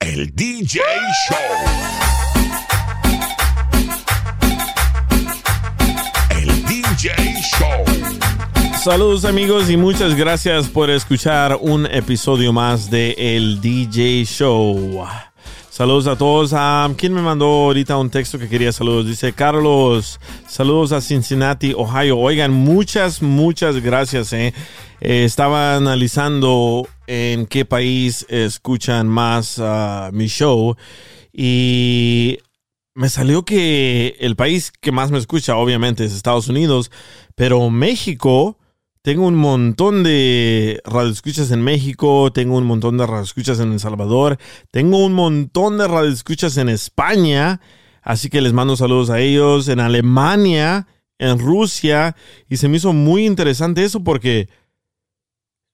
El DJ Show. El DJ Show. Saludos amigos y muchas gracias por escuchar un episodio más de El DJ Show. Saludos a todos. a ¿Quién me mandó ahorita un texto que quería saludos? Dice Carlos, saludos a Cincinnati, Ohio. Oigan, muchas, muchas gracias. Eh. Eh, estaba analizando en qué país escuchan más uh, mi show y me salió que el país que más me escucha obviamente es Estados Unidos, pero México, tengo un montón de radioescuchas en México, tengo un montón de radioescuchas en El Salvador, tengo un montón de radioescuchas en España, así que les mando saludos a ellos, en Alemania, en Rusia, y se me hizo muy interesante eso porque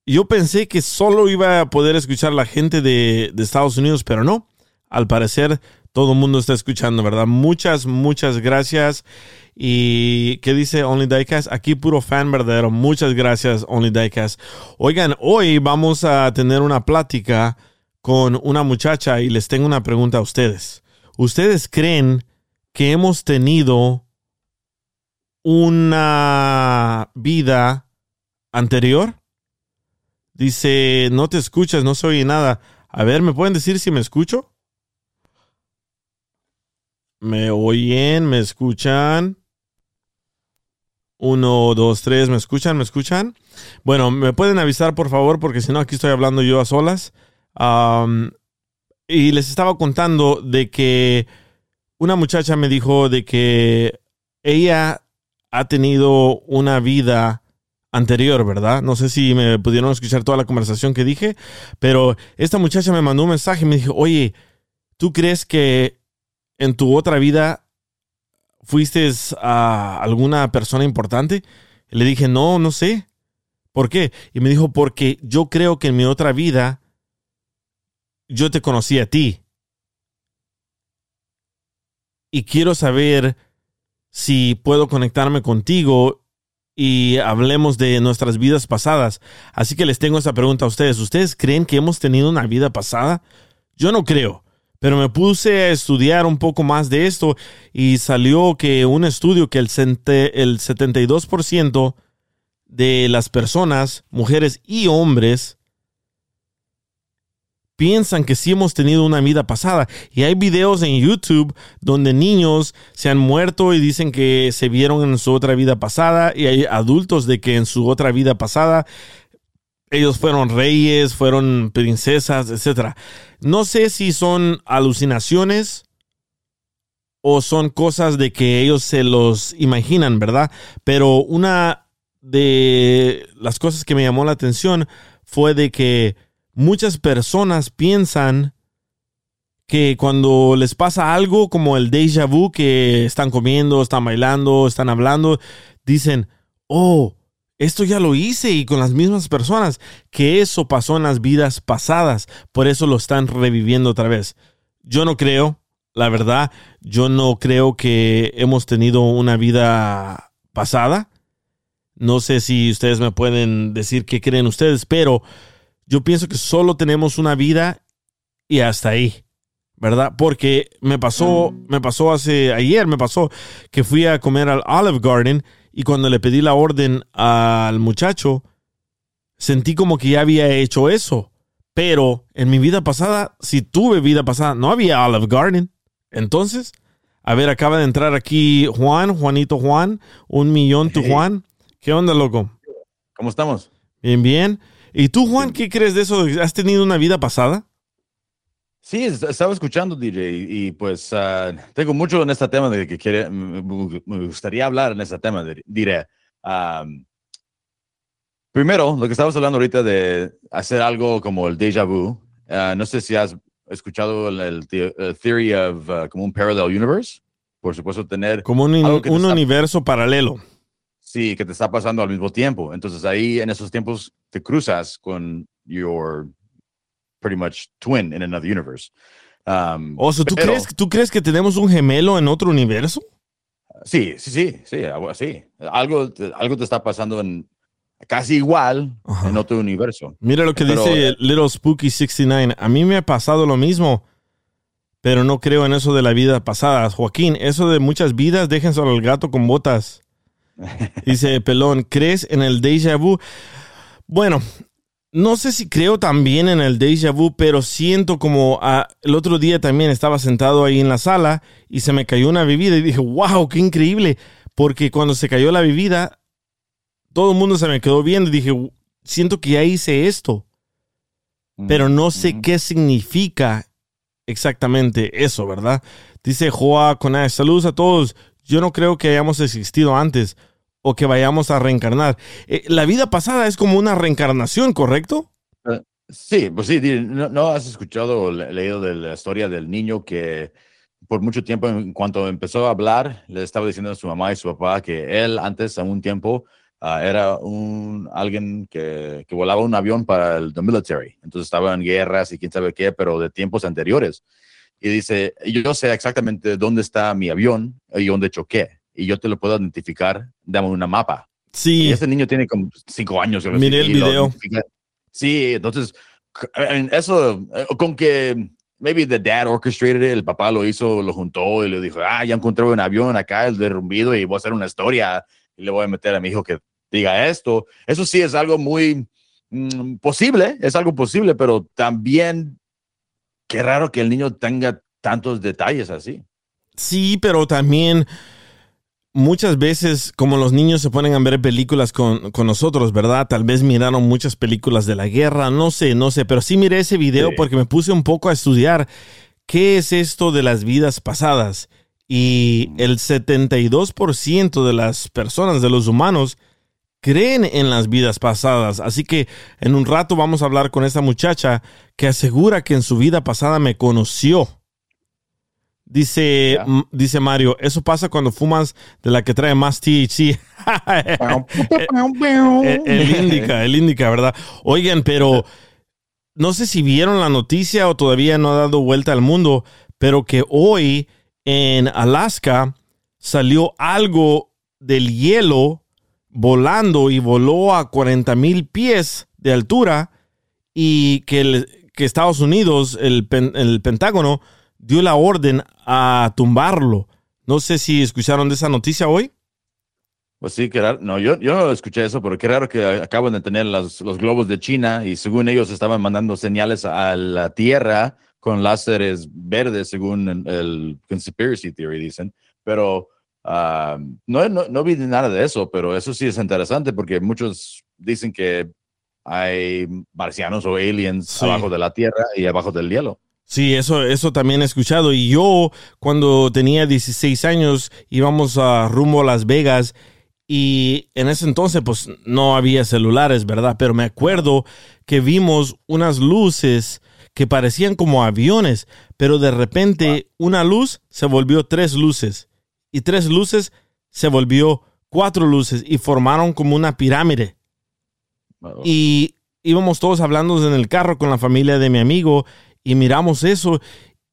yo pensé que solo iba a poder escuchar la gente de, Estados Unidos, pero no. Al parecer, todo el mundo está escuchando, ¿verdad? Muchas, muchas gracias. ¿Y qué dice Only Diecast? Aquí puro fan verdadero. Muchas gracias, Only Diecast. Oigan, hoy vamos a tener una plática con una muchacha y les tengo una pregunta a ustedes. ¿Ustedes creen que hemos tenido una vida anterior? Dice, no te escuchas, no se oye nada. A ver, ¿me pueden decir si me escucho? ¿Me oyen? ¿Me escuchan? Uno, dos, tres, ¿me escuchan? ¿Me escuchan? Bueno, ¿me pueden avisar por favor? Porque si no, aquí estoy hablando yo a solas. y les estaba contando de que una muchacha me dijo de que ella ha tenido una vida anterior, ¿verdad? No sé si me pudieron escuchar toda la conversación que dije, pero esta muchacha me mandó un mensaje y me dijo, oye, ¿tú crees que en tu otra vida fuiste a alguna persona importante? le dije, no, no sé. ¿Por qué? Y me dijo, porque yo creo que en mi otra vida yo te conocí a ti. Y quiero saber si puedo conectarme contigo y hablemos de nuestras vidas pasadas. Así que les tengo esa pregunta a ustedes. ¿Ustedes creen que hemos tenido una vida pasada? Yo no creo, pero me puse a estudiar un poco más de esto y salió que un estudio que el, el 72% de las personas, mujeres y hombres, piensan que sí hemos tenido una vida pasada. Y hay videos en YouTube donde niños se han muerto y dicen que se vieron en su otra vida pasada. Y hay adultos de que en su otra vida pasada ellos fueron reyes, fueron princesas, etc. No sé si son alucinaciones o son cosas de que ellos se los imaginan, ¿verdad? Pero una de las cosas que me llamó la atención fue de que muchas personas piensan que cuando les pasa algo como el déjà vu, que están comiendo, están bailando, están hablando, dicen, oh, esto ya lo hice y con las mismas personas, que eso pasó en las vidas pasadas, por eso lo están reviviendo otra vez. Yo no creo, la verdad, yo no creo que hemos tenido una vida pasada. No sé si ustedes me pueden decir qué creen ustedes, pero yo pienso que solo tenemos una vida y hasta ahí, ¿verdad? Porque me pasó, me pasó hace, ayer me pasó que fui a comer al Olive Garden y cuando le pedí la orden al muchacho, sentí como que ya había hecho eso. Pero en mi vida pasada, si tuve vida pasada, no había Olive Garden. Entonces, a ver, acaba de entrar aquí Juan, Juanito Juan, un millón tu. Juan. ¿Qué onda, loco? ¿Cómo estamos? Bien, bien. ¿Y tú, Juan, qué crees de eso? ¿Has tenido una vida pasada? Sí, es- estaba escuchando, DJ, y, pues ah, tengo mucho en este tema de que quiere, me, gustaría hablar en este tema, de- diré. Am, primero, lo que estabas hablando ahorita de hacer algo como el déjà vu, ah, no sé si has escuchado el, el the- el theory of ah, como un parallel universe, por supuesto tener, Como un, un está- universo paralelo. sí, que te está pasando al mismo tiempo. Entonces ahí en esos tiempos te cruzas con your pretty much twin in another universe. ¿tú pero- crees, ¿tú crees que tenemos un gemelo en otro universo? Sí, sí, sí, sí, algo así. Algo, te- algo te está pasando en casi igual Ajá. en otro universo. Mira lo que Pero, dice eh, Little Spooky 69. A mí me ha pasado lo mismo, pero no creo en eso de la vida pasada. Joaquín, eso de muchas vidas, déjenselo al gato con botas. Dice Pelón, ¿crees en el déjà vu? Bueno, no sé si creo también en el déjà vu, pero siento como ah, el otro día también estaba sentado ahí en la sala y se me cayó una bebida y dije, wow, qué increíble, porque cuando se cayó la bebida, todo el mundo se me quedó viendo y dije, siento que ya hice esto, pero no sé Ujú. qué significa exactamente eso, ¿verdad? Dice Joa Conash, saludos a todos. Yo no creo que hayamos existido antes o que vayamos a reencarnar. Eh, la vida pasada es como una reencarnación, ¿correcto? Sí, pues sí, no, no has escuchado o le- leído de la historia del niño que por mucho tiempo, en cuanto empezó a hablar, le estaba diciendo a su mamá y su papá que él antes, a un tiempo, ah, era un, alguien que, que volaba un avión para el the military. Entonces estaba en guerras y quién sabe qué, pero de tiempos anteriores. Y dice, yo sé exactamente dónde está mi avión y dónde choqué. Y yo te lo puedo identificar, dame una mapa. Y Sí, este niño tiene como cinco años. Miré el y video. Sí, entonces, eso, eh, con que maybe the dad orchestrated it, el papá lo hizo, lo juntó y le dijo, ah, ya encontré un avión acá, el derrumbido, y voy a hacer una historia y le voy a meter a mi hijo que diga esto. Eso sí es algo muy mm, posible, es algo posible, pero también qué raro que el niño tenga tantos detalles así. sí, pero también muchas veces, como los niños se ponen a ver películas con, con nosotros, ¿verdad? Tal vez miraron muchas películas de la guerra, no sé, no sé, pero sí miré ese video Sí. porque me puse un poco a estudiar qué es esto de las vidas pasadas. Y el 72% de las personas, de los humanos, creen en las vidas pasadas. Así que en un rato vamos a hablar con esta muchacha que asegura que en su vida pasada me conoció. Dice, dice Mario, eso pasa cuando fumas de la que trae más THC. el, el índica, el índica, ¿verdad? Oigan, pero no sé si vieron la noticia o todavía no ha dado vuelta al mundo, pero que hoy en Alaska salió algo del hielo volando y voló a 40 mil pies de altura y que, el- que Estados Unidos, el, pen- el Pentágono, dio la orden a tumbarlo. No sé si escucharon de esa noticia hoy. Pues sí, qué raro. No, yo, yo no escuché eso, pero qué raro que acaban de tener los, los globos de China y según ellos estaban mandando señales a la Tierra con láseres verdes, según el, conspiracy theory, dicen. Pero ah, no, no, no vi nada de eso, pero eso sí es interesante porque muchos dicen que hay marcianos o aliens Sí. abajo de la Tierra y abajo del hielo. Sí, eso, eso también he escuchado. Y yo, cuando tenía 16 años, íbamos a rumbo a Las Vegas y en ese entonces, pues no había celulares, ¿verdad? Pero me acuerdo que vimos unas luces que parecían como aviones, pero de repente una luz se volvió tres luces y tres luces se volvió cuatro luces y formaron como una pirámide. Y íbamos todos hablando en el carro con la familia de mi amigo y miramos eso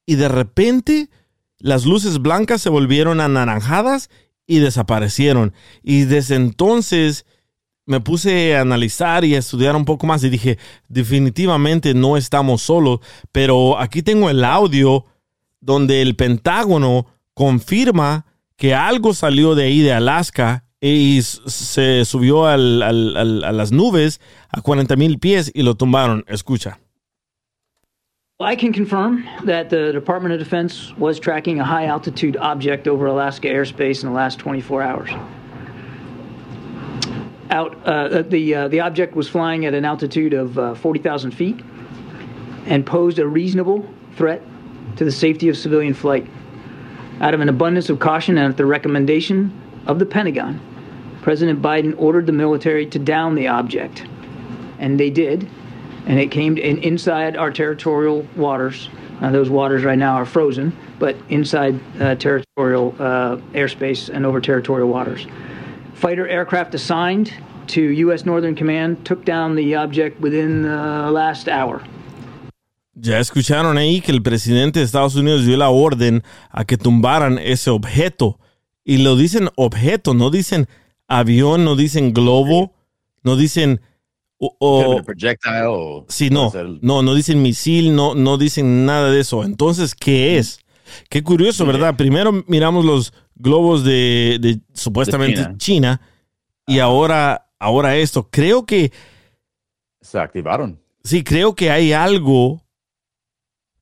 y de repente las luces blancas se volvieron anaranjadas y desaparecieron. Y desde entonces me puse a analizar y a estudiar un poco más y dije, definitivamente no estamos solos, pero aquí tengo el audio donde el Pentágono confirma que algo salió de ahí de Alaska y s- se subió a las nubes a 40 mil pies y lo tumbaron. Escucha. I can confirm that the Department of Defense was tracking a high altitude object over Alaska airspace in the last 24 hours. Out, uh, the, uh, the object was flying at an altitude of uh, 40,000 feet and posed a reasonable threat to the safety of civilian flight. Out of an abundance of caution and at the recommendation of the Pentagon, President Biden ordered the military to down the object. And they did. And it came in, inside our territorial waters. Uh, those waters right now are frozen, but inside uh, territorial uh, airspace and over territorial waters. Fighter aircraft assigned to U.S. Northern Command took down the object within the last hour. Ya escucharon ahí que el presidente de Estados Unidos dio la orden a que tumbaran ese objeto. Y lo dicen objeto, no dicen avión, no dicen globo, no dicen... O, o, projectile sí, no, no, no dicen misil, no, no dicen nada de eso. Entonces, ¿qué es? Qué curioso, ¿verdad? Primero miramos los globos de, de supuestamente De China. China. y ahora, ahora esto. Creo que se activaron. Sí, creo que hay algo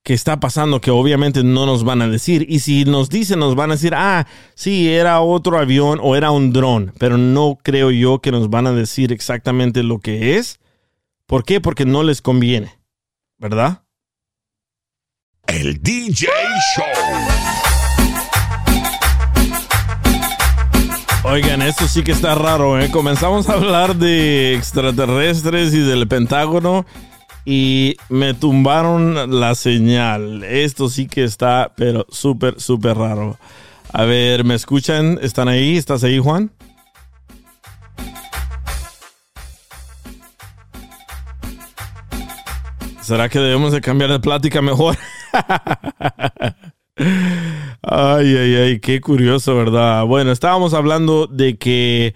que está pasando que obviamente no nos van a decir. Y si nos dicen, nos van a decir, ah, sí, era otro avión o era un dron. Pero no creo yo que nos van a decir exactamente lo que es. ¿Por qué? Porque no les conviene. ¿Verdad? El DJ Show. Oigan, esto sí que está raro, ¿eh? Comenzamos a hablar de extraterrestres y del Pentágono y me tumbaron la señal. Esto sí que está, pero súper, súper raro. A ver, ¿me escuchan? ¿Están ahí? ¿Estás ahí, Juan? ¿Será que debemos de cambiar de plática mejor? Ay, ay, ay, qué curioso, ¿verdad? Bueno, estábamos hablando de que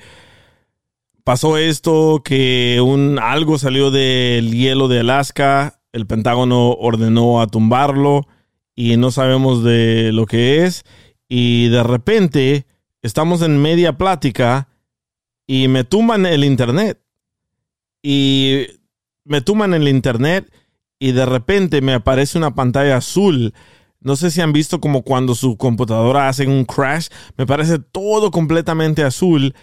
pasó esto, que un algo salió del hielo de Alaska, el Pentágono ordenó a tumbarlo y no sabemos de lo que es y de repente estamos en media plática y me tumban el internet y me tumban el internet y de repente me aparece una pantalla azul no sé si han visto como cuando su computadora hace un crash. Me parece todo completamente azul.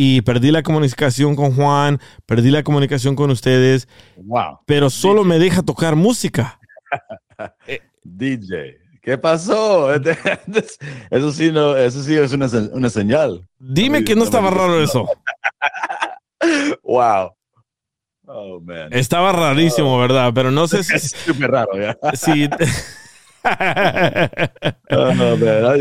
Y perdí la comunicación con Juan, perdí la comunicación con ustedes. Wow. Pero solo me deja tocar música. DJ, ¿qué pasó? Eso sí, no, eso sí es una, una señal. Dime que no estaba raro eso. wow. Oh, man. Estaba rarísimo, Oh. ¿verdad? Pero no sé si... Es súper raro, ya. si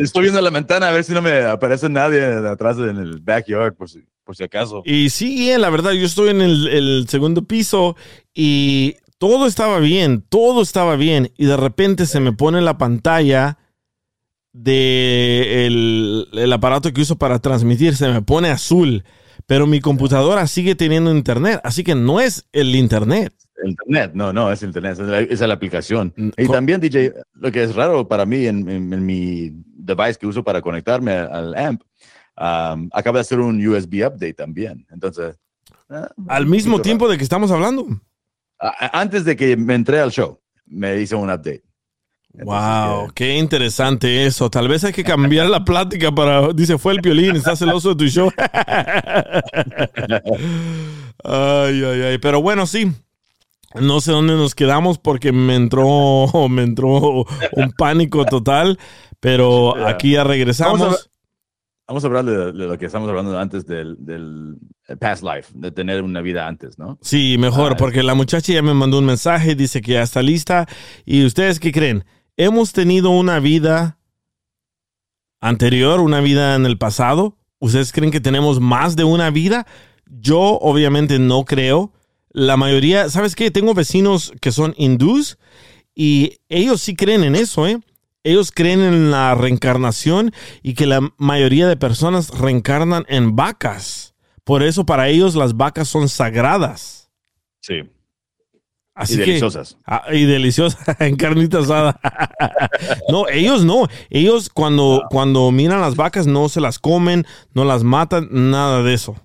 Estoy viendo la ventana a ver si no me aparece nadie atrás en el backyard, por si, por si acaso. Y sí, eh, la verdad, yo estoy en el, el segundo piso y todo estaba bien, todo estaba bien. Y de repente se me pone la pantalla de el, el aparato que uso para transmitir, se me pone azul. Pero mi computadora sigue teniendo internet, así que no es el internet. Internet, no, no, es internet, es la, es la aplicación. Y co- también, DJ, lo que es raro para mí en, en- en mi device que uso para conectarme al AMP, um, acaba de hacer un USB update también. Entonces, ah, Al mismo tiempo raro. de que estamos hablando. A- antes de que me entré al show, me hizo un update. Wow, qué interesante eso. Tal vez hay que cambiar la plática para. Dice, fue el violín, está celoso de tu show. ay, ay, ay. Pero bueno, sí. No sé dónde nos quedamos porque me entró, me entró un pánico total. Pero Yeah. aquí ya Vamos a, regresamos. vamos a hablar de, de lo que estamos hablando antes del, del past life, de tener una vida antes, ¿no? Sí, mejor, Ah, porque la muchacha ya me mandó un mensaje, dice que ya está lista. ¿Y ustedes qué creen? ¿Hemos tenido una vida anterior, una vida en el pasado? ¿Ustedes creen que tenemos más de una vida? Yo obviamente no creo. La mayoría, ¿sabes qué? Tengo vecinos que son hindús y ellos sí creen en eso, ¿eh? Ellos creen en la reencarnación y que la mayoría de personas reencarnan en vacas. Por eso para ellos las vacas son sagradas. Sí. Así y que- deliciosas. Ah, y deliciosa en carnita asada. no, ellos no. Ellos cuando, cuando miran las vacas no se las comen, no las matan, nada de eso.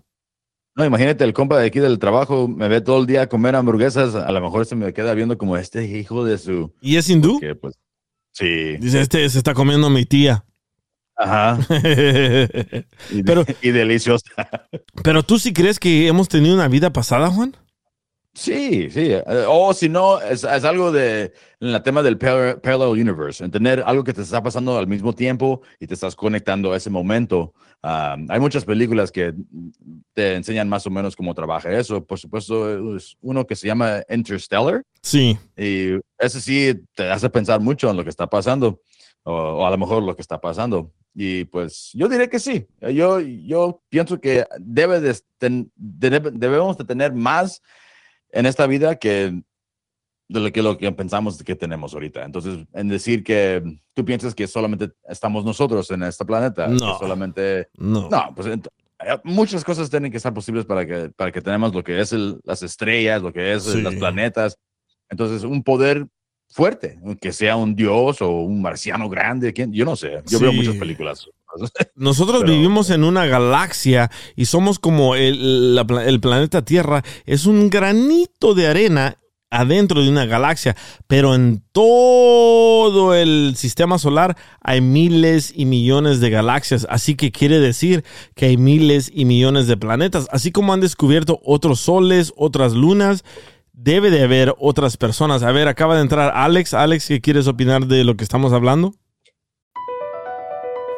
No, imagínate, el compa de aquí del trabajo me ve todo el día comer hamburguesas, a lo mejor se me queda viendo como este hijo de su... ¿Y es hindú? Pues, sí. Dice, este se está comiendo mi tía. Ajá. Y, Pero- y deliciosa. Pero tú sí crees que hemos tenido una vida pasada, Juan? Sí, sí. Eh, O si no, es, es algo de en el tema del par- parallel universe, en tener algo que te está pasando al mismo tiempo y te estás conectando a ese momento. Hay muchas películas que te enseñan más o menos cómo trabaja eso. Por supuesto, es uno que se llama Interstellar Sí. y ese sí te hace pensar mucho en lo que está pasando o, o a lo mejor lo que está pasando. Y pues yo diré que sí. Yo, yo pienso que debe de ten- de- debemos de tener más en esta vida que de lo que, lo que pensamos que tenemos ahorita. Entonces, en decir que tú piensas que solamente estamos nosotros en este planeta, que No. solamente... No. No, pues eh, muchas cosas tienen que estar posibles para que, para que tenemos lo que es el- las estrellas, lo que es Sí. los planetas. Entonces, un poder fuerte, que sea un dios o un marciano grande, ¿quién? yo no sé. Yo veo Sí. muchas películas. Nosotros Pero- vivimos en una galaxia y somos como el, la el planeta Tierra. Es un granito de arena adentro de una galaxia, pero en todo el sistema solar hay miles y millones de galaxias, así que quiere decir que hay miles y millones de planetas, así como han descubierto otros soles, otras lunas, debe de haber otras personas. A ver, acaba de entrar Alex. Alex, ¿qué quieres opinar de lo que estamos hablando?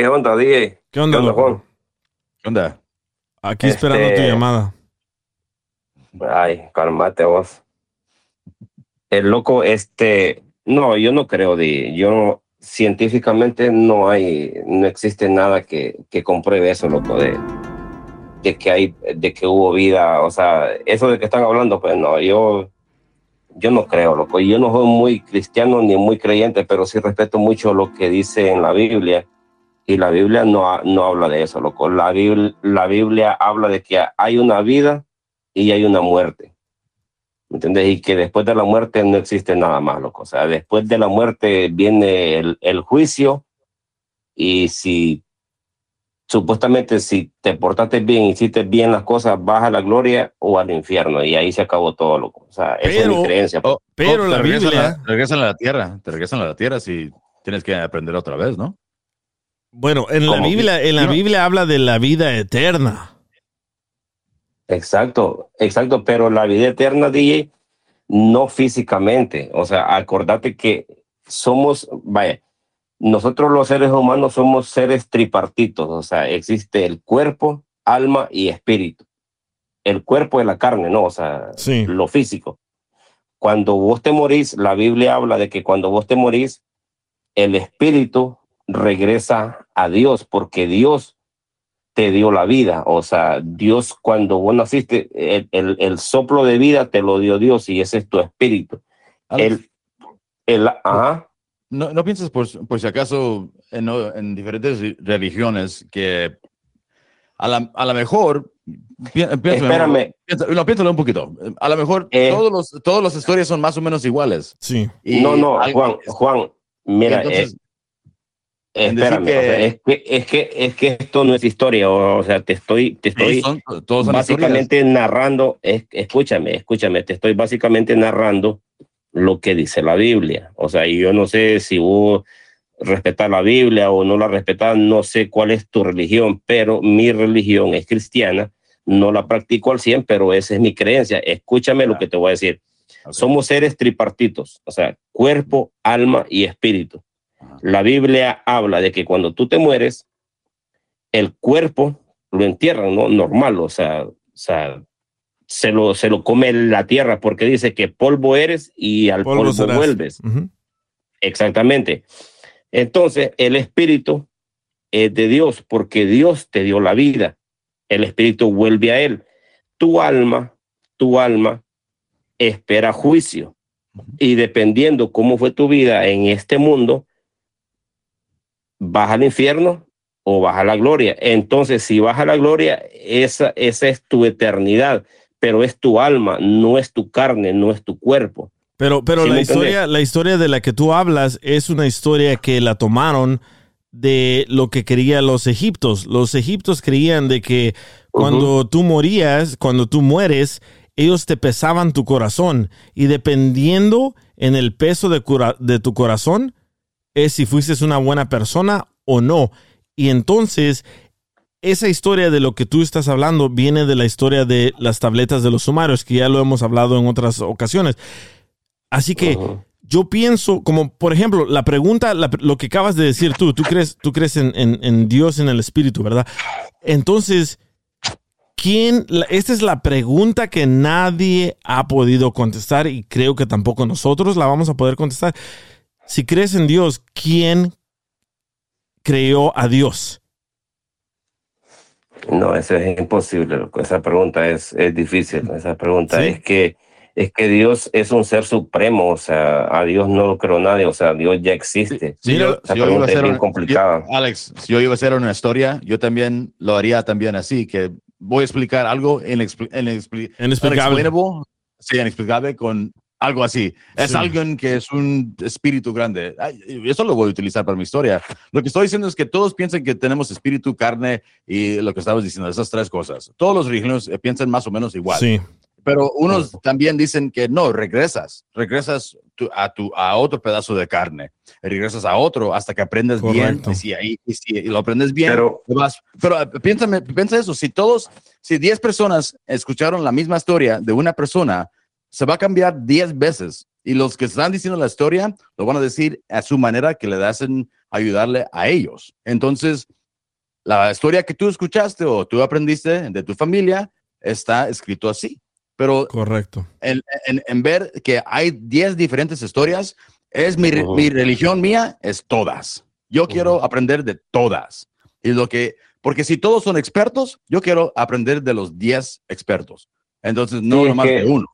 ¿Qué onda, DJ? ¿Qué onda, ¿Qué onda, loco? Juan? ¿Qué onda? Aquí esperando Este- tu llamada. Ay, cálmate vos. El loco, este, no, yo no creo de, yo científicamente no hay, no existe nada que, que compruebe eso, loco, de, de que hay, de que hubo vida, o sea, eso de que están hablando, pues no, yo, yo no creo, loco, yo no soy muy cristiano ni muy creyente, pero sí respeto mucho lo que dice en la Biblia. Y la Biblia no, no habla de eso, loco. La Biblia, la Biblia habla de que hay una vida y hay una muerte. ¿Me entiendes? Y que después de la muerte no existe nada más, loco. O sea, después de la muerte viene el, el juicio y si supuestamente si te portaste bien, hiciste bien las cosas, vas a la gloria o al infierno y ahí se acabó todo, loco. O sea, esa es Pero- mi creencia. Oh, Pero oh, la te regresan Biblia- a- te regresan a la tierra, te regresan a la tierra si tienes que aprender otra vez, ¿no? Bueno, en la. Biblia, en la. Biblia habla de la vida eterna. Exacto, exacto, pero la vida eterna, DJ, no físicamente. O sea, acordate que somos, vaya, nosotros los seres humanos somos seres tripartitos, o sea, existe el cuerpo, alma y espíritu. El cuerpo es la carne, ¿no? O sea, Sí. lo físico. Cuando vos te morís, la Biblia habla de que cuando vos te morís, el espíritu regresa a Dios, porque Dios te dio la vida. O sea, Dios, cuando vos naciste, el, el- el soplo de vida te lo dio Dios y ese es tu espíritu. Alex, El, el, ajá. ¿no, no piensas por, por si acaso en, en diferentes religiones que a la, a lo mejor... pi- piénsalo- Espérame. piensa- no, piénsalo un poquito. A lo mejor Eh. todos los, todas las historias son más o menos iguales. Sí. Y no, no, Juan, Juan, mira, entonces, eh, espérame, que- o sea, es, que, es, que, es que esto no es historia, o, sea, te estoy, te sí, estoy son- todos son historias. básicamente narrando, es- escúchame, escúchame, te estoy básicamente narrando lo que dice la Biblia. O sea, y yo no sé si vos respetar la Biblia o no la respetas, no sé cuál es tu religión, pero mi religión es cristiana, no la practico al 100, pero esa es mi creencia. Escúchame lo que te voy a decir. Somos seres tripartitos, o sea, cuerpo, alma y espíritu. La Biblia habla de que cuando tú te mueres, el cuerpo lo entierran, ¿no? Normal, o sea, o sea se, lo, se lo come la tierra porque dice que polvo eres y al polvo, vuelves. Exactamente. Entonces, el espíritu es de Dios porque Dios te dio la vida. El espíritu vuelve a él. Tu alma, tu alma espera juicio. Y dependiendo cómo fue tu vida en este mundo, vas al infierno o vas a la gloria. Entonces, si vas a la gloria, esa, esa es tu eternidad, pero es tu alma, no es tu carne, no es tu cuerpo. Pero, pero la, historia, la historia de la que tú hablas es una historia que la tomaron de lo que querían los egiptos. Los egiptos creían de que cuando tú morías, cuando tú mueres, ellos te pesaban tu corazón y dependiendo en el peso de, de tu corazón es si fuiste una buena persona o no. Y entonces esa historia de lo que tú estás hablando viene de la historia de las tabletas de los sumarios, que ya lo hemos hablado en otras ocasiones. Así que yo pienso, como por ejemplo, la pregunta, lo que acabas de decir tú, tú crees, tú crees en, en Dios, en el Espíritu, ¿verdad? Entonces, ¿quién? Esta es la pregunta que nadie ha podido contestar y creo que tampoco nosotros la vamos a poder contestar. Si crees en Dios, ¿quién creó a Dios? No, eso es imposible. Esa pregunta es, es difícil. Esa pregunta es que es que Dios es un ser supremo, o sea, a Dios no lo creo nadie, o sea, Dios ya existe. Sí, yo, Esa pregunta es bien complicada. Alex, si yo iba a hacer una historia, yo también lo haría también así, que voy a explicar algo en, en, inexplicable. Sí, inexplicable con algo así. Es alguien que es un espíritu grande. Eso lo voy a utilizar para mi historia. Lo que estoy diciendo es que todos piensan que tenemos espíritu, carne y lo que estabas diciendo, esas tres cosas. Todos los religiones eh, piensan más o menos igual. Sí. Pero unos también dicen que no, regresas, regresas a, tu, a otro pedazo de carne, regresas a otro hasta que aprendes bien. Y si, ahí, y si lo aprendes bien, pero, vas. Pero eh, piénsame, piensa eso, si todos, si 10 personas escucharon la misma historia de una persona, se va a cambiar 10 veces. Y los que están diciendo la historia lo van a decir a su manera que le hacen ayudarle a ellos. Entonces, la historia que tú escuchaste o tú aprendiste de tu familia está escrito así. Pero Correcto. En, en, ver que hay 10 diferentes historias, es mi, mi, religión mía, es todas. Yo quiero aprender de todas. Y lo que, porque si todos son expertos, yo quiero aprender de los 10 expertos. Entonces, no nomás de uno.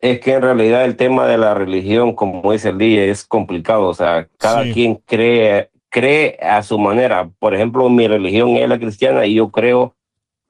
Es que en realidad el tema de la religión, como dice el día, es complicado. O sea, cada quien cree, cree a su manera. Por ejemplo, mi religión es la cristiana y yo creo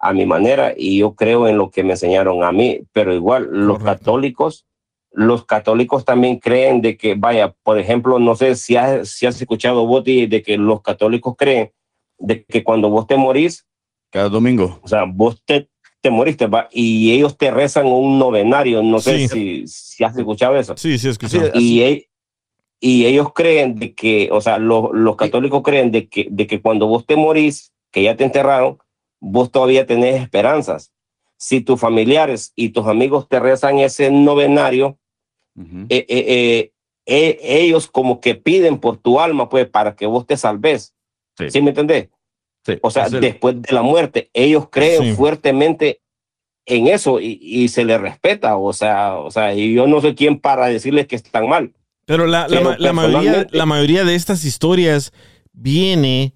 a mi manera y yo creo en lo que me enseñaron a mí, pero igual los católicos, los católicos también creen de que, vaya, por ejemplo, no sé si has, si has escuchado vos de que los católicos creen de que cuando vos te morís, cada domingo, o sea, vos te, te moriste ¿va? y ellos te rezan un novenario, no sé si, si has escuchado eso. Sí, sí, escuchado. Y, e, y ellos creen de que, o sea, los, los católicos creen de que, de que cuando vos te morís, que ya te enterraron, vos todavía tenés esperanzas. Si tus familiares y tus amigos te rezan ese novenario, eh, eh, eh, ellos como que piden por tu alma, pues, para que vos te salves. ¿Sí, me entendés? O sea, después de la muerte, ellos creen fuertemente en eso y, se les respeta. O sea, o sea, y yo no sé quién para decirles que están mal. Pero la, la, mayoría, la mayoría de estas historias viene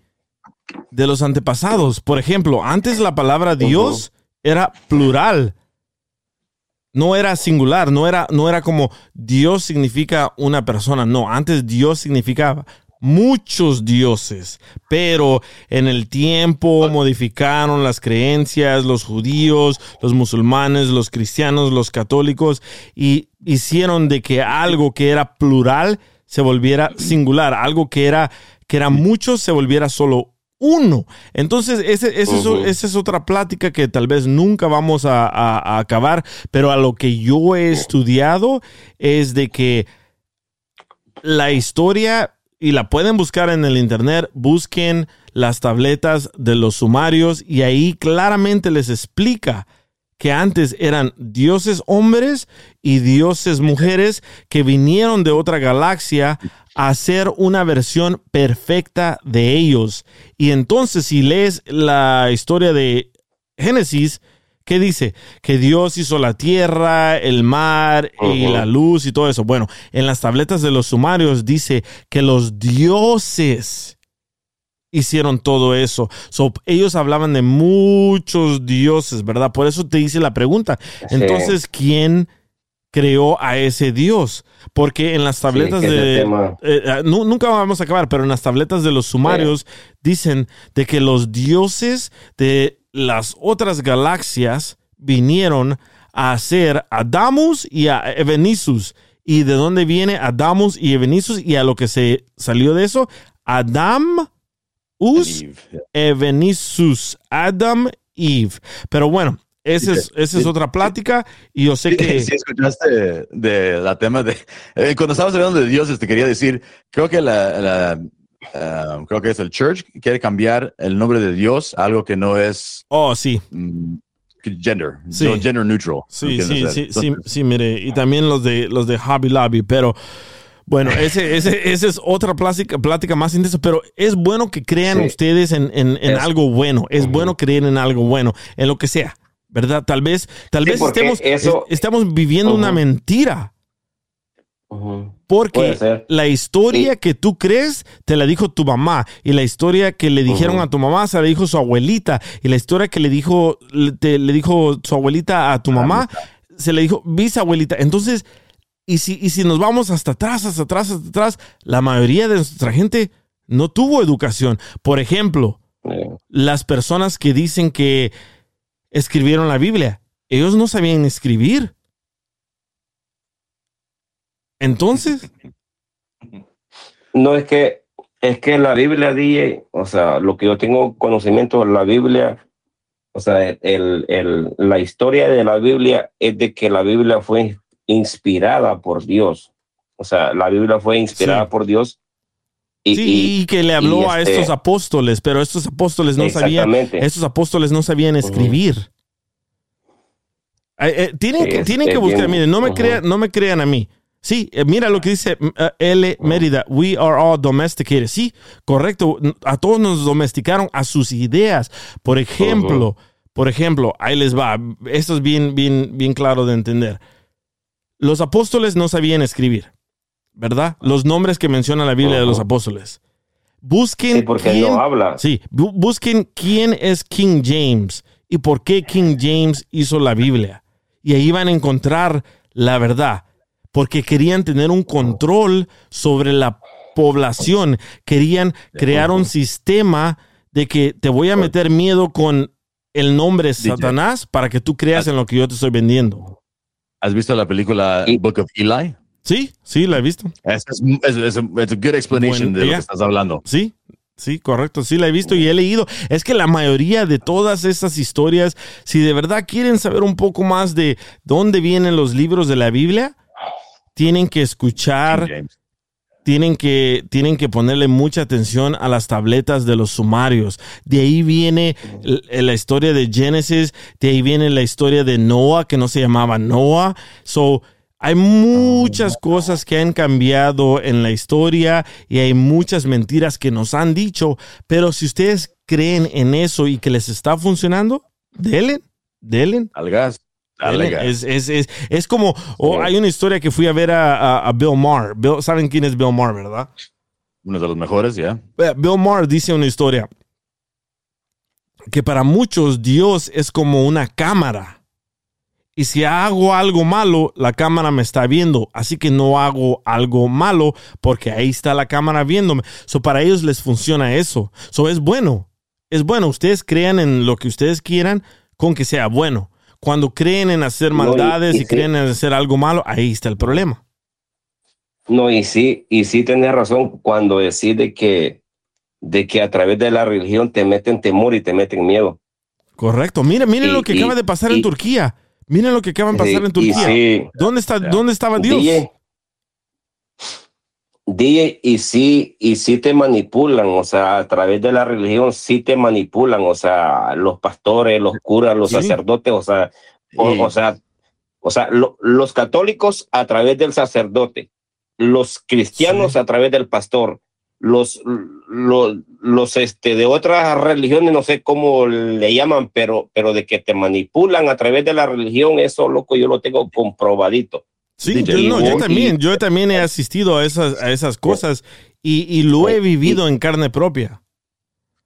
de los antepasados. Por ejemplo, antes la palabra Dios era plural. No era singular, no era, no era como Dios significa una persona, no, antes Dios significaba muchos dioses, pero en el tiempo modificaron las creencias, los judíos, los musulmanes, los cristianos, los católicos, y hicieron de que algo que era plural se volviera singular, algo que era, que era mucho se volviera solo uno. Entonces, ese, esa es otra plática que tal vez nunca vamos a, acabar, pero a lo que yo he estudiado es de que la historia y la pueden buscar en el internet, busquen las tabletas de los sumarios y ahí claramente les explica que antes eran dioses hombres y dioses mujeres que vinieron de otra galaxia a hacer una versión perfecta de ellos. Y entonces si lees la historia de Génesis, ¿qué dice? Que Dios hizo la tierra, el mar y la luz y todo eso. Bueno, en las tabletas de los sumarios dice que los dioses hicieron todo eso. So, ellos hablaban de muchos dioses, ¿verdad? Por eso te hice la pregunta. Sí. Entonces, ¿quién creó a ese Dios? Porque en las tabletas de... eh, nu- nunca vamos a acabar, pero en las tabletas de los sumarios dicen de que los dioses de las otras galaxias vinieron a hacer a Damus y a Evenisus. ¿Y de dónde viene Adamus y Evenisus? Y a lo que se salió de eso, Adam, Us, Eve. Evenisus, Adam, Eve. Pero bueno, esa es, esa es otra plática y yo sé que... Sí, escuchaste de la tema de eh, cuando estabas hablando de dioses te quería decir creo que la, la, ah, creo que es el church quiere cambiar el nombre de Dios a algo que no es Oh, sí. mm, gender Sí. no, gender neutral Sí, ¿no sí, sí, sí, sí, mire, y también los de los de Hobby Lobby, pero bueno, ese, ese, ese es otra plática, plática más intensa, pero es bueno que crean Sí. ustedes en, en- en algo bueno, es bueno creer en algo bueno, en lo que sea, ¿verdad? Tal vez, tal Sí, vez estemos, eso- es- estamos viviendo una Ujú. mentira, Ujú. Porque la historia Sí. que tú crees te la dijo tu mamá y la historia que le dijeron a tu mamá se la dijo su abuelita y la historia que le dijo le, te- le dijo su abuelita a tu mamá se le dijo bisabuelita. Entonces, y si, y si nos vamos hasta atrás, hasta atrás, hasta atrás, la mayoría de nuestra gente no tuvo educación. Por ejemplo, las personas que dicen que escribieron la Biblia, ellos no sabían escribir. Entonces, No es que es que la Biblia DJ, o sea, lo que yo tengo conocimiento de la Biblia, o sea, el, el- la historia de la Biblia es de que la Biblia fue inspirada por Dios. O sea, la Biblia fue inspirada Sí. por Dios. Y, sí, y, que le habló y a este- estos apóstoles, pero estos apóstoles no sabían, estos apóstoles no sabían escribir. Eh, eh, tienen es- tienen es que buscar, bien- miren, no me, crean, no me crean a mí. Sí, eh, mira lo que dice mm, eh, L. Mérida, we are all domesticated. Sí, correcto, a todos nos domesticaron a sus ideas. Por ejemplo, por ejemplo, ahí les va, esto es bien, bien, bien claro de entender. Los apóstoles no sabían escribir, ¿verdad? Los nombres que menciona la Biblia de los apóstoles. Busquen Sí, porque quién, no habla. Sí, bu- busquen quién es King James y por qué King James hizo la Biblia. Y ahí van a encontrar la verdad. Porque querían tener un control sobre la población. Querían crear un sistema de que te voy a meter miedo con el nombre Satanás para que tú creas en lo que yo te estoy vendiendo. ¿Has visto la película Book of Eli? Sí, sí, la he visto. Es, es, es, es a, it's a good explanation Bueno, de lo que estás hablando. Sí, sí, correcto. Sí, la he visto y he leído. Es que la mayoría de todas esas historias, si de verdad quieren saber un poco más de dónde vienen los libros de la Biblia, tienen que escuchar, tienen que, tienen que ponerle mucha atención a las tabletas de los sumarios. De ahí viene l- la historia de Génesis, de ahí viene la historia de Noah, que no se llamaba Noah. So, hay muchas cosas que han cambiado en la historia y hay muchas mentiras que nos han dicho, pero si ustedes creen en eso y que les está funcionando, denle, denle. Al gas. Es, es, es, es como, oh, hay una historia que fui a ver a, a- a Bill Maher. Bill- ¿Saben quién es Bill Maher, verdad? Uno de los mejores, ya. Eh, Bill Maher dice una historia que para muchos Dios es como una cámara. Y si hago algo malo, la cámara me está viendo. Así que no hago algo malo porque ahí está la cámara viéndome. So para ellos les funciona eso. So es bueno. Es bueno. Ustedes crean en lo que ustedes quieran con que sea bueno. Cuando creen en hacer No, y- maldades y y, sí. creen en hacer algo malo, ahí está el problema. No, y sí, y sí tenés razón cuando decís de que, de que a través de la religión te meten temor y te meten miedo. Correcto. Miren, miren lo que pasar de pasar en Turquía. Miren lo que acaba de pasar en Turquía. sí, ¿Dónde, está. ¿Dónde estaba Dios? DJ, y sí, y sí te manipulan, o sea, a través de la religión sí te manipulan, o sea, los pastores, los curas, los Sí. sacerdotes, o sea, o, sea, o sea, lo- los católicos a través del sacerdote, los cristianos Sí. a través del pastor, los, los, los este, de otras religiones, no sé cómo le llaman, pero, pero de que te manipulan a través de la religión, eso, loco, yo lo tengo comprobadito. Sí, yo, no, yo también, yo también he asistido a esas, a esas cosas y, y lo he vivido en carne propia.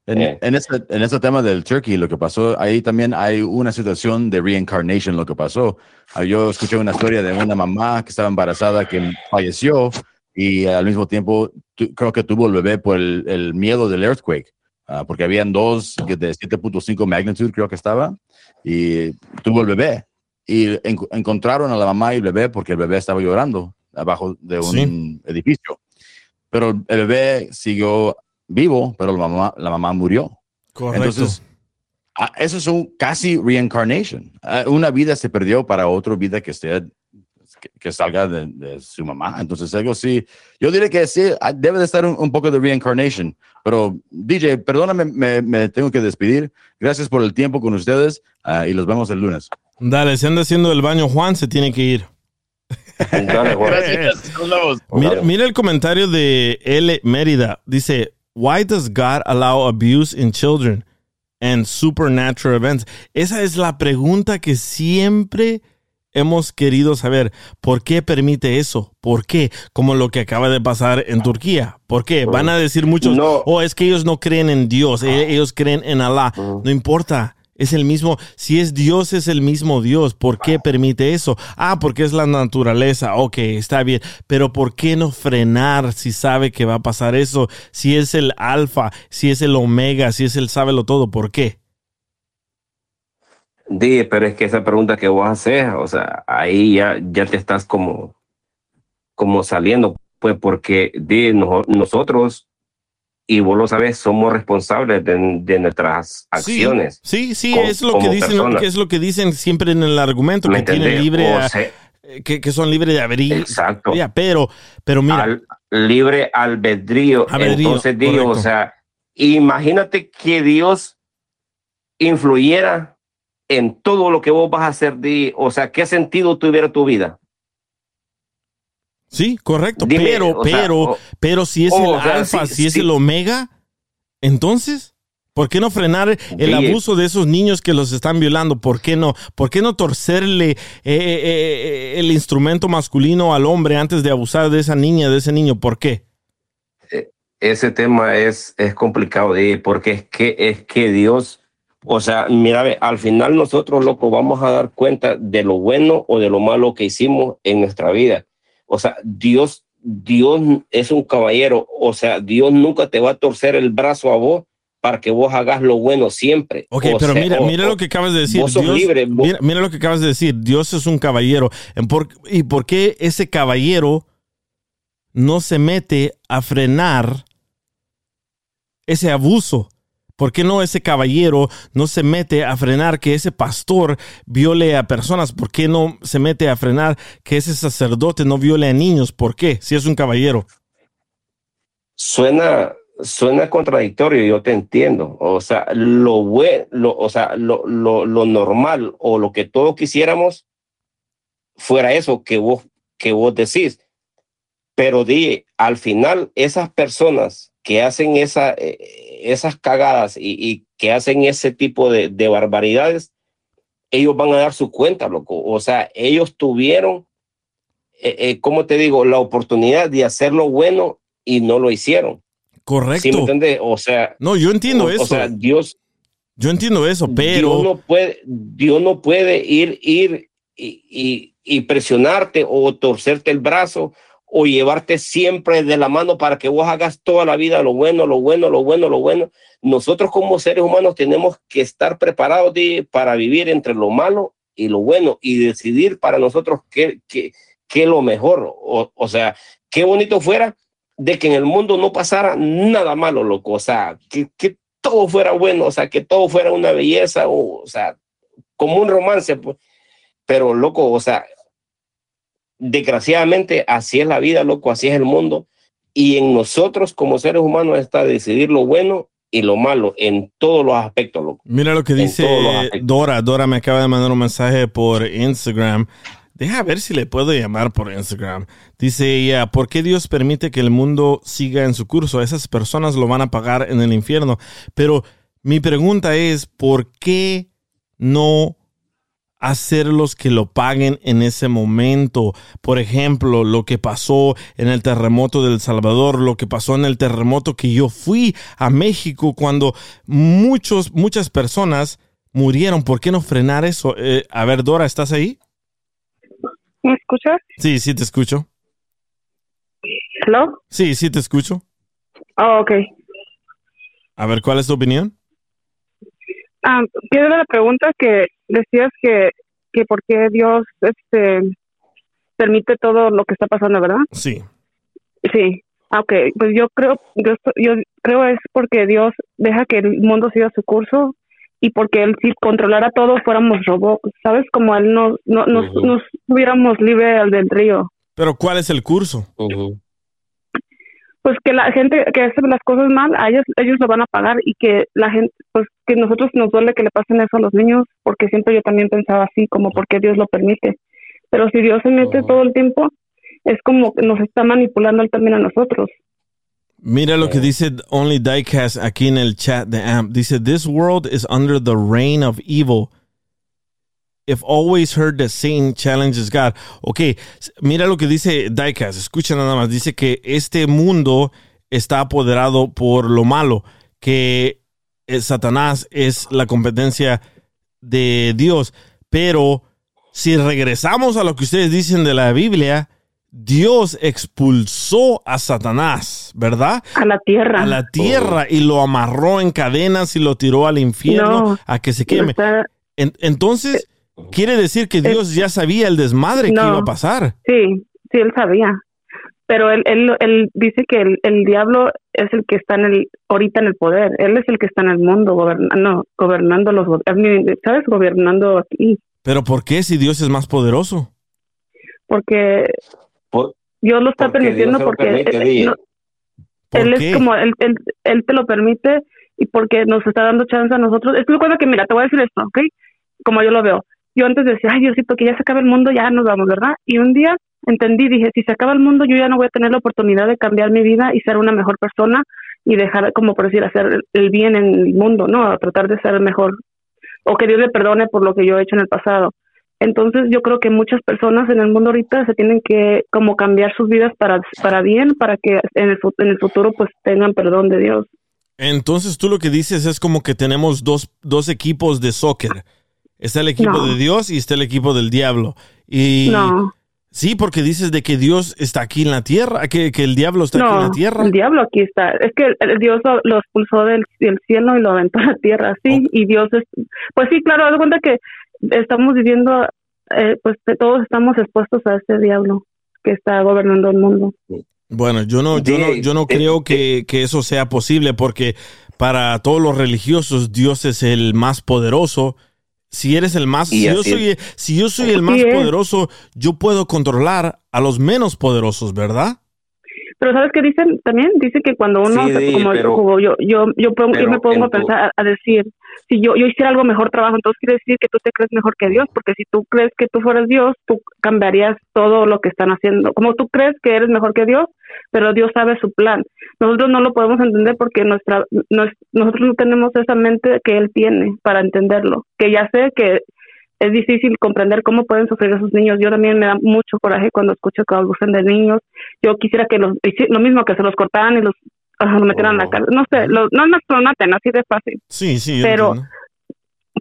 En, Eh. en, este, en este tema del turkey, lo que pasó, ahí también hay una situación de reincarnation, lo que pasó. Ah, Yo escuché una historia de una mamá que estaba embarazada que falleció y al mismo tiempo tu- creo que tuvo el bebé por el, el miedo del earthquake, ah, porque habían dos de 7.5 magnitud, creo que estaba, y tuvo el bebé. Y en- encontraron a la mamá y el bebé porque el bebé estaba llorando abajo de un Sí. edificio. Pero el bebé siguió vivo, pero la mamá, la mamá murió. Correcto. Entonces, ah, eso es un casi reincarnation. Ah, una vida se perdió para otra vida que esté que, que salga de, de su mamá. Entonces, algo sí, yo diré que sí, ah, debe de estar un, un poco de reincarnation. Pero, DJ, perdóname, me, me tengo que despedir. Gracias por el tiempo con ustedes ah, y los vemos el lunes. Dale, se anda haciendo el baño Juan, se tiene que ir. Dale, Juan. Nos vemos. Mira, mira el comentario de L. Mérida. Dice, Why does God allow abuse in children and supernatural events? Esa es la pregunta que siempre hemos querido saber. ¿Por qué permite eso? ¿Por qué? Como lo que acaba de pasar en Turquía. ¿Por qué? Van a decir muchos, No. oh, es que ellos no creen en Dios, e- ellos creen en Alá. No importa. Es el mismo, si es Dios, es el mismo Dios. ¿Por qué permite eso? Ah, porque es la naturaleza. Ok, está bien. Pero ¿por qué no frenar si sabe que va a pasar eso? Si es el alfa, si es el omega, si es el sábelo todo, ¿por qué? Di, pero es que esa pregunta que vos haces, o sea, ahí ya, ya te estás como, como saliendo, pues porque di, no- nosotros, y vos lo sabes, somos responsables de, de nuestras acciones. Sí, sí, como- es lo que dicen, que es lo que dicen siempre en el argumento, ¿Me que tienen libre, a- sea, que, que son libres de abrir. exacto. Ya, pero, pero mira, Al, libre albedrío. Albedrío, Entonces digo, correcto. o sea, imagínate que Dios influyera en todo lo que vos vas a hacer, o sea, ¿qué sentido tuviera tu vida? Sí, correcto, Dime, pero, sea, pero, o- pero si es o el sea, alfa, sí, si es sí. el omega, entonces, ¿por qué no frenar el abuso de esos niños que los están violando? ¿Por qué no? ¿Por qué no torcerle eh, eh, eh, el instrumento masculino al hombre antes de abusar de esa niña, de ese niño? ¿Por qué? ese tema es, es complicado de porque es que es que Dios, o sea, mira, al final nosotros, loco, vamos a dar cuenta de lo bueno o de lo malo que hicimos en nuestra vida. O sea, Dios, Dios es un caballero, o sea, Dios nunca te va a torcer el brazo a vos para que vos hagas lo bueno siempre. Ok, O pero sea, mira, mira o- lo que acabas de decir. vos sos Dios- libre, vos- mira, mira lo que acabas de decir. Dios es un caballero. ¿Y por qué ese caballero no se mete a frenar ese abuso? ¿Por qué no ese caballero no se mete a frenar que ese pastor viole a personas? ¿Por qué no se mete a frenar que ese sacerdote no viole a niños? ¿Por qué? Si es un caballero. suena suena contradictorio, yo te entiendo. O sea, lo o sea, lo, lo, lo normal o lo que todos quisiéramos fuera eso que vos que vos decís. Pero di, al final esas personas que hacen esa, eh, esas cagadas y, y que hacen ese tipo de, de barbaridades, ellos van a dar su cuenta, loco. O sea, ellos tuvieron, eh, eh, ¿cómo te digo?, la oportunidad de hacer lo bueno y no lo hicieron. Correcto. ¿Sí me entiendes? O sea, no, yo entiendo o, eso. o sea, Dios, yo entiendo eso, pero... Dios no puede, Dios no puede ir, ir y, y, y presionarte o torcerte el brazo o llevarte siempre de la mano para que vos hagas toda la vida lo bueno, lo bueno, lo bueno, lo bueno. Nosotros como seres humanos tenemos que estar preparados de, para vivir entre lo malo y lo bueno y decidir para nosotros qué, qué, qué lo mejor. O, o sea, qué bonito fuera de que en el mundo no pasara nada malo, loco. O sea, que, que todo fuera bueno, o sea, que todo fuera una belleza, o, o sea, como un romance, pues. Pero, loco, o sea, desgraciadamente así es la vida, loco, así es el mundo. Y en nosotros como seres humanos está decidir lo bueno y lo malo en todos los aspectos. loco. Mira lo que En dice. Dora. Dora me acaba de mandar un mensaje por Instagram. Deja ver si le puedo llamar por Instagram. Dice ella, ¿por qué Dios permite que el mundo siga en su curso? Esas personas lo van a pagar en el infierno. Pero mi pregunta es, ¿por qué no hacerlos que lo paguen en ese momento? Por ejemplo, lo que pasó en el terremoto del Salvador, lo que pasó en el terremoto que yo fui a México cuando muchos, muchas personas murieron. ¿Por qué no frenar eso? Eh, a ver, Dora, ¿estás ahí? ¿Me escuchas? Sí, sí te escucho. ¿Hello? Sí, sí te escucho. Oh, ok. A ver, ¿cuál es tu opinión? Ah, quiero la pregunta que decías que, que por qué Dios este, permite todo lo que está pasando, ¿verdad? Sí. Sí. Ah, Ok, pues yo creo, yo, esto- yo creo es porque Dios deja que el mundo siga su curso y porque Él si controlara todo fuéramos robots, ¿sabes? Como Él no, no, nos, Ujú. nos tuviéramos libre al del río. Pero ¿cuál es el curso? Pues que la gente que hace las cosas mal, a ellos, ellos lo van a pagar y que la gente, pues que nosotros nos duele que le pasen eso a los niños, porque siempre yo también pensaba así, como porque Dios lo permite. Pero si Dios se mete Ujú. todo el tiempo, es como que nos está manipulando él también a nosotros. Mira lo que dice Only Diecast aquí en el chat de AMP. Dice, This world is under the reign of evil. If always heard that Satan challenges God. Ok, mira lo que dice Diecast. Escucha nada más. Dice que este mundo está apoderado por lo malo. Que eh, Satanás es la competencia de Dios. Pero si regresamos a lo que ustedes dicen de la Biblia, Dios expulsó a Satanás, ¿verdad? A la tierra. A la tierra y lo amarró en cadenas y lo tiró al infierno No. a que se queme. Está- En- entonces, quiere decir que Dios ya sabía el desmadre que No. iba a pasar. sí, sí, él sabía. Pero él, él, él dice que el, el diablo es el que está en el, ahorita en el poder. Él es el que está en el mundo gobernando, gobernando los, ¿sabes? Gobernando aquí. Pero ¿por qué si Dios es más poderoso? Porque Por- Dios lo está porque permitiendo lo porque permite, él, di. no- ¿Por él qué? es como él, él, él te lo permite y porque nos está dando chance a nosotros. Es que recuerda que mira, te voy a decir esto, ¿ok? Como yo lo veo. Yo antes decía, ay Diosito, que ya se acabe el mundo, ya nos vamos, ¿verdad? Y un día entendí, dije, si se acaba el mundo, yo ya no voy a tener la oportunidad de cambiar mi vida y ser una mejor persona y dejar, como por decir, hacer el- bien en el mundo, ¿no? A tratar de ser mejor. O que Dios le perdone por lo que yo he hecho en el pasado. Entonces yo creo que muchas personas en el mundo ahorita se tienen que como cambiar sus vidas para, para bien, para que en el, en el futuro pues tengan perdón de Dios. Entonces tú lo que dices es como que tenemos dos, dos equipos de soccer. Está el equipo No. de Dios y está el equipo del diablo. Y No, sí, porque dices de que Dios está aquí en la tierra, que, que el diablo está aquí en la tierra. el diablo aquí está. Es que el, el Dios lo, lo expulsó del, del cielo y lo aventó a la tierra, sí, y Dios es... Pues sí, claro, haz cuenta que estamos viviendo, eh, pues que todos estamos expuestos a este diablo que está gobernando el mundo. Bueno, yo no, yo no, yo no creo que, que eso sea posible porque para todos los religiosos Dios es el más poderoso. Si eres el más, si yo soy, si yo soy el más poderoso, yo puedo controlar a los menos poderosos, ¿verdad? Pero ¿sabes qué dicen también? Dice que cuando uno, Sí, como, pero- yo, yo, yo, pongo- yo me pongo a pensar, a decir, si yo, yo hiciera algo mejor trabajo, entonces quiere decir que tú te crees mejor que Dios, porque si tú crees que tú fueras Dios, tú cambiarías todo lo que están haciendo. Como tú crees que eres mejor que Dios, pero Dios sabe su plan. Nosotros no lo podemos entender porque nuestra, nos- nosotros no tenemos esa mente que Él tiene para entenderlo. Que ya sé que es difícil comprender cómo pueden sufrir esos niños. Yo también me da mucho coraje cuando escucho que abusan de niños. Yo quisiera que los, lo mismo que se los cortaran y los ajá, lo metieran a la Oh. cárcel. No sé, no nos maten, así de fácil. Sí, sí. Pero- entiendo.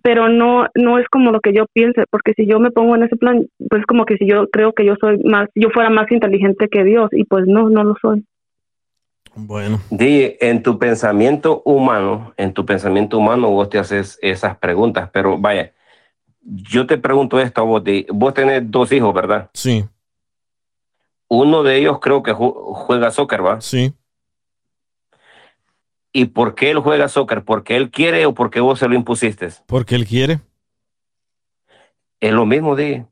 Pero no no es como lo que yo piense, porque si yo me pongo en ese plan, pues como que si yo creo que yo soy más, yo fuera más inteligente que Dios, y pues no, no lo soy. Bueno, Di, en tu pensamiento humano, en tu pensamiento humano vos te haces esas preguntas, pero vaya, yo te pregunto esto a vos, Di, vos tenés dos hijos, ¿verdad? sí, Uno de ellos creo que ju- juega soccer, ¿va? sí. ¿Y por qué él juega soccer? ¿Porque él quiere o porque vos se lo impusiste? Porque él quiere. Es lo mismo, Di,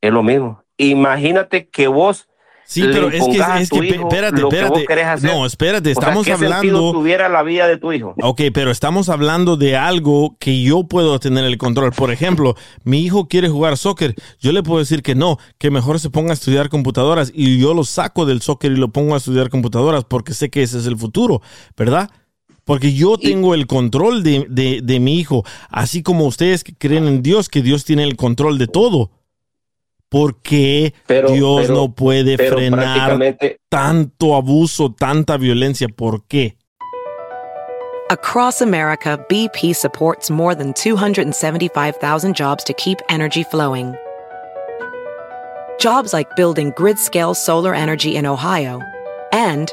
es lo mismo. Imagínate que vos Sí, pero es que, es que, hijo espérate, lo que vos espérate. No, espérate, O sea, estamos ¿qué hablando. tuviera la vida de tu hijo? Ok, pero estamos hablando de algo que yo puedo tener el control. Por ejemplo, mi hijo quiere jugar soccer. Yo le puedo decir que no, que mejor se ponga a estudiar computadoras y yo lo saco del soccer y lo pongo a estudiar computadoras porque sé que ese es el futuro, ¿verdad? Porque yo tengo el control de, de- de mi hijo, así como ustedes que creen en Dios, que Dios tiene el control de todo. Porque Pero- Dios pero- no puede frenar tanto abuso, tanta violencia. ¿Por qué? Across America, BP supports more than 275,000 jobs to keep energy flowing. Jobs like building grid scale solar energy in Ohio and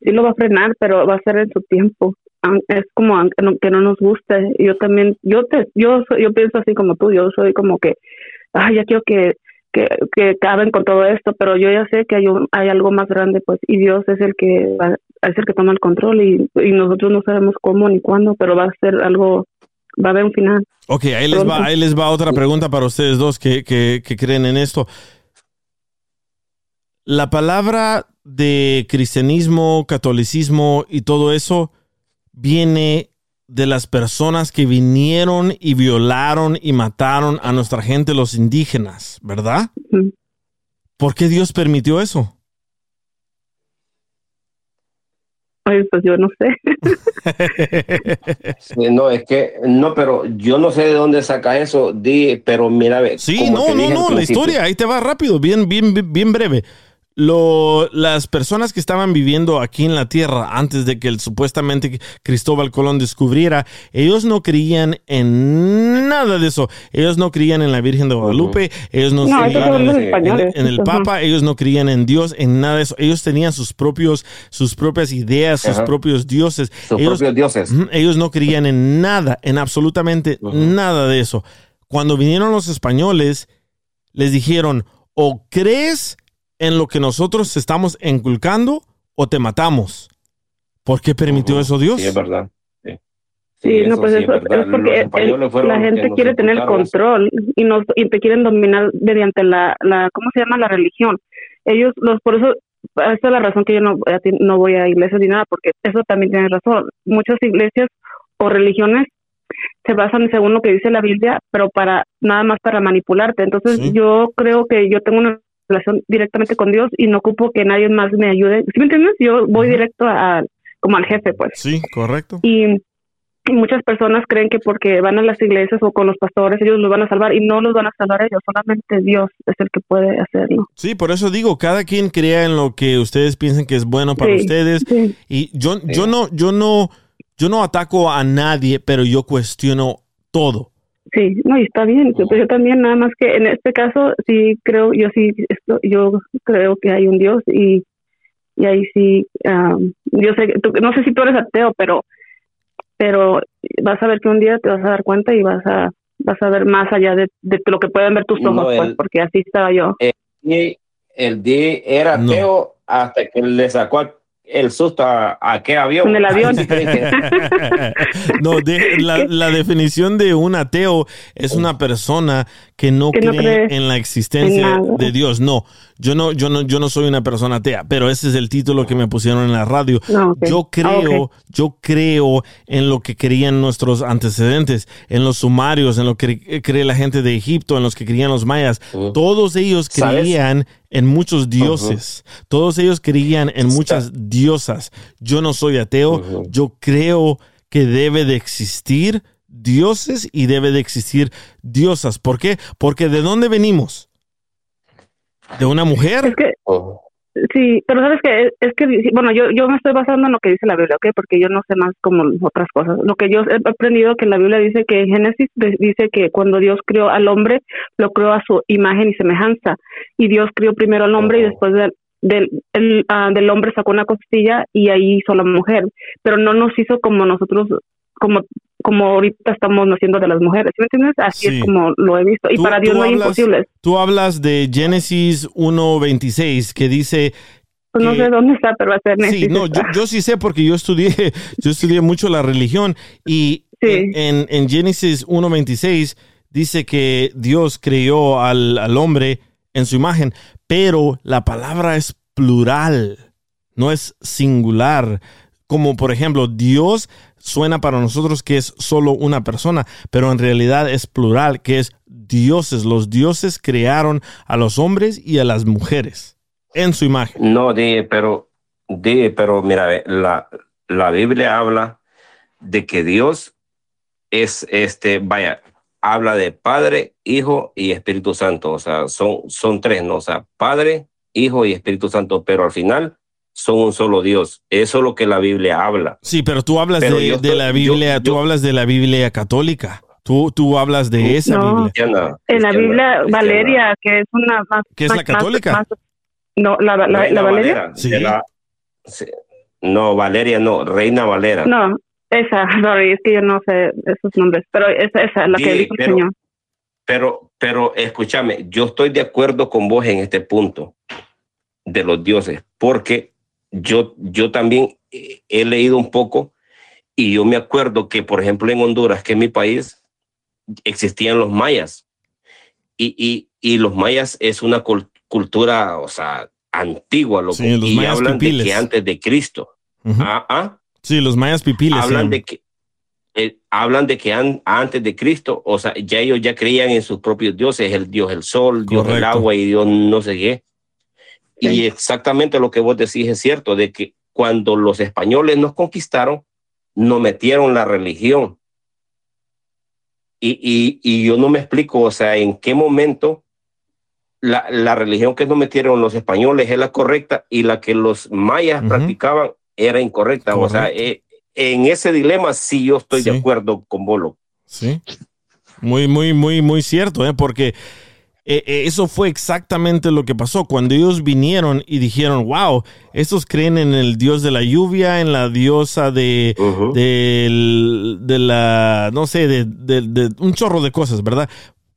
Sí lo va a frenar, pero va a ser en su tiempo. Es como que no nos guste. Yo también, yo te, yo yo pienso así como tú. Yo soy como que, ay, ya quiero que que, que acaben con todo esto, pero yo ya sé que hay un- hay algo más grande, pues, y Dios es el que va- es el que toma el control y, y nosotros no sabemos cómo ni cuándo, pero va a ser algo, va a haber un final. Ok, ahí les va, ahí les va otra pregunta para ustedes dos que, que- que creen en esto. La palabra de cristianismo, catolicismo y todo eso viene de las personas que vinieron y violaron y mataron a nuestra gente, los indígenas, ¿verdad? ¿Por qué Dios permitió eso? Ay, pues yo no sé. Sí, no, es que, no, pero yo no sé de dónde saca eso, di, pero mira, ve, Sí, no, no, no, la historia, ahí te va rápido, bien, bien, bien- bien breve. Lo, las personas que estaban viviendo aquí en la tierra antes de que el, supuestamente Cristóbal Colón descubriera, ellos no creían en nada de eso. Ellos no creían en la Virgen de Guadalupe, ellos no, creían en, el Ajá. Papa, ellos no creían en Dios, en nada de eso. Ellos tenían sus propios, sus propias ideas, sus Ajá. propios dioses. sus ellos, propios dioses. Ellos no creían en nada, en absolutamente nada de eso. Cuando vinieron los españoles, les dijeron, o crees en lo que nosotros estamos inculcando o te matamos. ¿Por qué permitió eso Dios? Sí, es verdad. Sí, Sí, no, pues sí eso, es porque el- la gente quiere tener eso. control y nos y te quieren dominar mediante la, la ¿cómo se llama? La religión. Ellos, los por eso, esa es la razón que yo no, a ti- no voy a iglesias ni nada, porque eso también tiene razón. Muchas iglesias o religiones se basan según lo que dice la Biblia, pero para nada más para manipularte. Entonces Sí. yo creo que yo tengo una relación directamente con Dios y no ocupo que nadie más me ayude. ¿Sí me entiendes? Yo voy directo a como al jefe, pues Sí, correcto. y, y muchas personas creen que porque van a las iglesias o con los pastores ellos los van a salvar y no los van a salvar ellos, solamente Dios es el que puede hacerlo. Sí, por eso digo, cada quien crea en lo que ustedes piensan que es bueno para Sí, ustedes. sí. Y yo, yo no, yo no, yo no ataco a nadie, pero yo cuestiono todo. Sí, no, y está bien, yo, pues yo también, nada más que en este caso sí creo, yo sí, esto, yo creo que hay un Dios y, y ahí sí, am, yo sé, que tú- no sé si tú eres ateo, pero, pero vas a ver que un día te vas a dar cuenta y vas a, vas a ver más allá de, de lo que pueden ver tus No, ojos, pues, el- porque así estaba yo. Y el D era No. ateo hasta que le sacó el susto a, a qué avión. En el avión. No, de- la, la definición de un ateo es una persona que no Que no cree en la existencia en de Dios. No, yo no, yo no, yo no soy una persona atea, pero ese es el título que me pusieron en la radio. No. Yo Ah, creo, yo creo en lo que creían nuestros antecedentes, en los sumarios, en lo que cre- cree la gente de Egipto, en los que creían los mayas. Todos ellos ¿Sabes? creían en muchos dioses. Todos ellos creían en muchas diosas. Yo no soy ateo. Yo creo que debe de existir dioses y debe de existir diosas. ¿Por qué? Porque ¿de dónde venimos? ¿De una mujer? Es que, Ujú. sí, pero sabes que es que, bueno, yo, yo me estoy basando en lo que dice la Biblia, ¿ok? Porque yo no sé más como otras cosas. Lo que yo he aprendido que la Biblia dice que en Génesis dice que cuando Dios creó al hombre, lo creó a su imagen y semejanza. Y Dios creó primero al hombre y Ujú. después del, del, el, ah, del hombre sacó una costilla y ahí hizo la mujer. Pero no nos hizo como nosotros, como como ahorita estamos naciendo de las mujeres, ¿sí ¿me entiendes? Así Sí. es como lo he visto. Y para Dios no hay imposibles. Tú hablas de Génesis 1.26 que dice Pues no que- sé dónde está, pero va a ser Sí, no, yo, yo sí sé porque yo estudié, yo estudié mucho la religión y Sí. en, en Génesis 1.26 dice que Dios creó al, al hombre en su imagen, pero la palabra es plural, no es singular. Como por ejemplo, Dios suena para nosotros que es solo una persona, pero en realidad es plural, que es dioses. Los dioses crearon a los hombres y a las mujeres en su imagen. No, di, pero, di, pero mira, la, la Biblia habla de que Dios es este, vaya, habla de Padre, Hijo y Espíritu Santo. O sea, son, son tres, ¿no? O sea, Padre, Hijo y Espíritu Santo, pero al final son un solo Dios. Eso es lo que la Biblia habla. Sí, pero tú hablas Pero de, yo de estoy- la yo- Biblia, tú yo- hablas de la Biblia católica. Tú, tú hablas de esa No. Biblia. Cristiana, En la Biblia, cristiana. Valeria, que es una más. ¿Que es más- la católica? más- más- no, la, la, Valeria. Valera, Sí. de la- sí. no, Valeria no, Reina Valera. No, esa, sorry, es que yo no sé esos nombres, pero esa, esa la que dijo el Señor. Pero, pero escúchame, yo estoy de acuerdo con vos en este punto de los dioses, porque yo, yo también eh, he leído un poco y yo me acuerdo que, por ejemplo, en Honduras, que es mi país, existían los mayas. Y, y, y los mayas es una cul- cultura, o sea, antigua, loco, Sí, los y mayas hablan pipiles. de que antes de Cristo. Ah, ah, Sí, los mayas pipiles. hablan de que eh, hablan de que an- antes de Cristo, o sea, ya ellos ya creían en sus propios dioses, el dios el sol, dios del Correcto. agua y dios no sé qué. Y exactamente lo que vos decís es cierto, de que cuando los españoles nos conquistaron, nos metieron la religión. Y, y, y yo no me explico, o sea, en qué momento la, la religión que nos metieron los españoles es la correcta y la que los mayas practicaban era incorrecta. O sea, eh, en ese dilema sí yo estoy de acuerdo con Bolo. Sí. Muy, muy, muy, muy cierto, ¿eh? porque eh, eh, eso fue exactamente lo que pasó. Cuando ellos vinieron y dijeron, wow, estos creen en el dios de la lluvia, en la diosa de, de la, no sé, de, de- de un chorro de cosas, ¿verdad?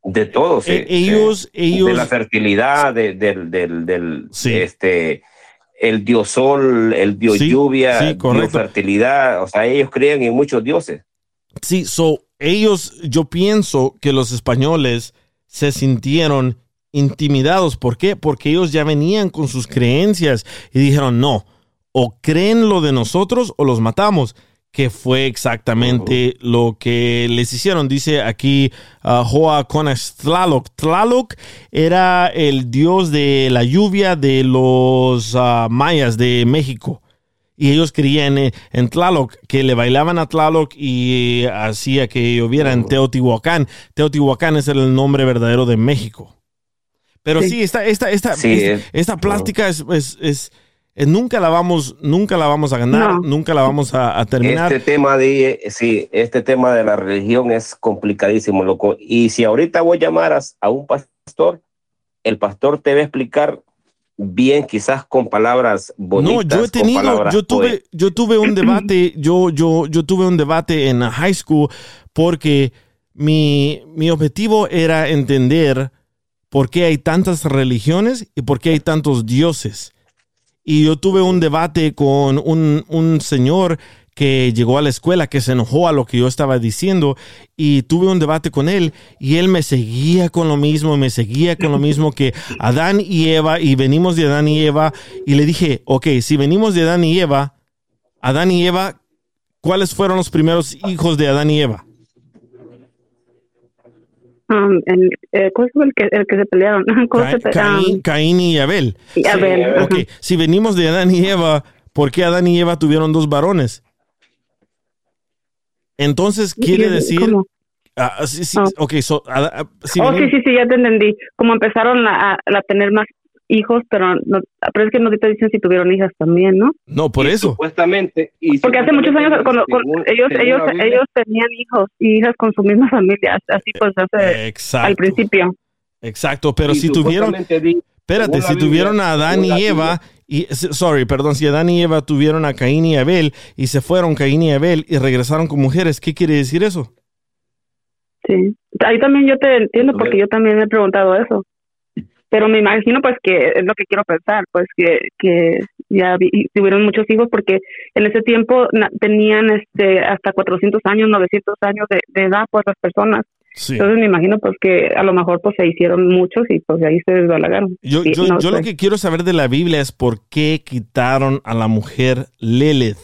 De todo, sí, Eh, ellos, sí. ellos, de la fertilidad, de- del, del, del Sí. este, el dios sol, el dios Sí, lluvia, sí, dios fertilidad. O sea, ellos creen en muchos dioses. Sí, so, ellos, yo pienso que los españoles se sintieron intimidados. ¿Por qué? Porque ellos ya venían con sus creencias y dijeron, no, o creen lo de nosotros o los matamos, que fue exactamente lo que les hicieron. Dice aquí uh, Joa Conas Tlaloc. Tlaloc era el dios de la lluvia de los ah, mayas de México y ellos creían en, en Tlaloc, que le bailaban a Tlaloc y hacía que lloviera en Teotihuacán. Teotihuacán es el nombre verdadero de México. Pero sí, Sí. esta, esta, esta, Sí, esta, es- esta plástica es, es, es- es- nunca la vamos, nunca la vamos a ganar, No. nunca la vamos a, a terminar. Este tema de, sí, este tema de la religión es complicadísimo, loco. Y si ahorita vos llamaras a un pastor, el pastor te va a explicar bien, quizás con palabras bonitas. No, yo he tenido, yo tuve, yo tuve un debate, yo, yo, yo tuve un debate en high school porque mi, mi objetivo era entender por qué hay tantas religiones y por qué hay tantos dioses. Y yo tuve un debate con un, un señor que llegó a la escuela, que se enojó a lo que yo estaba diciendo, y tuve un debate con él, y él me seguía con lo mismo, me seguía con lo mismo que Adán y Eva, y venimos de Adán y Eva, y le dije, ok, si venimos de Adán y Eva, Adán y Eva, ¿cuáles fueron los primeros hijos de Adán y Eva? Um, el, eh, ¿Cuál fue el que, el que se pelearon? ¿Cómo Ca- se pe- Caín, um, Caín y Abel. y Abel, Sí, si venimos de Adán y Eva, ¿por qué Adán y Eva tuvieron dos varones? Entonces quiere ¿Qué- decir... cómo? ah, sí, sí, Ah. ok, so, ah, ah, si oh, sí, sí, sí, ya te entendí. Como empezaron a, a- a tener más hijos, pero no, pero es que no te dicen si tuvieron hijas también, ¿no? No, por Y eso. Supuestamente. y Porque hace muchos años según- ellos según ellos ellos tenían hijos y hijas con su misma familia, así pues hace Exacto. al principio. Exacto, pero y si tuvieron... Espérate, si Biblia, tuvieron a Adán y Eva, y, sorry, perdón, si Adán y Eva tuvieron a Caín y Abel y se fueron Caín y Abel y regresaron con mujeres, ¿qué quiere decir eso? Sí. Ahí también yo te entiendo porque yo también me he preguntado eso. Pero me imagino pues que es lo que quiero pensar, pues que, que ya vi- tuvieron muchos hijos porque en ese tiempo na- tenían este hasta 400 años, 900 años de, de edad pues las personas. Sí. Entonces me imagino pues que a lo mejor pues se hicieron muchos y pues ahí se desbalagaron. Yo, Sí, yo, no yo lo que quiero saber de la Biblia es por qué quitaron a la mujer Lilith.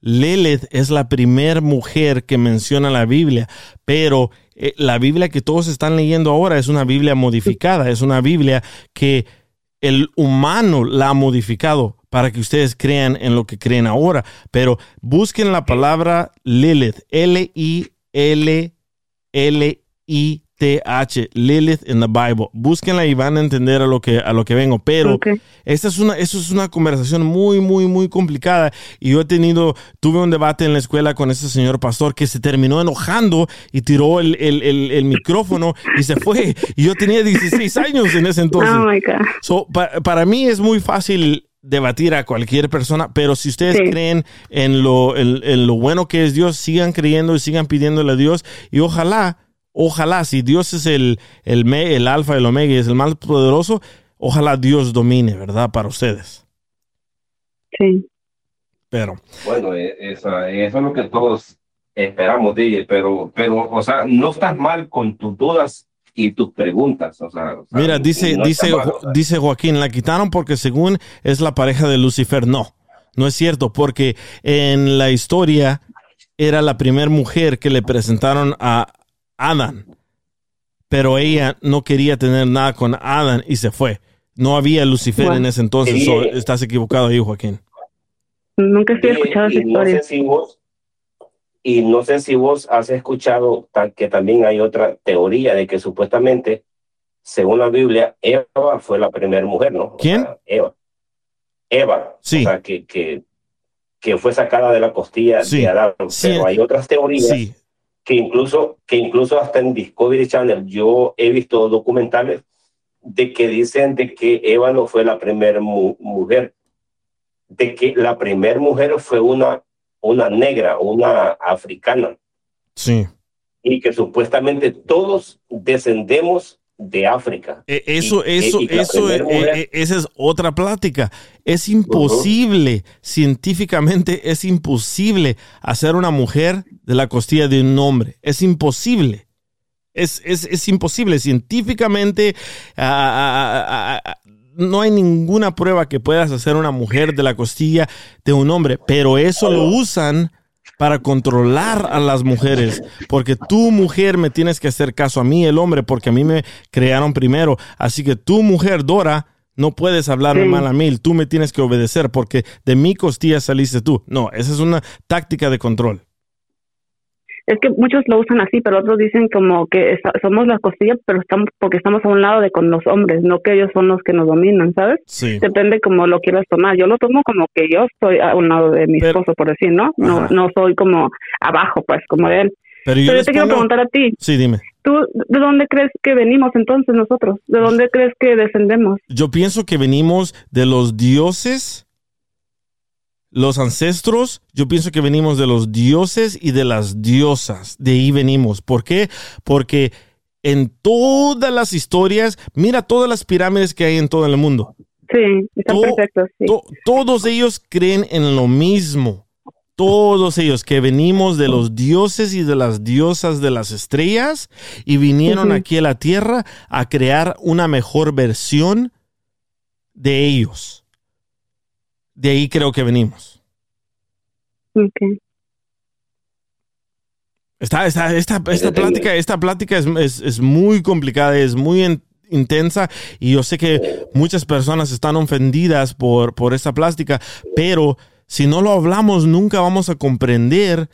Lilith es la primer mujer que menciona la Biblia, pero eh, la Biblia que todos están leyendo ahora es una Biblia modificada, es una Biblia que el humano la ha modificado para que ustedes crean en lo que creen ahora. Pero busquen la palabra Lilith, L-I-L-L-I-T-H, Lilith in the Bible. Búsquenla y van a entender a lo que, a lo que vengo. Pero Ok. esta es una, eso es una conversación muy, muy, muy complicada. Y yo he tenido, tuve un debate en la escuela con ese señor pastor que se terminó enojando y tiró el, el- el- el micrófono y se fue. Y yo tenía 16 años en ese entonces. Oh my God. So, pa- para mí es muy fácil debatir a cualquier persona, pero si ustedes Sí. creen en lo, en, en lo bueno que es Dios, sigan creyendo y sigan pidiéndole a Dios. Y ojalá, ojalá, si Dios es el, el, me- el alfa, el omega y es el más poderoso, ojalá Dios domine, ¿verdad? Para ustedes. Sí. Pero, Bueno, esa- eso es lo que todos esperamos, DJ, pero, pero, o sea, no estás mal con tus dudas y tus preguntas, o sea. o sea, mira, dice, no dice, estás mal, o sea. dice Joaquín, la quitaron porque según es la pareja de Lucifer. No, no es cierto, porque en la historia era la primera mujer que le presentaron a Adán, pero ella no quería tener nada con Adán y se fue. No había Lucifer Bueno. en ese entonces, Sí. so, estás equivocado ahí, Joaquín. Nunca estoy escuchado esa y no historia. sé si vos y no sé si vos has escuchado que también hay otra teoría de que supuestamente según la Biblia Eva fue la primera mujer no O ¿Quién? sea, Eva Eva Sí. o sea que que que fue sacada de la costilla Sí. de Adán Sí. pero hay otras teorías Sí, que incluso que incluso hasta en Discovery Channel yo he visto documentales de que dicen de que Eva no fue la primera mu- mujer de que la primera mujer fue una una negra una africana sí. y que supuestamente todos descendemos de África E- Eso, Y- eso, y eso, primera e- mujer- e- esa es otra plática. Es imposible, científicamente es imposible hacer una mujer de la costilla de un hombre. Es imposible. Es, es, es imposible. Científicamente no hay ninguna prueba que puedas hacer una mujer de la costilla de un hombre, pero eso lo usan para controlar a las mujeres, porque tú mujer me tienes que hacer caso a mí, el hombre, porque a mí me crearon primero. Así que tú mujer, Dora, no puedes hablarme Sí. mal a mí, tú me tienes que obedecer, porque de mi costilla saliste tú. No, esa es una táctica de control. Es que muchos lo usan así, pero otros dicen como que somos la costilla, pero estamos porque estamos a un lado de con los hombres, no que ellos son los que nos dominan, ¿sabes? Sí. Depende como lo quieras tomar. Yo lo tomo como que yo estoy a un lado de mi Pero- esposo, por decir, ¿no? No, Ajá. no soy como abajo, pues, como de él. Pero yo Pero yo te quiero preguntar a ti, Sí, dime. ¿tú de dónde crees que venimos entonces nosotros? ¿De dónde crees que descendemos? Yo pienso que venimos de los dioses, los ancestros. Yo pienso que venimos de los dioses y de las diosas. De ahí venimos. ¿Por qué? Porque en todas las historias, mira todas las pirámides que hay en todo el mundo. Sí, están To- perfectos, sí. To- todos ellos creen en lo mismo. Todos ellos que venimos de los dioses y de las diosas de las estrellas y vinieron aquí a la tierra a crear una mejor versión de ellos. De ahí creo que venimos. Ok. Esta, esta, esta, esta plática, esta plática es, es- es muy complicada, es muy in- intensa y yo sé que muchas personas están ofendidas por, por esta plástica, pero si no lo hablamos nunca vamos a comprender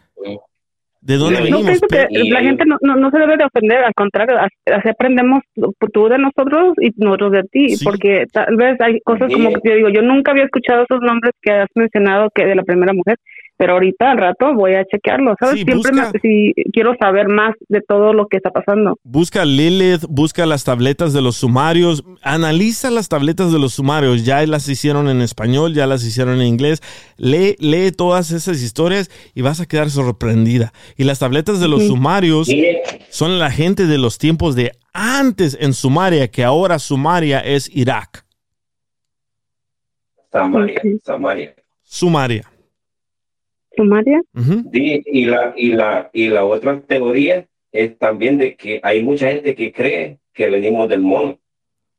¿De dónde No, venimos? pienso que la gente no, no, no se debe de ofender, al contrario, así aprendemos tú de nosotros y nosotros de ti, Sí. porque tal vez hay cosas como que yo digo, yo nunca había escuchado esos nombres que has mencionado que de la primera mujer, pero ahorita al rato voy a chequearlo, ¿sabes? Sí, Siempre busca. me- si quiero saber más de todo lo que está pasando. Busca Lilith, busca las tabletas de los sumarios, analiza las tabletas de los sumarios, ya las hicieron en español, ya las hicieron en inglés, lee, lee todas esas historias y vas a quedar sorprendida. Y las tabletas de los sumarios son la gente de los tiempos de antes en Sumaria, que ahora Sumaria es Irak. Samaria. Sumaria. Sumaria. Sí, y la, y la, y la otra teoría es también de que hay mucha gente que cree que venimos del mono.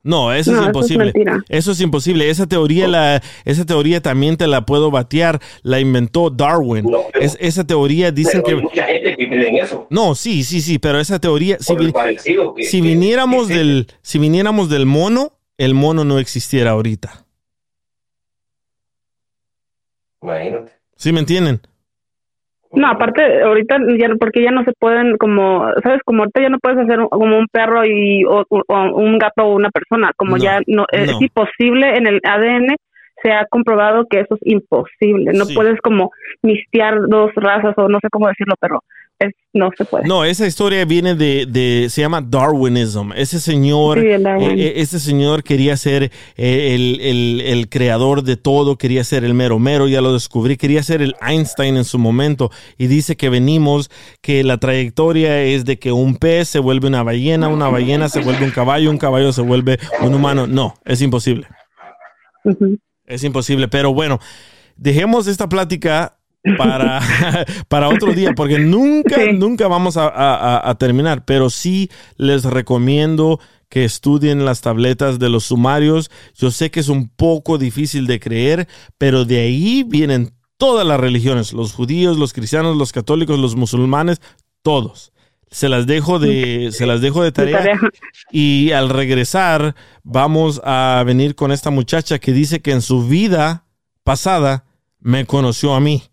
No, eso No, es eso es imposible. Eso es imposible. Esa teoría, la, esa teoría también te la puedo batear. La inventó Darwin. No, pero- Es- esa teoría dicen Pero hay que... mucha gente que cree en eso. No, sí, sí, sí, pero esa teoría, si, vi- parecido que- si que- viniéramos que- del, si viniéramos del mono, el mono no existiera ahorita. Imagínate. ¿Sí me entienden? No, aparte, ahorita ya, porque ya no se pueden, como, ¿sabes? Como ahorita ya no puedes hacer un- como un perro y, o, o un gato o una persona, como No, ya no, es no. imposible en el ADN, se ha comprobado que eso es imposible. No Sí. puedes como mistear dos razas o no sé cómo decirlo, pero es, no se puede. No, esa historia viene de, de se llama Darwinism. Ese señor, Sí, Darwin. eh, eh, ese señor quería ser eh, el, el- el creador de todo, quería ser el mero mero, ya lo descubrí, quería ser el Einstein en su momento. Y dice que venimos, que la trayectoria es de que un pez se vuelve una ballena, una ballena se vuelve un caballo, un caballo se vuelve un humano. No, es imposible. Es imposible, pero bueno, dejemos esta plática para, para otro día, porque nunca, Sí. nunca vamos a, a- terminar, pero sí les recomiendo que estudien las tabletas de los sumarios. Yo sé que es un poco difícil de creer, pero de ahí vienen todas las religiones, los judíos, los cristianos, los católicos, los musulmanes, todos. Se las dejo de, se las dejo de tarea. Y al regresar, vamos a venir con esta muchacha que dice que en su vida pasada me conoció a mí.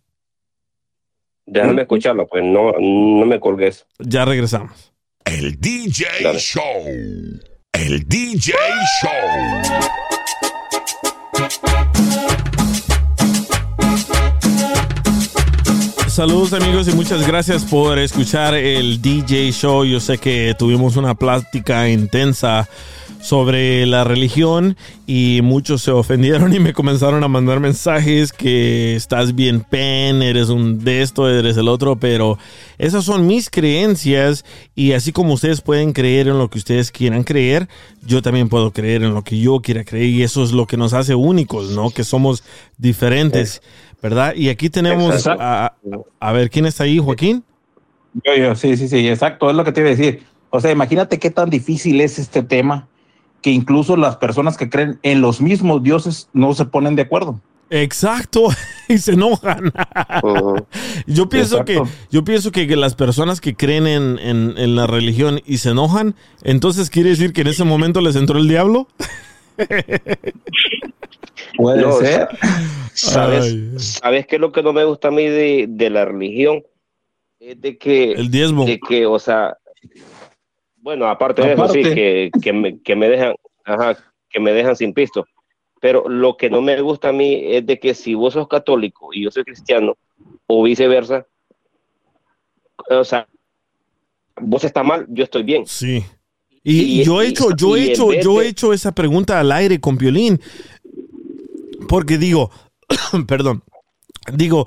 Déjame escucharlo, pues no, no me colgues. Ya regresamos. El DJ Dale. Show. El DJ Show. Saludos amigos y muchas gracias por escuchar el DJ Show. Yo sé que tuvimos una plática intensa sobre la religión y muchos se ofendieron y me comenzaron a mandar mensajes que estás bien pen, eres un de esto, eres el otro, pero esas son mis creencias y así como ustedes pueden creer en lo que ustedes quieran creer, yo también puedo creer en lo que yo quiera creer y eso es lo que nos hace únicos, ¿no? Que somos diferentes, ¿verdad? Y aquí tenemos a, a ver quién está ahí, Joaquín. Yo, yo, sí, sí, sí, exacto, es lo que te iba a decir. O sea, imagínate qué tan difícil es este tema que incluso las personas que creen en los mismos dioses no se ponen de acuerdo. Exacto, y se enojan. Yo pienso Exacto. que yo pienso que, que las personas que creen en, en- en la religión y se enojan, entonces quiere decir que en ese momento les entró el diablo. Puede No, ser. ¿Sabes, Ay. ¿Sabes qué es lo que no me gusta a mí de, de la religión? Es de que, El diezmo. de que, o sea, bueno, aparte de eso, sí, que, que, me, que me dejan, ajá, que me dejan sin pisto. Pero lo que no me gusta a mí es de que si vos sos católico y yo soy cristiano, o viceversa, o sea, vos estás mal, yo estoy bien. Sí. Y, Y- yo he hecho, yo he hecho, yo he hecho esa pregunta al aire con Piolín. Porque digo, perdón, digo,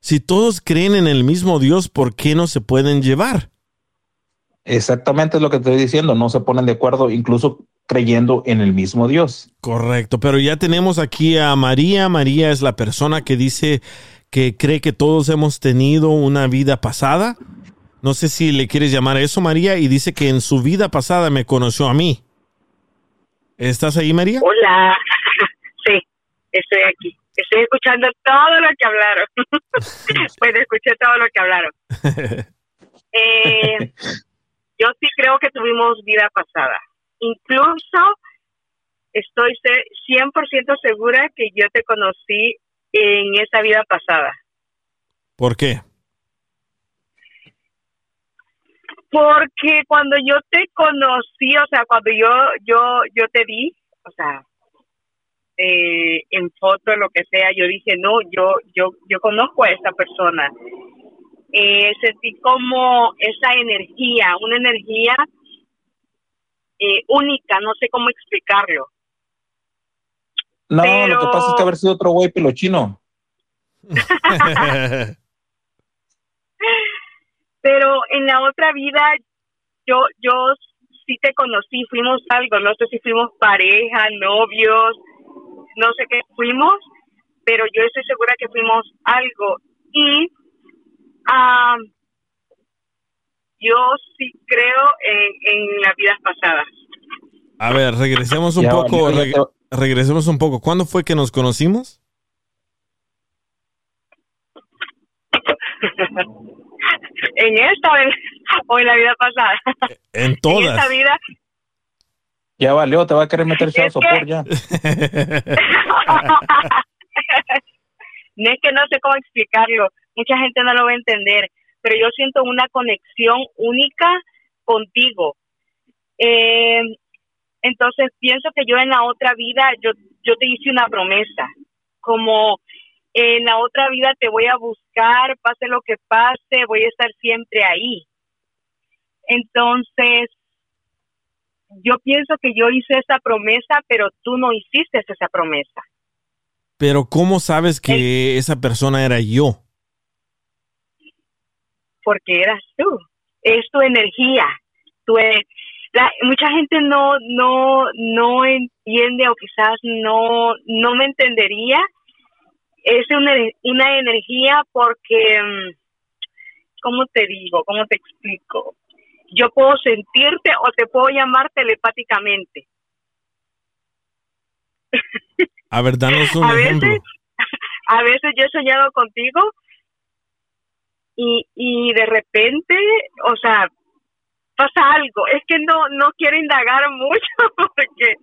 si todos creen en el mismo Dios, ¿por qué no se pueden llevar? Exactamente es lo que te estoy diciendo. No se ponen de acuerdo, incluso creyendo en el mismo Dios. Correcto, pero ya tenemos aquí a María. María es la persona que dice que cree que todos hemos tenido una vida pasada. No sé si le quieres llamar eso, María, y dice que en su vida pasada me conoció a mí. ¿Estás ahí, María? Hola, sí, estoy aquí. Estoy escuchando todo lo que hablaron. pues escuché todo lo que hablaron. Eh, yo sí creo que tuvimos vida pasada. Incluso estoy se- 100% segura que yo te conocí en esa vida pasada. ¿Por qué? Porque cuando yo te conocí, o sea, cuando yo yo yo te vi, o sea, eh, en foto, lo que sea, yo dije, no, yo yo yo conozco a esa persona. Eh, sentí como esa energía, una energía eh, única, no sé cómo explicarlo. No, lo que pasa es que haber sido otro güey pilochino. Pero en la otra vida, yo yo sí te conocí, fuimos algo, no sé si fuimos pareja, novios, no sé qué fuimos, pero yo estoy segura que fuimos algo. Y ah, yo sí creo en, en las vidas pasadas. A ver, regresemos un Ya, poco. ya reg- te- regresemos un poco. ¿Cuándo fue que nos conocimos? en esta o en, o en la vida pasada. En En esta todas. vida Ya valió, te va a querer meter que- sopor ya. no es que no sé cómo explicarlo, mucha gente no lo va a entender, pero yo siento una conexión única contigo. Eh, entonces pienso que yo en la otra vida, yo, yo te hice una promesa, como en la otra vida te voy a buscar, pase lo que pase, voy a estar siempre ahí. Entonces, yo pienso que yo hice esa promesa, pero tú no hiciste esa promesa. Pero ¿cómo sabes que esa persona era yo? Porque eras tú. Es tu energía. Tu, e- la, mucha gente no, no, no entiende o quizás no, no me entendería. Es una, una energía porque, mm, ¿cómo te digo? ¿Cómo te explico? Yo puedo sentirte o te puedo llamar telepáticamente. A ver, danos un a ejemplo. veces, a veces yo he soñado contigo y, y de repente, o sea, pasa algo. Es que no, no quiero indagar mucho porque,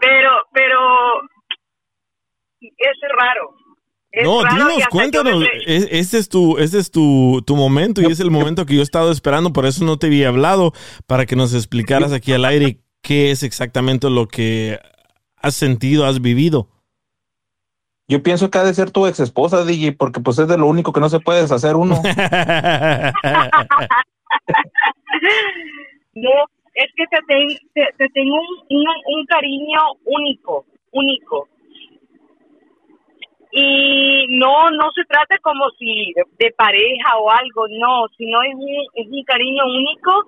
pero, pero es raro. Es No, raro dinos, cuéntanos. me- Este es tu, este es tu, tu momento y es el momento que yo he estado esperando, por eso no te había hablado, para que nos explicaras aquí al aire qué es exactamente lo que has sentido, has vivido. Yo pienso que ha de ser tu ex esposa, DJ, porque pues es de lo único que no se puede deshacer uno. No, es que te, ten- te, te tengo un, un- un cariño único, único. Y no, no se trata como si de, de pareja o algo, no, sino es un, es un cariño único.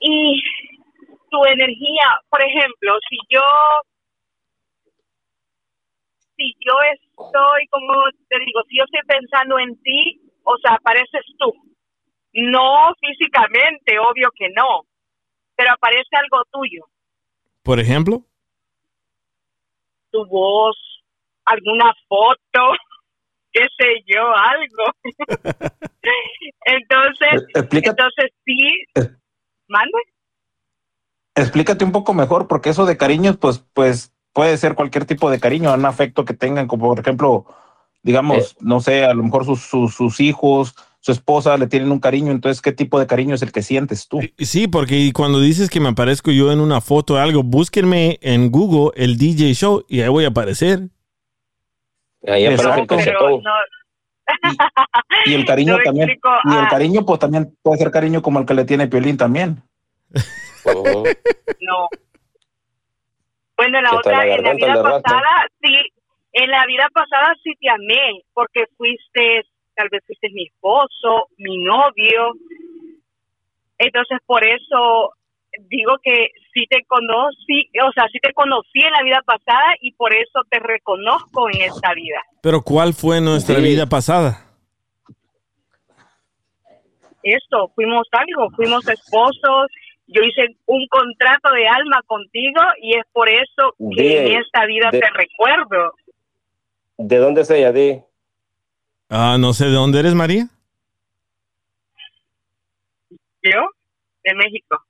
Y tu energía, por ejemplo, si yo, si yo estoy, como te digo, si yo estoy pensando en ti, o sea, apareces tú. No físicamente, obvio que no, pero aparece algo tuyo, Por ejemplo, tu voz, alguna foto, qué sé yo, algo. entonces, Explica- entonces sí, mande. Explícate un poco mejor, porque eso de cariños, pues, pues puede ser cualquier tipo de cariño, un afecto que tengan, como por ejemplo, digamos, no sé, a lo mejor sus, sus, sus hijos, su esposa le tienen un cariño, entonces, ¿qué tipo de cariño es el que sientes tú? sí, porque cuando dices que me aparezco yo en una foto o algo, búsquenme en Google el DJ Show y ahí voy a aparecer. Ahí aparece el Exacto. Pero cachetón. no, Y el cariño No también, explico, y el ah. cariño, pues también puede ser cariño como el que le tiene Piolín también. Ujú. no. Bueno, en la otra, la en la vida pasada, sí, en la vida pasada sí te amé, porque fuiste, tal vez fuiste mi esposo, mi novio. Entonces, por eso digo que sí te conocí, o sea, sí te conocí en la vida pasada y por eso te reconozco en esta vida. Pero ¿cuál fue nuestra Sí. vida pasada? Esto, fuimos algo, fuimos esposos. Yo hice un contrato de alma contigo y es por eso que en esta vida de- te recuerdo. ¿De dónde es ella, Di? Ah, no sé de dónde eres, María. ¿Yo? De México.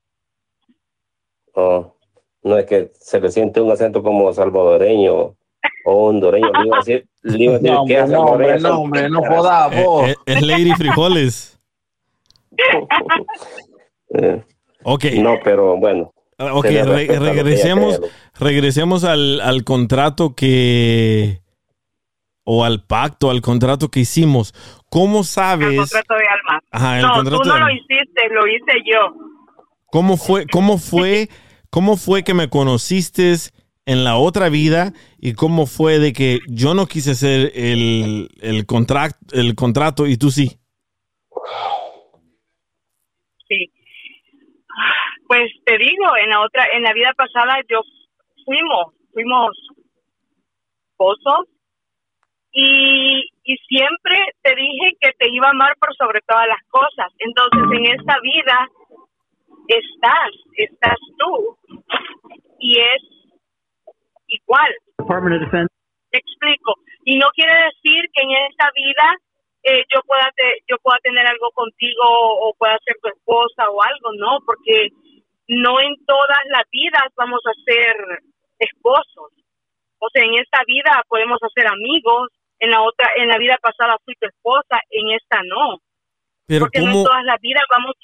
Oh, no es que se le siente un acento como salvadoreño o hondureño. Le iba a decir, le iba a decir No, ¿qué hombre, hace no, hombre, salvadoreño? no, hombre, no joda, vos. Eh, Es Lady Frijoles. Ok. No, pero bueno. Ah, Ok, re- regresemos, regresemos al, al contrato que... o al pacto, al contrato que hicimos. ¿Cómo El sabes? contrato de alma. Ajá, el no, contrato tú no de lo hiciste, lo hice yo. ¿Cómo fue, cómo fue, cómo fue que me conociste en la otra vida y cómo fue de que yo no quise hacer el, el, contract, el contrato y tú sí? Sí. Pues te digo, en la otra, en la vida pasada yo fuimos, fuimos esposos y, y siempre te dije que te iba a amar por sobre todas las cosas. Entonces en esta vida estás, estás tú y es igual. Department of Defense. Te explico. Y no quiere decir que en esta vida eh, yo pueda te- yo pueda tener algo contigo o pueda ser tu esposa o algo, no, porque no en todas las vidas vamos a ser esposos. O sea, en esta vida podemos hacer amigos, en la otra, en la vida pasada fui tu esposa, en esta no. Pero porque no ¿cómo, en todas las vidas vamos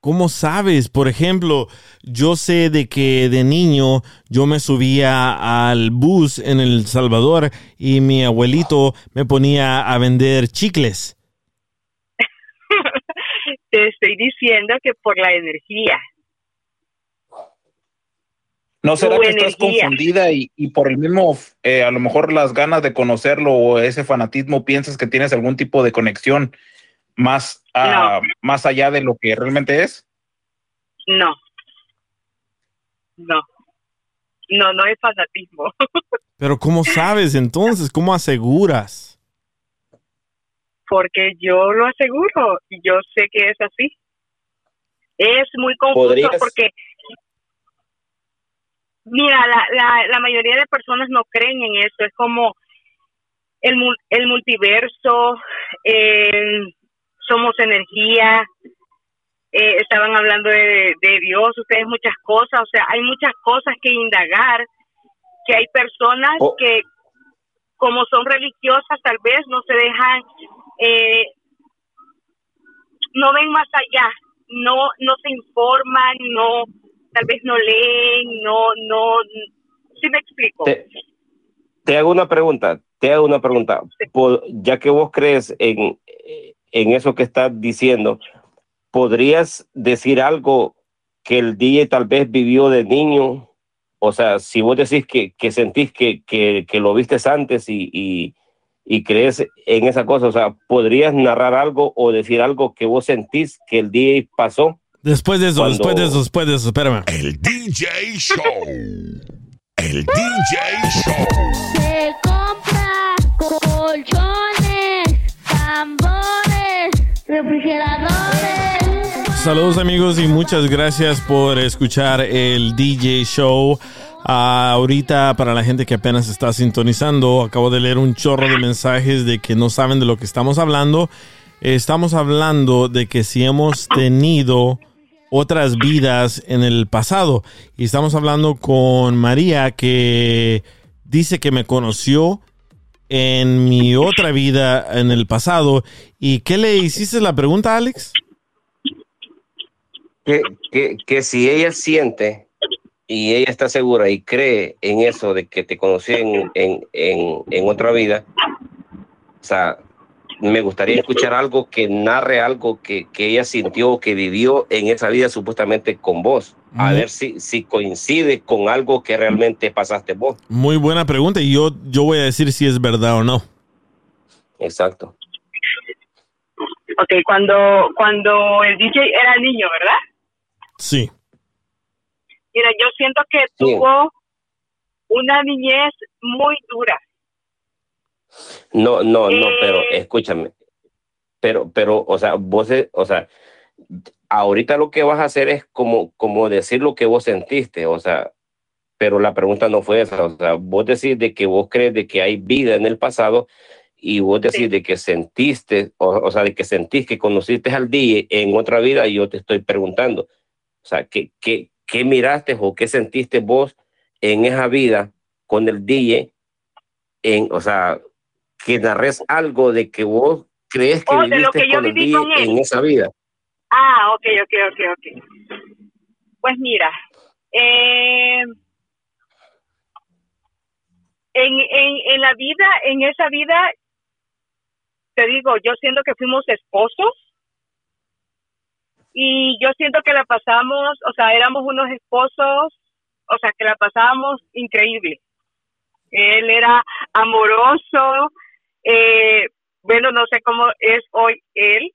¿cómo sabes? Por ejemplo, yo sé de que de niño yo me subía al bus en El Salvador y mi abuelito me ponía a vender chicles. te estoy diciendo que por la energía. ¿No será que estás confundida y, y por el mismo, eh, a lo mejor las ganas de conocerlo o ese fanatismo piensas que tienes algún tipo de conexión más, ah, más allá de lo que realmente es? No. No. No, no es fanatismo. Pero ¿cómo sabes entonces? ¿Cómo aseguras? Porque yo lo aseguro y yo sé que es así. Es muy confuso ¿Podrías- porque, mira, la, la, la mayoría de personas no creen en eso. Es como el, el multiverso, eh, somos energía, eh, estaban hablando de, de Dios, ustedes muchas cosas, o sea, hay muchas cosas que indagar, que hay personas Oh. que como son religiosas tal vez no se dejan, eh, no ven más allá, no, no se informan, no, tal vez no leen, no, no, ¿sí me explico? Te, te hago una pregunta, te hago una pregunta. Ya que vos crees en, en eso que estás diciendo, ¿podrías decir algo que el DJ tal vez vivió de niño? O sea, si vos decís que, que sentís que, que, que lo vistes antes y, y, y crees en esa cosa, o sea, ¿podrías narrar algo o decir algo que vos sentís que el DJ pasó? Después de eso, Cuando- después de eso, después de eso, espérame. El DJ Show. El DJ Show. Se compra colchones, tambores, refrigeradores. Saludos amigos y muchas gracias por escuchar el DJ Show. Ah, ahorita para la gente que apenas está sintonizando, acabo de leer un chorro de mensajes de que no saben de lo que estamos hablando. Estamos hablando de que si hemos tenido otras vidas en el pasado. Y estamos hablando con María que dice que me conoció en mi otra vida en el pasado. ¿Y qué le hiciste la pregunta, Alex? que, que, que si ella siente y ella está segura y cree en eso de que te conocí en, en, en, en otra vida, o sea, me gustaría escuchar algo que narre algo que, que ella sintió, que vivió en esa vida supuestamente con vos, a Mm. ver si, si coincide con algo que realmente pasaste vos. Muy buena pregunta y yo, yo voy a decir si es verdad o no. Exacto. Ok, cuando, cuando el DJ era niño, ¿verdad? Sí. Mira, yo siento que tuvo una niñez muy dura. No, no, no, Eh. pero escúchame. Pero, pero, o sea, vos, eh, o sea, ahorita lo que vas a hacer es como, como decir lo que vos sentiste, o sea, pero la pregunta no fue esa, o sea, vos decís de que vos crees de que hay vida en el pasado y vos decís de que sentiste, o, o sea, de que sentís que conociste al día en otra vida y yo te estoy preguntando, o sea, ¿qué, qué, qué miraste o qué sentiste vos en esa vida con el DJ? En, o sea, que narres algo de que vos crees que Oh, de lo viviste que yo con viví con él. en esa vida. Ah, ok, ok, ok, ok. Pues mira, eh, en, en, en la vida, en esa vida, te digo, yo siento que fuimos esposos y yo siento que la pasamos, o sea, éramos unos esposos, o sea, que la pasábamos increíble. Él era amoroso, eh, bueno, no sé cómo es hoy él,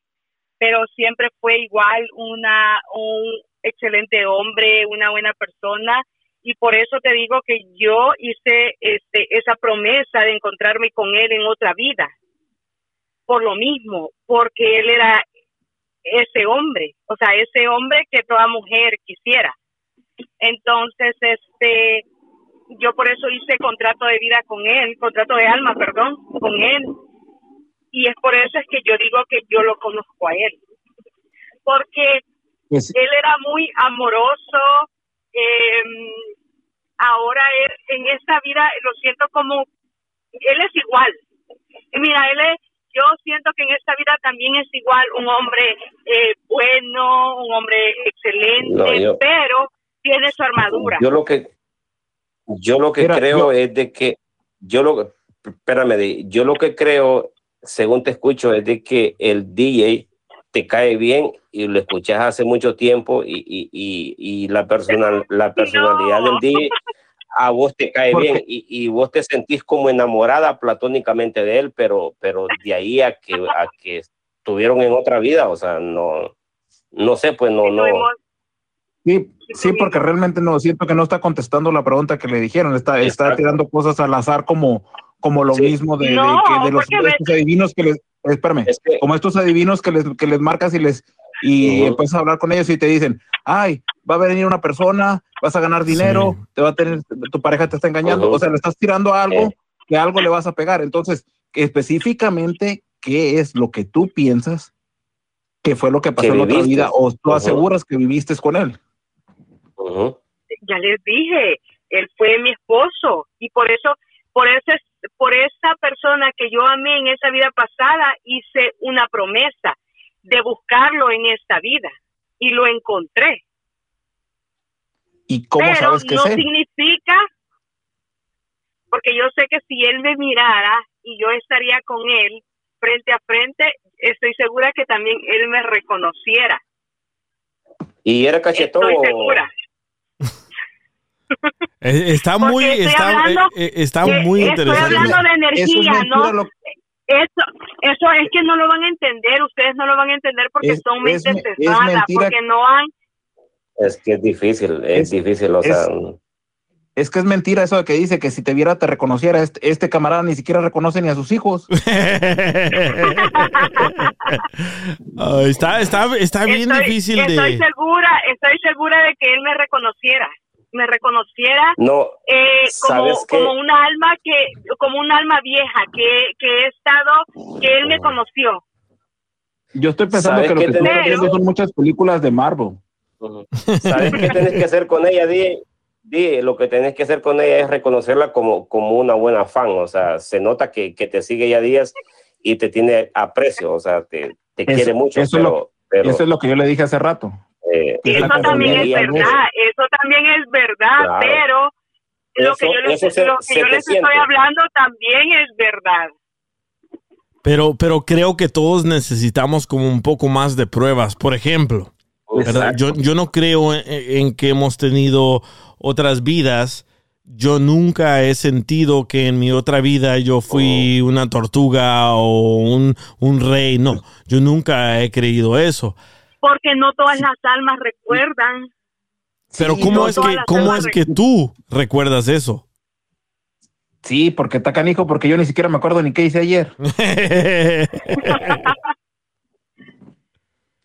pero siempre fue igual una un excelente hombre, una buena persona y por eso te digo que yo hice este esa promesa de encontrarme con él en otra vida. Por lo mismo, porque él era ese hombre, o sea, ese hombre que toda mujer quisiera. Entonces, este yo por eso hice contrato de vida con él, contrato de alma, perdón, con él. Y es por eso es que yo digo que yo lo conozco a él. Porque Pues- él era muy amoroso. eh, ahora él, en esta vida lo siento como, él es igual. Y mira, él es, yo siento que en esta vida también es igual un hombre eh, bueno, un hombre excelente, No, yo- pero tiene su armadura. Yo lo que yo lo que Mira, creo yo- es de que yo lo espérame, de- yo lo que creo, según te escucho, es de que el DJ te cae bien y lo escuchas hace mucho tiempo y, y, y, y la personal la personalidad del DJ a vos te cae Porque- bien y, y vos te sentís como enamorada platónicamente de él, pero pero de ahí a que a que estuvieron en otra vida, o sea, no no sé, pues no no Sí, sí, porque realmente no, siento que no está contestando la pregunta que le dijeron, está, está tirando cosas al azar como, como lo Sí. mismo de, de No, que de los me- estos adivinos que les, espérame, es que como estos adivinos que les, que les marcas y les y empiezas a hablar con ellos y te dicen, ay, va a venir una persona, vas a ganar dinero, Sí. te va a tener, tu pareja te está engañando, o sea, le estás tirando algo Eh. que algo le vas a pegar. Entonces, específicamente, ¿qué es lo que tú piensas que fue lo que pasó Que en otra vida o tú aseguras que viviste con él? Ya les dije, él fue mi esposo y por eso, por ese, por esa persona que yo amé en esa vida pasada, hice una promesa de buscarlo en esta vida y lo encontré. ¿Y cómo Pero sabes que no significa, porque yo sé que si él me mirara y yo estaría con él frente a frente, estoy segura que también él me reconociera. Y era cachetón. Estoy segura. Eh, Está muy, estoy está, hablando eh, eh, está muy estoy interesante. hablando de Eso es energía, ¿no? lo- Eso, eso es que no lo van a entender, ustedes no lo van a entender porque Es- son es mentes me- es mentira- porque no han, Es que es difícil, es, Es- difícil, o sea, Es que es mentira eso de que dice que si te viera te reconociera. Este, este camarada ni siquiera reconoce ni a sus hijos. Está, está, está bien estoy, difícil estoy de... segura, estoy segura de que él me reconociera, me reconociera no, eh, como, como una alma que, como un alma vieja que, que he estado, que él me conoció. Yo estoy pensando ¿Sabes que lo que te- tú estás Pero- viendo son muchas películas de Marvel. ¿sabes qué tienes que hacer con ella? Di, di, lo que tienes que hacer con ella es reconocerla como, como una buena fan, o sea, se nota que, que te sigue ya días y te tiene aprecio, o sea, te, te Eso- quiere mucho, eso es pero, lo- pero, Eso es lo que yo le dije hace rato. Eh, Eso también es verdad, eso también es verdad, Claro. pero lo que yo les, eso se- lo que se yo te les siente. estoy hablando también es verdad. Pero, pero creo que todos necesitamos como un poco más de pruebas. Por ejemplo. Yo, yo no creo en, en que hemos tenido otras vidas. Yo nunca he sentido que en mi otra vida yo fui Oh. una tortuga o un, un rey. No, yo nunca he creído eso. Porque no todas las almas recuerdan. Pero Sí, ¿cómo, no es, que, las ¿cómo almas es que tú recuerdas eso? Sí, porque está canijo, porque yo ni siquiera me acuerdo ni qué hice ayer.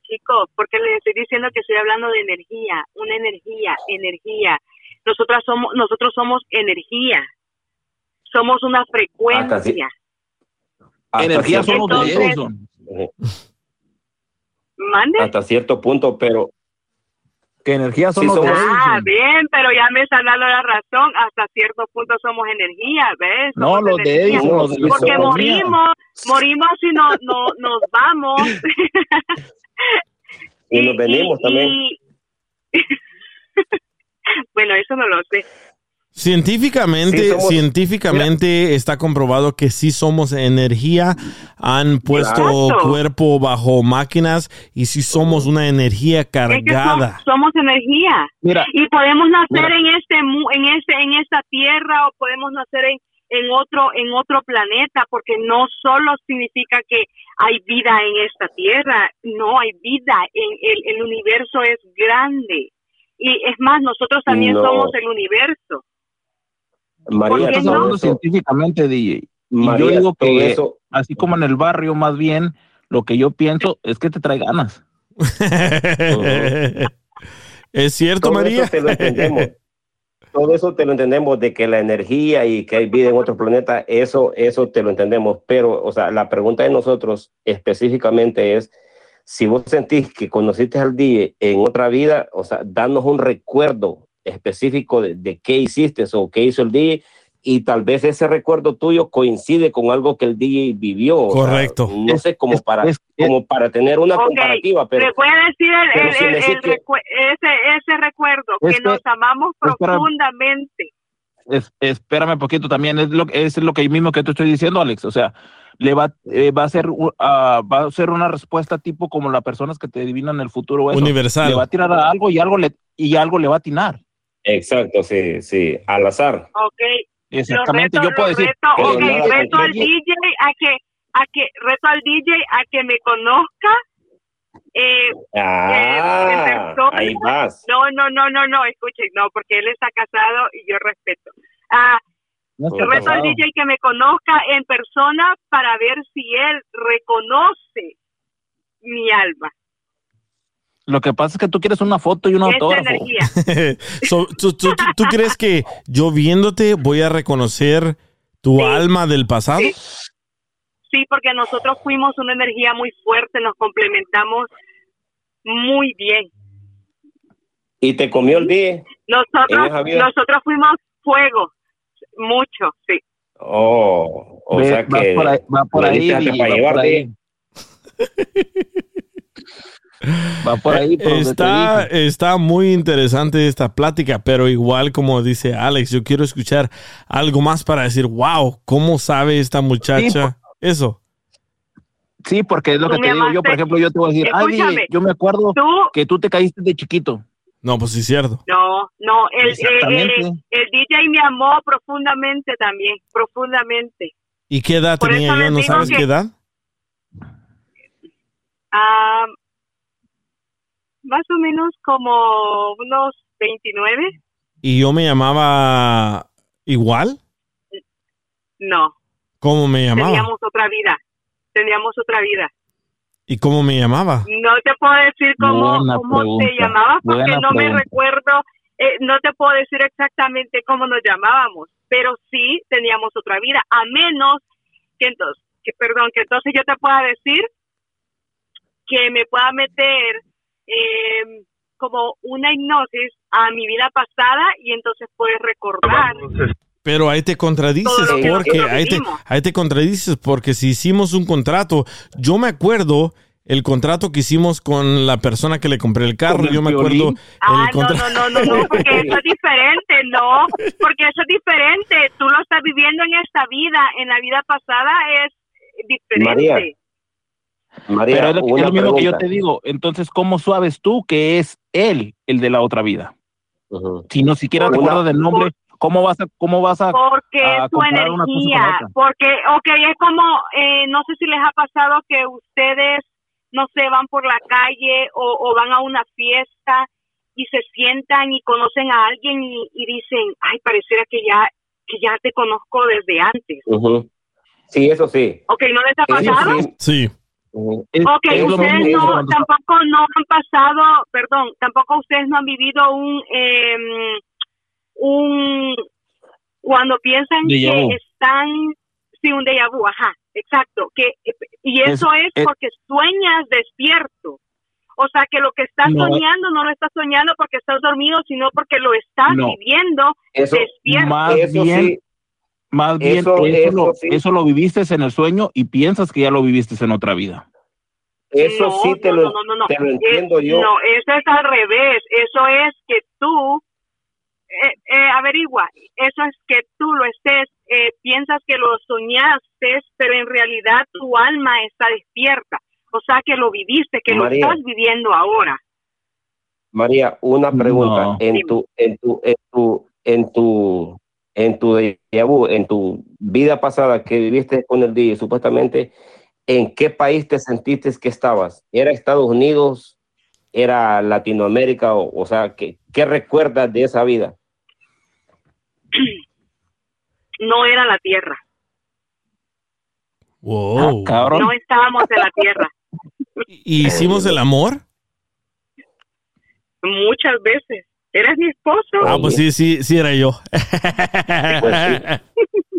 Chicos, porque les estoy diciendo que estoy hablando de energía, una energía, energía. Nosotras somos, nosotros somos energía. Somos una frecuencia. Hasta Energía de Entonces- Edison. Ujú. ¿Mande? hasta cierto punto, pero Que energía son Sí, los de somos- Ah, bien, pero ya me están dando la razón. Hasta cierto punto somos energía, ¿ves? No, Somos los de energía. Edison, los de Porque morimos, morimos y no, no, nos vamos. Y nos venimos también. y- bueno, eso no lo sé. Científicamente, Sí, somos- científicamente está comprobado que sí somos energía, han puesto Exacto. cuerpo bajo máquinas y sí somos una energía Es que so- cargada. somos energía. Mira, y podemos nacer Mira. en este mu- en este en esta tierra o podemos nacer en en otro en otro planeta porque no solo significa que hay vida en esta tierra no hay vida en el, el universo es grande y es más nosotros también No. somos el universo María, ¿Por qué estás no? hablando eso- científicamente, DJ. Y María, yo digo que, eso- así como en el barrio, más bien, lo que yo pienso es que te trae ganas. ¿Es cierto, todo María? eso te lo entendemos. Todo eso te lo entendemos de que la energía y que hay vida en otro planeta, eso, eso te lo entendemos. Pero, o sea, la pregunta de nosotros específicamente es, si vos sentís que conociste al día en otra vida, o sea, danos un recuerdo específico de, de qué hiciste o qué hizo el DJ y tal vez ese recuerdo tuyo coincide con algo que el DJ vivió. o sea, Correcto. no sé, como para, como para tener una comparativa, pero le voy a decir el, pero el- si el- decís el que- recue- ese ese recuerdo Es que que- nos amamos profundamente Es- espérame poquito también, es lo, es lo que mismo que te estoy diciendo, Alex. O sea, le va, eh, va a ser va a ser una respuesta tipo como las personas que te adivinan el futuro. eso. Universal. Le va a tirar a algo y algo le, y algo le va a atinar. Exacto, sí, sí, al azar. ok Exactamente, reto, yo puedo decir. ok, nada reto al. DJ a que, a que, reto al DJ a que me conozca. Eh, Ah, ahí vas. no, no, no, no, no, escuchen, no, porque él está casado y yo respeto. Ah, No reto al. DJ que me conozca en persona para ver si él reconoce mi alma, Lo que pasa es que tú quieres una foto y un autógrafo. So, ¿tú, tú- tú- tú crees que yo viéndote voy a reconocer tu Sí. alma del pasado? Sí. Sí, porque nosotros fuimos una energía muy fuerte, nos complementamos muy bien. Y te comió el día. En Nosotros, esa vida. nosotros fuimos fuego, mucho, sí. Oh, o Ve, sea va que. por ahí, va por lo ahí, diste hasta DJ, para va por ahí. Va por ahí, por Está, está muy interesante esta plática, pero igual como dice Alex, yo quiero escuchar algo más para decir, wow, ¿cómo sabe esta muchacha eso? Sí, porque es lo Tú que te digo yo, por ejemplo, yo te voy a decir, ay, yo me acuerdo Tú, que tú te caíste de chiquito. No, pues sí es cierto. no, no, el, Exactamente. el DJ me amó profundamente también, profundamente. ¿Y qué edad Por tenía yo? ¿No sabes que- qué edad? Ah, más o menos como unos 29, ¿Y yo me llamaba igual? no, ¿Cómo me llamaba? teníamos otra vida, teníamos otra vida. ¿Y cómo me llamaba? No te puedo decir cómo, cómo te llamabas porque buena no me recuerdo, eh, no te puedo decir exactamente cómo nos llamábamos, pero sí teníamos otra vida, a menos que entonces, que perdón, que entonces yo te pueda decir que me pueda meter eh, como una hipnosis a mi vida pasada y entonces puedes recordar. Pero ahí te contradices porque ahí te, ahí te contradices porque si hicimos un contrato, yo me acuerdo el contrato que hicimos con la persona que le compré el carro, ¿Con el yo me acuerdo? Ah, el no, no, no, no, no, porque eso es diferente, no, porque eso es diferente. Tú lo estás viviendo en esta vida, en la vida pasada es diferente. María, María, Pero es lo, que- es una lo mismo que yo te digo. Entonces, ¿cómo sabes tú que es él el de la otra vida? Si no siquiera te acuerdas del nombre, ¿cómo vas a, cómo vas a, Porque a es su energía, porque, ok, es como, eh, no sé si les ha pasado que ustedes, no sé, van por la calle o, o van a una fiesta y se sientan y conocen a alguien y, y dicen, ay, pareciera que ya, que ya te conozco desde antes. Sí, eso sí. Ok, ¿no les ha pasado? sí. Sí. Es- Ok, es ustedes no, cuando- tampoco no han pasado, perdón, tampoco ustedes no han vivido un, eh, un, cuando piensan Déjà vu. que están, sí, un déjà vu, ajá, exacto, que, y Es- eso es, es- porque sueñas despierto. O sea, que lo que estás No. soñando no lo estás soñando porque estás dormido, sino porque lo estás No. viviendo Eso, despierto. Más eso bien, sí. Más bien Eso- eso, eso lo, sí. eso lo viviste en el sueño y piensas que ya lo viviste en otra vida. eso No, sí te no, lo, no, no, no, no. te lo Es- entiendo yo. No, eso es al revés. Eso es que tú, eh, eh, averigua, eso es que tú lo estés, eh, piensas que lo soñaste, pero en realidad tu alma está despierta. O sea, que lo viviste, que María. lo estás viviendo ahora. María, una pregunta. No. En tu, en tu, en tu, en tu, en tu vu, en tu vida pasada que viviste con el DJ, supuestamente, ¿en qué país te sentiste que estabas? ¿Era Estados Unidos? ¿Era Latinoamérica? O, o sea, ¿qué, ¿qué recuerdas de esa vida? No era la tierra. Wow. Cabrón. No estábamos en la tierra. ¿Y hicimos el amor? Muchas veces. Eres mi esposo. Ah, pues sí, sí, sí era yo.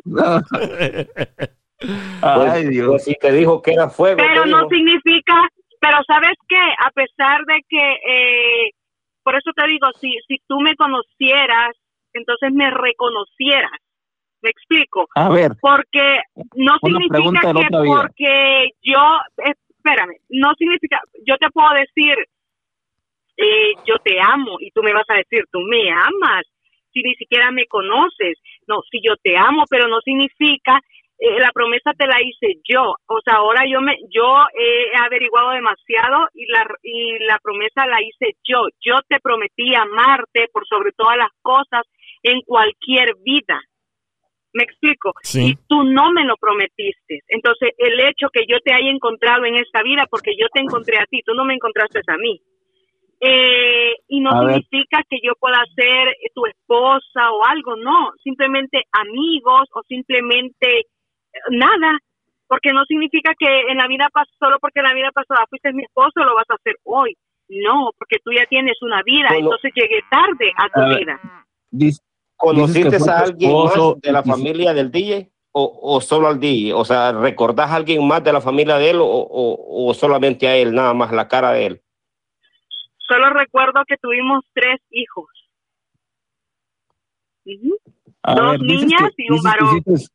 No. Pues, Ay, Dios. pues si te dijo que era fuego. pero no significa, pero sabes qué, a pesar de que, eh, por eso te digo, si, si tú me conocieras, entonces me reconocieras, me explico, A ver, porque no significa que porque yo, espérame, no significa, yo te puedo decir, eh, yo te amo y tú me vas a decir, tú me amas, si ni siquiera me conoces, no, si yo te amo, pero no significa eh, la promesa te la hice yo, o sea, ahora yo me, yo he averiguado demasiado y la y la promesa la hice yo. Yo te prometí amarte por sobre todas las cosas en cualquier vida. Me explico. Sí. Y tú no me lo prometiste. Entonces, el hecho que yo te haya encontrado en esta vida, porque yo te encontré a ti, tú no me encontraste a mí. Eh, y no A ver. significa que yo pueda ser tu esposa o algo, no, simplemente amigos o simplemente eh, nada, porque no significa que en la vida pasó, solo porque en la vida pasada fuiste mi esposo lo vas a hacer hoy, no, porque tú ya tienes una vida, Bueno. entonces llegué tarde a tu A ver. vida. dice- ¿Conociste a alguien esposo más de la familia del DJ o, o solo al DJ? O sea, ¿recordás a alguien más de la familia de él o, o- o solamente a él, nada más la cara de él? Solo recuerdo que tuvimos tres hijos. Dos ver, niñas que- y un varón. hiciste-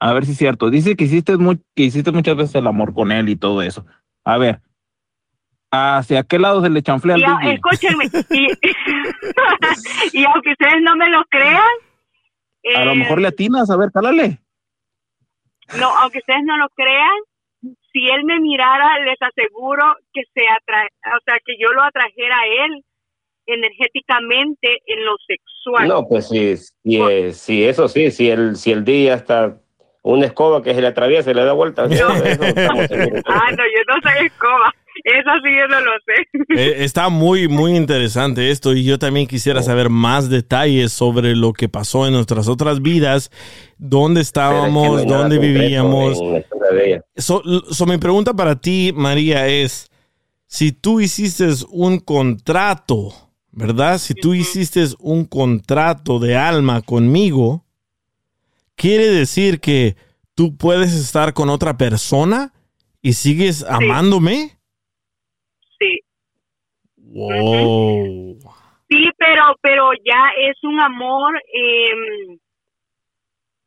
a ver si es cierto. Dice que hiciste, mu- que hiciste muchas veces el amor con él y todo eso. A ver, ¿hacia qué lado se le chanflea al DJ? escúchenme, y, y aunque ustedes no me lo crean, A lo eh, mejor le atinas, a ver, cálale. no, aunque ustedes no lo crean, si él me mirara, les aseguro que se atrae, o sea, que yo lo atrajera a él energéticamente en lo sexual. No, pues sí, sí, eh, sí, eso sí, si el, si el DJ hasta una escoba que se le atraviesa y le da vuelta. eso. Ah, no, yo no soy escoba. Eso sí yo no lo sé. Eh, está muy, muy interesante esto y yo también quisiera saber más detalles sobre lo que pasó en nuestras otras vidas, dónde estábamos, es que no dónde vivíamos. So, so mi pregunta para ti, María, es si tú hiciste un contrato, ¿verdad? Si tú hiciste un contrato de alma conmigo, ¿quiere decir que tú puedes estar con otra persona y sigues amándome? Sí. Wow. Sí, pero, pero ya es un amor, eh,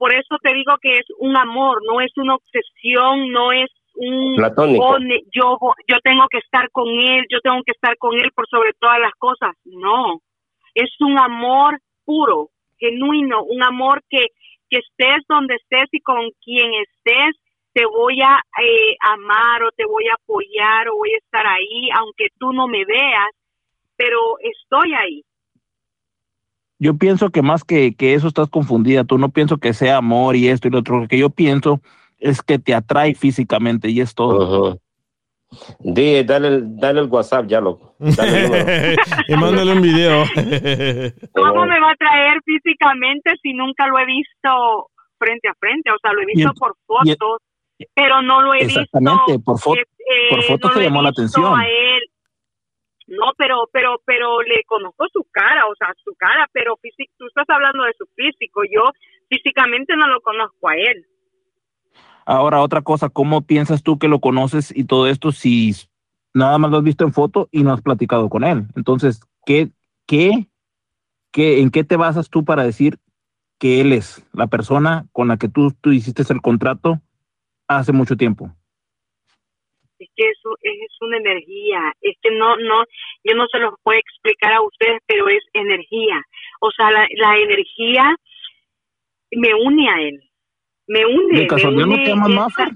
por eso te digo que es un amor, no es una obsesión, no es un Platónico. "Oh, ne- yo yo tengo que estar con él, yo tengo que estar con él por sobre todas las cosas. No, es un amor puro, genuino, un amor que que estés donde estés y con quien estés te voy a eh, amar o te voy a apoyar o voy a estar ahí, aunque tú no me veas, pero estoy ahí. Yo pienso que más que, que eso estás confundida. Tú no pienso que sea amor y esto y lo otro. Lo que yo pienso es que te atrae físicamente y es todo. Ujú. DJ, dale, el- dale el WhatsApp ya, loco. Dale el número. y mándale un video. ¿Cómo me va a traer físicamente si nunca lo he visto frente a frente? O sea, lo he visto el- por el- fotos, pero no lo he Exactamente, visto. por foto- eh, eh, por fotos no te llamó la atención. a él. No, pero, pero, pero le conozco su cara, o sea, su cara, pero físico, tú estás hablando de su físico. Yo físicamente no lo conozco a él. Ahora, otra cosa, ¿cómo piensas tú que lo conoces y todo esto si nada más lo has visto en foto y no has platicado con él? Entonces, ¿qué, qué, qué, ¿en qué te basas tú para decir que él es la persona con la que tú, tú hiciste el contrato hace mucho tiempo? Es que eso es una energía, es que no, no, yo no se los puedo explicar a ustedes, pero es energía. O sea, la, la energía me une a él, me une. ¿De casualidad me no te Maffer?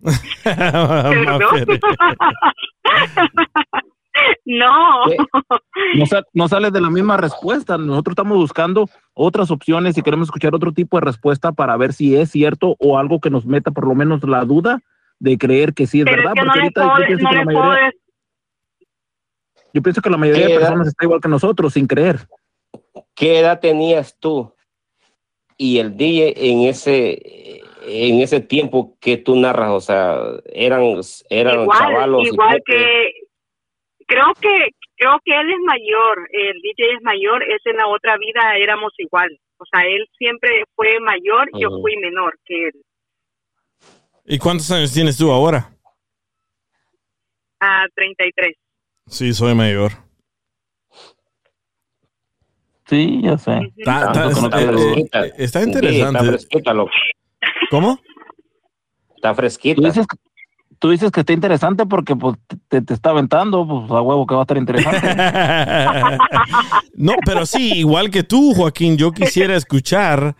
No. No, sa- no sales de la misma respuesta. Nosotros estamos buscando otras opciones y queremos escuchar otro tipo de respuesta para ver si es cierto o algo que nos meta por lo menos la duda de creer que sí es Pero es verdad. que no Porque ahorita puedo, yo pienso no que la puedo mayoría, yo pienso que la mayoría ¿Qué de personas está igual que nosotros, sin creer. ¿Qué edad tenías tú y el DJ en ese en ese tiempo que tú narras? O sea, eran eran igual, chavalos. igual que creo que creo que él es mayor, el DJ es mayor, es en la otra vida éramos igual. O sea, él siempre fue mayor, yo fui menor que él. ¿Y cuántos años tienes tú ahora? A 33. Sí, soy mayor. Sí, ya sé. Eh, fresquita. eh, está Sí, interesante. está fresquita, loco. ¿Cómo? Está Tú fresquita. dices, tú dices que está interesante porque pues, te, te está aventando, pues a huevo que va a estar interesante. no, pero sí, igual que tú, Joaquín, yo quisiera escuchar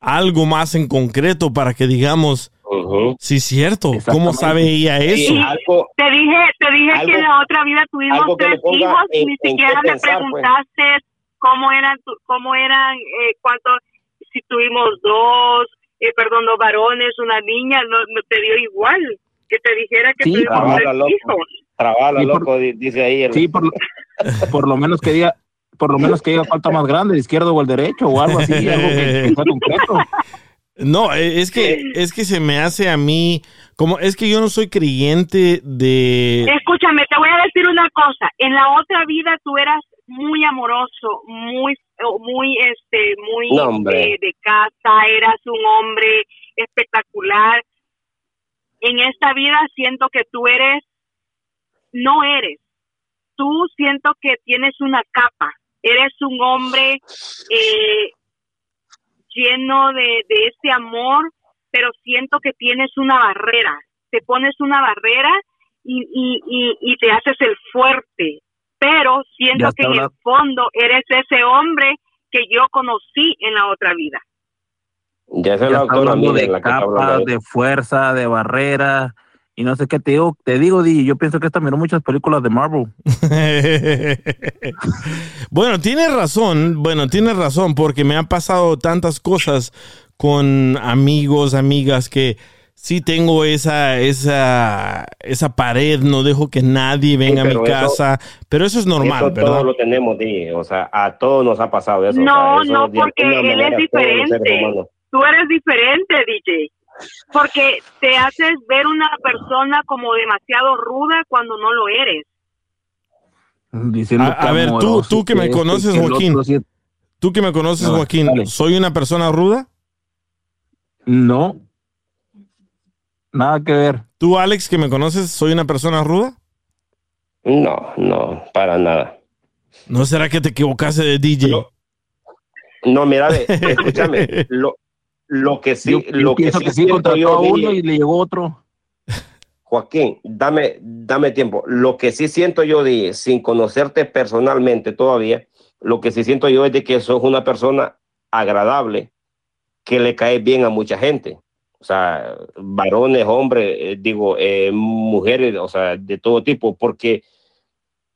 algo más en concreto para que digamos, Ujú. sí, es cierto, ¿cómo sabe ella Sí, eso? algo, Te dije, te dije Algo- que en la otra vida tuvimos tres hijos, en- ni en siquiera me pensar, pues. preguntaste cómo eran, tu- cómo eran, eh, cuánto, si tuvimos dos, eh, perdón, dos varones, una niña, no, no te dio igual que te dijera que Sí, tuvimos tres loco. hijos. Trabala, Sí, por- loco, di- dice ahí. El, Sí, por, lo- por lo menos que diga, por lo menos que diga falta más grande, el izquierdo o el derecho o algo así, algo que, que sea concreto. No, eh, es que, es que se me hace a mí, como, es que yo no soy creyente de... Escúchame, te voy a decir una cosa. En la otra vida tú eras muy amoroso, muy, muy, este, muy de, de casa, eras un hombre espectacular. En esta vida siento que tú eres, no eres. Tú siento que tienes una capa. Eres un hombre eh, lleno de, de ese amor, pero siento que tienes una barrera. Te pones una barrera y, y, y, y te haces el fuerte. Pero siento que en el fondo eres ese hombre que yo conocí en la otra vida. ya Ya está hablando de capas, de fuerza, de barrera y no sé qué te digo. Te digo, Di, yo pienso que esta miró muchas películas de Marvel. bueno, tienes razón, bueno, tienes razón, porque me han pasado tantas cosas con amigos, amigas, que sí tengo esa, esa, esa pared, no dejo que nadie venga a mi eso- casa, pero eso es normal, eso ¿verdad? todos lo tenemos, Di, o sea, a todos nos ha pasado eso. o No, sea, eso no, porque él es diferente. Tú eres diferente, DJ. Porque te haces ver una persona como demasiado ruda cuando no lo eres. Diciendo A- ver, tú- tú que me conoces, que Joaquín. otro. Tú que me conoces, Joaquín, dale. ¿soy una persona ruda? No. Nada que ver. ¿Tú, Alex, que me conoces, soy una persona ruda? No, no, para nada. ¿No será que te equivocaste de DJ? Lo- No, mira, ve, escúchame, lo, lo que sí, yo, yo lo que pienso sí que sí contrató yo, a uno y le llegó otro. Joaquín, dame, dame tiempo. Lo que sí siento yo, de, sin conocerte personalmente todavía, lo que sí siento yo es de que sos una persona agradable, que le cae bien a mucha gente. O sea, varones, hombres, eh, digo, eh, mujeres, o sea, de todo tipo, porque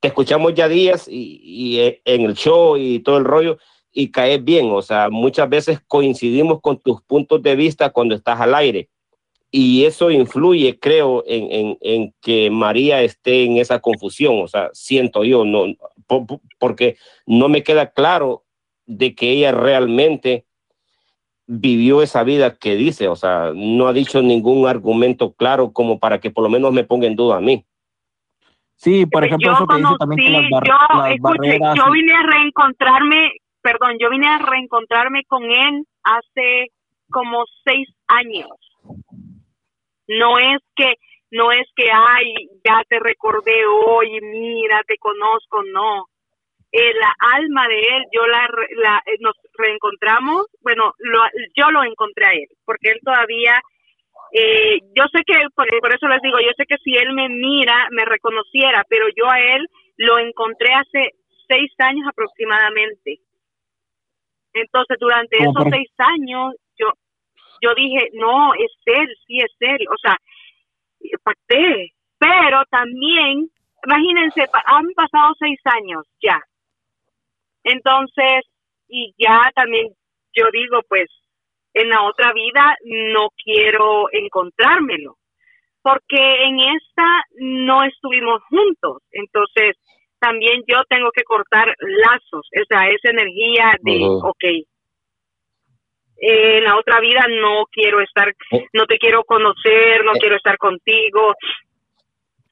te escuchamos ya días y, y, eh, en el show y todo el rollo y caes bien. O sea, muchas veces coincidimos con tus puntos de vista cuando estás al aire y eso influye, creo, en, en, en, que María esté en esa confusión, o sea, siento yo, no, po, po, porque no me queda claro de que ella realmente vivió esa vida que dice, o sea, no ha dicho ningún argumento claro como para que por lo menos me ponga en duda a mí. Sí, por ejemplo, yo eso que dice conocí, también que las, bar yo, las escuche, barreras... yo vine a reencontrarme, perdón, yo vine a reencontrarme con él hace como seis años. No es que, no es que, ay, ya te recordé hoy, mira, te conozco, no. Eh, la alma de él, yo la, la nos reencontramos, bueno, lo, yo lo encontré a él, porque él todavía eh, yo sé que, por eso les digo, yo sé que si él me mira, me reconociera, pero yo a él lo encontré hace seis años aproximadamente. Entonces, durante ¿Cómo esos por- seis años, yo, yo dije, no, es él, sí es él. O sea, pacté. Pero también, imagínense, han pasado seis años ya. Entonces, y ya también yo digo, pues, en la otra vida no quiero encontrármelo, porque en esta no estuvimos juntos. Entonces, también yo tengo que cortar lazos, o sea, esa energía de, Ujú. ok, eh, en la otra vida no quiero estar, no te quiero conocer, no quiero estar contigo.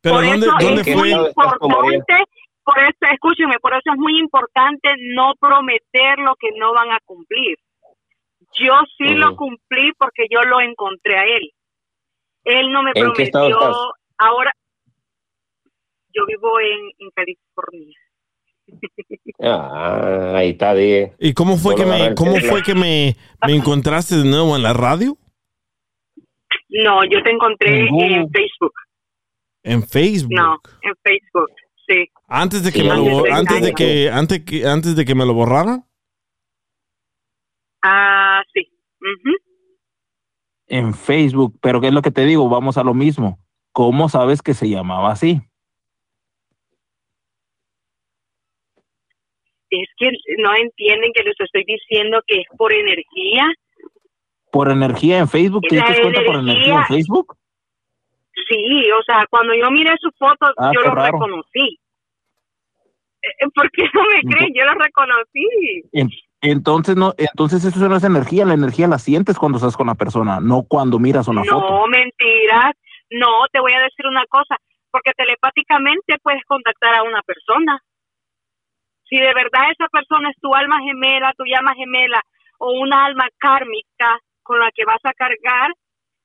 Pero por ¿dónde, eso dónde es muy importante, por eso, escúcheme, por eso es muy importante no prometer lo que no van a cumplir. Yo sí lo cumplí porque yo lo encontré a él. Él no me ¿En qué estado prometió, estás? ahora yo vivo en, en California. Ah, ahí está, dije. ¿Y cómo fue que Solo me, cómo fue que me, me encontraste de nuevo en la radio? No, yo te encontré En Facebook. En Facebook. No, en Facebook, sí. Antes de que Sí, me lo antes de antes de años. que antes que antes de que me lo borraran. Ah, sí. Ujú. En Facebook, pero ¿qué es lo que te digo? Vamos a lo mismo. ¿Cómo sabes que se llamaba así? Es que no entienden que les estoy diciendo que es por energía. ¿Por energía en Facebook? ¿Te diste cuenta por energía- en Facebook? Sí, o sea, cuando yo miré su foto, Ah, yo lo raro. reconocí. Eh, ¿Por qué no me creen? Yo lo reconocí. En- Entonces no, entonces eso no es energía, la energía la sientes cuando estás con la persona, no cuando miras una no, foto. mentiras. No, te voy a decir una cosa, porque telepáticamente puedes contactar a una persona. Si de verdad esa persona es tu alma gemela, tu llama gemela o una alma kármica con la que vas a cargar,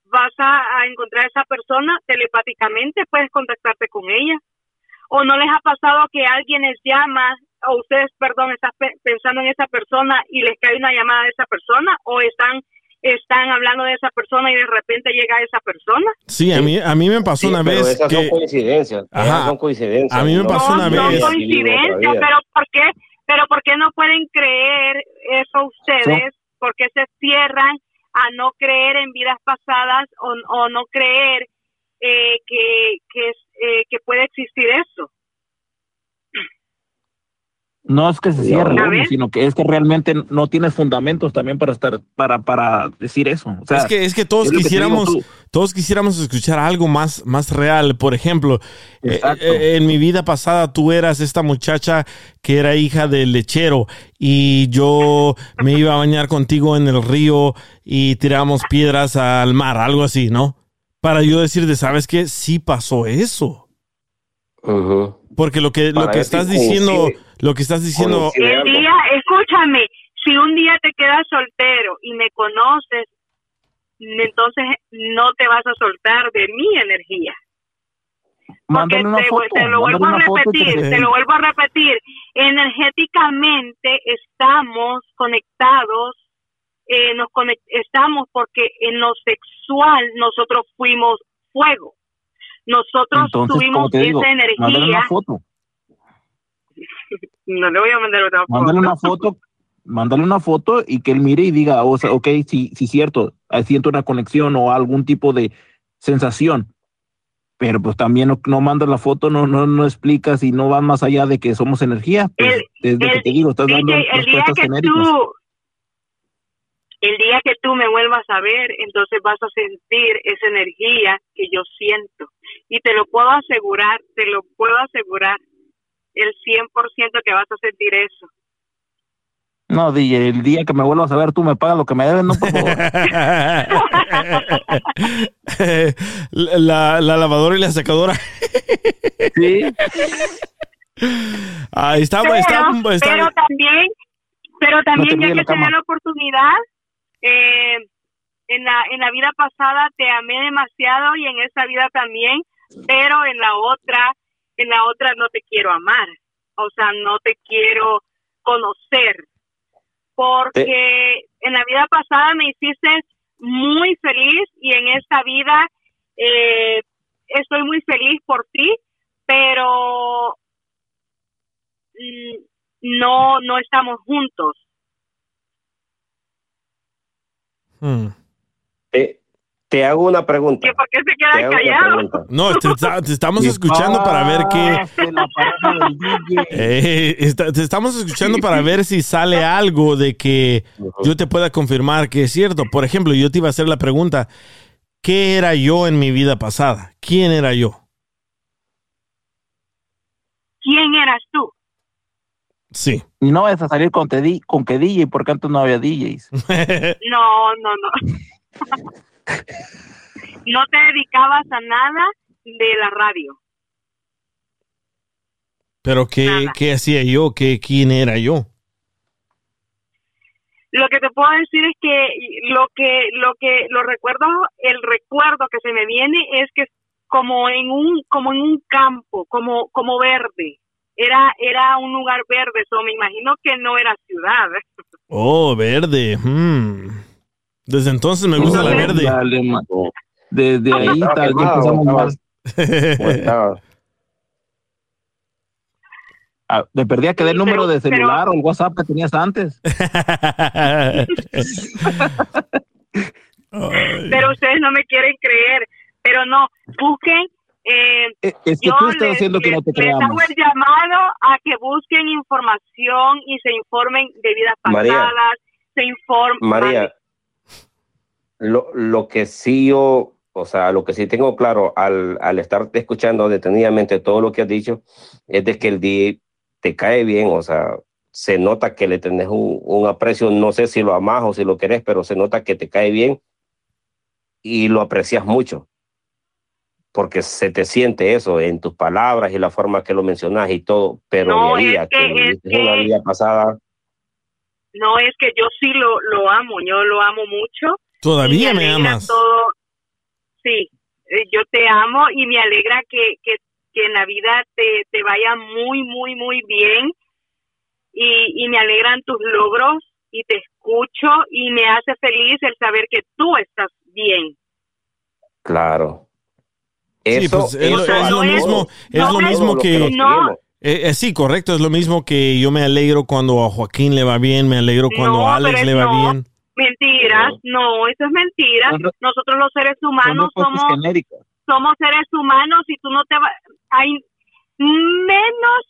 vas a, encontrar a esa persona telepáticamente, puedes contactarte con ella. ¿O no les ha pasado que alguien les llama, o ustedes, perdón, están pe- pensando en esa persona y les cae una llamada de esa persona? ¿O están, están hablando de esa persona y de repente llega esa persona? Sí, a mí a mí me pasó Sí, una pero vez esas que son coincidencias. Ajá. Esas son coincidencias. A mí me no pasó una no, vez. son coincidencias, pero ¿por qué? Pero ¿por qué no pueden creer eso ustedes? ¿Por qué se cierran a no creer en vidas pasadas o, o no creer eh, que, que, eh, que puede existir eso? No es que se cierre, sino que es que realmente no tienes fundamentos también para estar, para, para decir eso. O sea, es que es que todos es que quisiéramos todos quisiéramos escuchar algo más más real. Por ejemplo, eh, eh, en mi vida pasada tú eras esta muchacha que era hija del lechero y yo me iba a bañar contigo en el río y tiramos piedras al mar, algo así, ¿no? Para yo decirte, ¿sabes qué? Sí pasó eso. Ujú. Porque lo que, lo que estás diciendo, lo que estás diciendo. El día, escúchame, si un día te quedas soltero y me conoces, entonces no te vas a soltar de mi energía. Porque una te, foto. te lo vuelvo a repetir, te- te lo vuelvo a repetir. Energéticamente estamos conectados, eh, nos conec- estamos porque en lo sexual nosotros fuimos fuego. Nosotros Entonces, tuvimos te digo, esa mándale energía. una foto. No le voy a mandar otra foto. Mándale una foto, mándale una foto y que él mire y diga, o sea, ok, sí, sí, cierto, ahí siento una conexión o algún tipo de sensación. Pero pues también no, no mandas la foto, no, no, no explicas y no vas más allá de que somos energía. Pues, El- es lo que te digo, estás dando DJ, el día respuestas que genéricas. tú el día que tú me vuelvas a ver entonces vas a sentir esa energía que yo siento y te lo puedo asegurar te lo puedo asegurar el 100% que vas a sentir eso No, DJ, el día que me vuelvas a ver, tú me pagas lo que me debes, no, por favor. la, la lavadora y la secadora. sí. Ahí está, pero, está, está- pero también pero también ríes ya que tenía la oportunidad eh, en la en la vida pasada te amé demasiado y en esa vida también pero en la otra en la otra no te quiero amar o sea no te quiero conocer porque en la vida pasada me hiciste muy feliz y en esta vida eh, estoy muy feliz por ti, pero mm, no, no estamos juntos. Hmm. Te hago una pregunta. ¿Que ¿Por qué se Te queda hago una callado? pregunta. No, te, está- te estamos escuchando para ver qué. Eh, está- te estamos escuchando para ver si sale algo de que yo te pueda confirmar que es cierto. Por ejemplo, yo te iba a hacer la pregunta: ¿qué era yo en mi vida pasada? ¿Quién era yo? ¿Quién eras tú? Sí. Y no vas a salir con, te con que DJ, porque antes no había DJs. No, no, no. no te dedicabas a nada de la radio. Pero ¿qué, qué hacía yo? ¿Qué, ¿Quién era yo? Lo que te puedo decir es que lo que lo que lo recuerdo, el recuerdo que se me viene es que como en un como en un campo, como como verde. Era era un lugar verde, eso me imagino que no era ciudad. Oh, verde. hmm. Desde entonces me gusta la verde. Dale, Desde ahí Estaba tal, quemado, empezamos estaba- Ah, me perdía que dé el número de celular o el WhatsApp que tenías antes. Pero ustedes no me quieren creer. Pero no, busquen. Eh, Es que yo tú estás les- haciendo que no te les- les creamos. hago el llamado a que busquen información y se informen de vidas María. pasadas, se informen. María, lo, lo que sí yo, o sea, lo que sí tengo claro al, al estarte escuchando detenidamente todo lo que has dicho, es de que el DJ te cae bien, o sea, se nota que le tenés un, un aprecio, no sé si lo amas o si lo querés, pero se nota que te cae bien y lo aprecias mucho, porque se te siente eso en tus palabras y la forma que lo mencionas y todo, pero No, de ahí es a que- que, es una que- vida pasada, No, es que yo sí lo, lo amo, yo lo amo mucho. Todavía me amas. todo. Sí, eh, yo te amo y me alegra que, que, que en la vida te, te vaya muy, muy, muy bien. Y, y me alegran tus logros y te escucho y me hace feliz el saber que tú estás bien. claro. Sí, Eso, pues, es, lo- eso es lo hace mismo, es lo mismo que... seguimos. Eh, eh, sí, correcto, es lo mismo que yo me alegro cuando a Joaquín le va bien, me alegro cuando No, a Alex le va no. bien. Mentiras, no, eso es mentira. Nosotros los seres humanos somos genéricas. somos seres humanos y tú no te vas... Hay menos,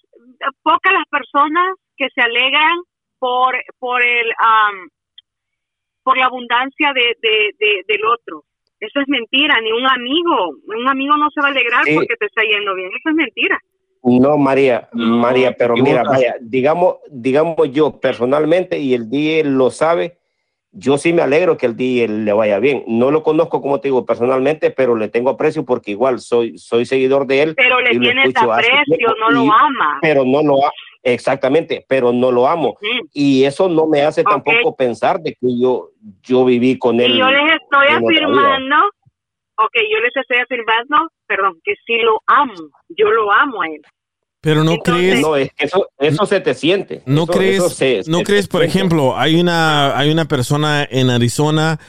pocas las personas que se alegran por, por el... am, por la abundancia de, de, de- del otro. Eso es mentira, ni un amigo. Un amigo no se va a alegrar Sí. porque te está yendo bien. Eso es mentira. No, María, María, pero mira, vaya, digamos, digamos yo personalmente y el DJ lo sabe, yo sí me alegro que el DJ le vaya bien. No lo conozco, como te digo, personalmente, pero le tengo aprecio porque igual soy, soy seguidor de él. Pero le tienes aprecio, no lo amas. Pero no lo amo, exactamente, pero no lo amo. Y eso no me hace tampoco pensar de que yo, yo viví con él. Y yo les estoy afirmando, ok, yo les estoy afirmando, perdón, que sí lo amo. Yo lo amo a él. Pero no Entonces- crees, No, es que eso, eso se te siente. no Eso- crees, eso se- no se crees, por siente. ejemplo, hay una, hay una persona en Arizona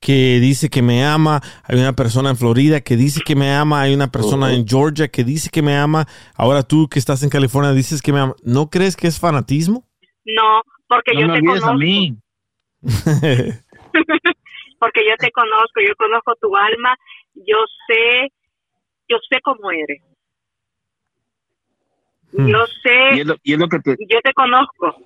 que dice que me ama, hay una persona en Florida que dice que me ama, hay una persona en Georgia que dice que me ama, ahora tú que estás en California dices que me ama. ¿No crees que es fanatismo? No, porque No yo me te conozco. a mí. porque yo te conozco, yo conozco tu alma, yo sé, yo sé cómo eres. Yo Y sé, es lo, y es lo que te, yo te conozco.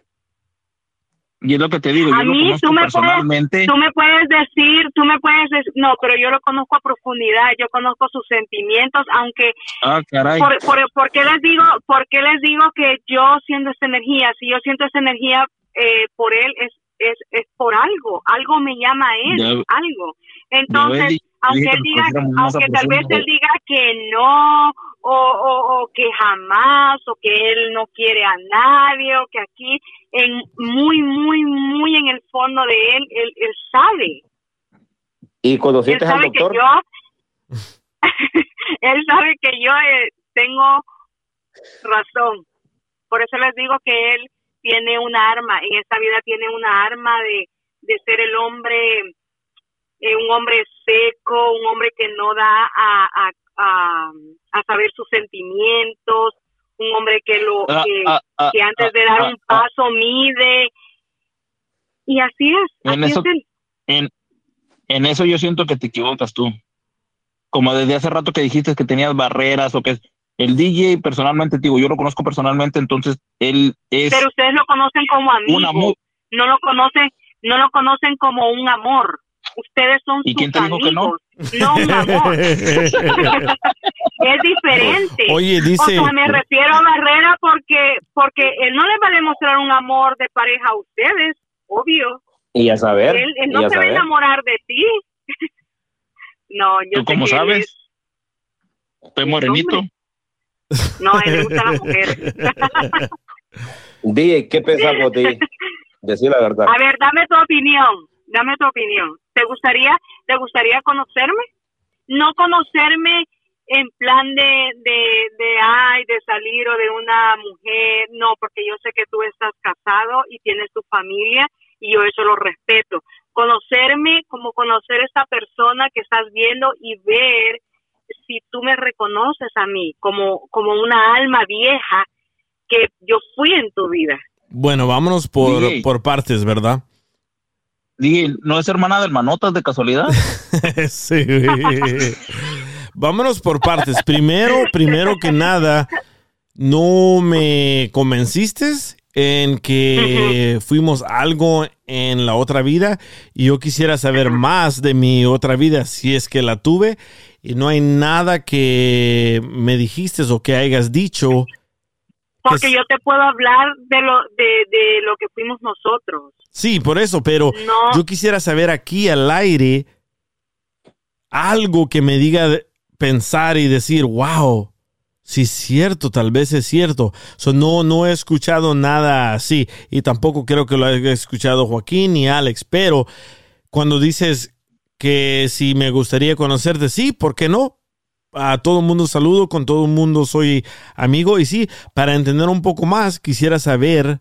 y es lo que te digo, A yo mí tú me puedes, tú me puedes decir, tú me puedes decir, no, pero yo lo conozco a profundidad, yo conozco sus sentimientos, aunque Ah, caray. por, por, ¿por qué les digo, por qué les digo que yo siento esta energía? Si yo siento esta energía eh, por él es, es, es por algo, algo me llama a él, Ya- algo. Entonces, aunque él que diga, aunque tal vez él diga que no, o, o, o que jamás, o que él no quiere a nadie, o que aquí, en muy, muy, muy en el fondo de él, él, él sabe. ¿Y Él conociste al sabe que doctor? yo, él sabe que yo eh, tengo razón. Por eso les digo que él tiene una arma, en esta vida tiene una arma de, de ser el hombre eh, un hombre seco, un hombre que no da a, a, a, a saber sus sentimientos, un hombre que lo Ah, que, ah, ah, que antes de dar un paso mide y así es, En así eso, es él. en, en eso yo siento que te equivocas tú. Como desde hace rato que dijiste que tenías barreras o que el DJ personalmente, te digo, yo lo conozco personalmente, entonces él es pero ustedes lo conocen como amigo, un amor. no lo conocen, no lo conocen como un amor. Ustedes son ¿Y sus quién te dijo que no? amigos, no un amor. es diferente. Oye, dice- O sea, me refiero a Barrera porque porque él no les va a demostrar un amor de pareja a ustedes, obvio. Y a saber, Él, no se va a enamorar de ti. no, yo ¿Tú sé cómo sabes? Estoy morenito. no, a él le gusta la mujer. DJ, ¿qué pensás vos? Decir la verdad. A ver, dame tu opinión, dame tu opinión. ¿Te gustaría, te gustaría conocerme? No conocerme en plan de, de, de, ay, de salir o de una mujer, no, porque yo sé que tú estás casado y tienes tu familia y yo eso lo respeto. Conocerme como conocer a esta persona que estás viendo y ver si tú me reconoces a mí como, como una alma vieja que yo fui en tu vida. Bueno, vámonos por, por partes, ¿verdad? ¿No es hermana del Manotas de casualidad? sí. Vámonos por partes. Primero, primero que nada, no me convenciste en que fuimos algo en la otra vida y yo quisiera saber más de mi otra vida si es que la tuve y no hay nada que me dijiste o que hayas dicho. Porque Que- yo te puedo hablar de lo, de, de lo que fuimos nosotros. Sí, por eso, pero No. yo quisiera saber aquí al aire algo que me diga pensar y decir, wow, sí es cierto, tal vez es cierto. So, no, no he escuchado nada así y tampoco creo que lo haya escuchado Joaquín ni Alex, pero cuando dices que si me gustaría conocerte, sí, ¿por qué no? A todo el mundo saludo, con todo el mundo soy amigo y sí, para entender un poco más quisiera saber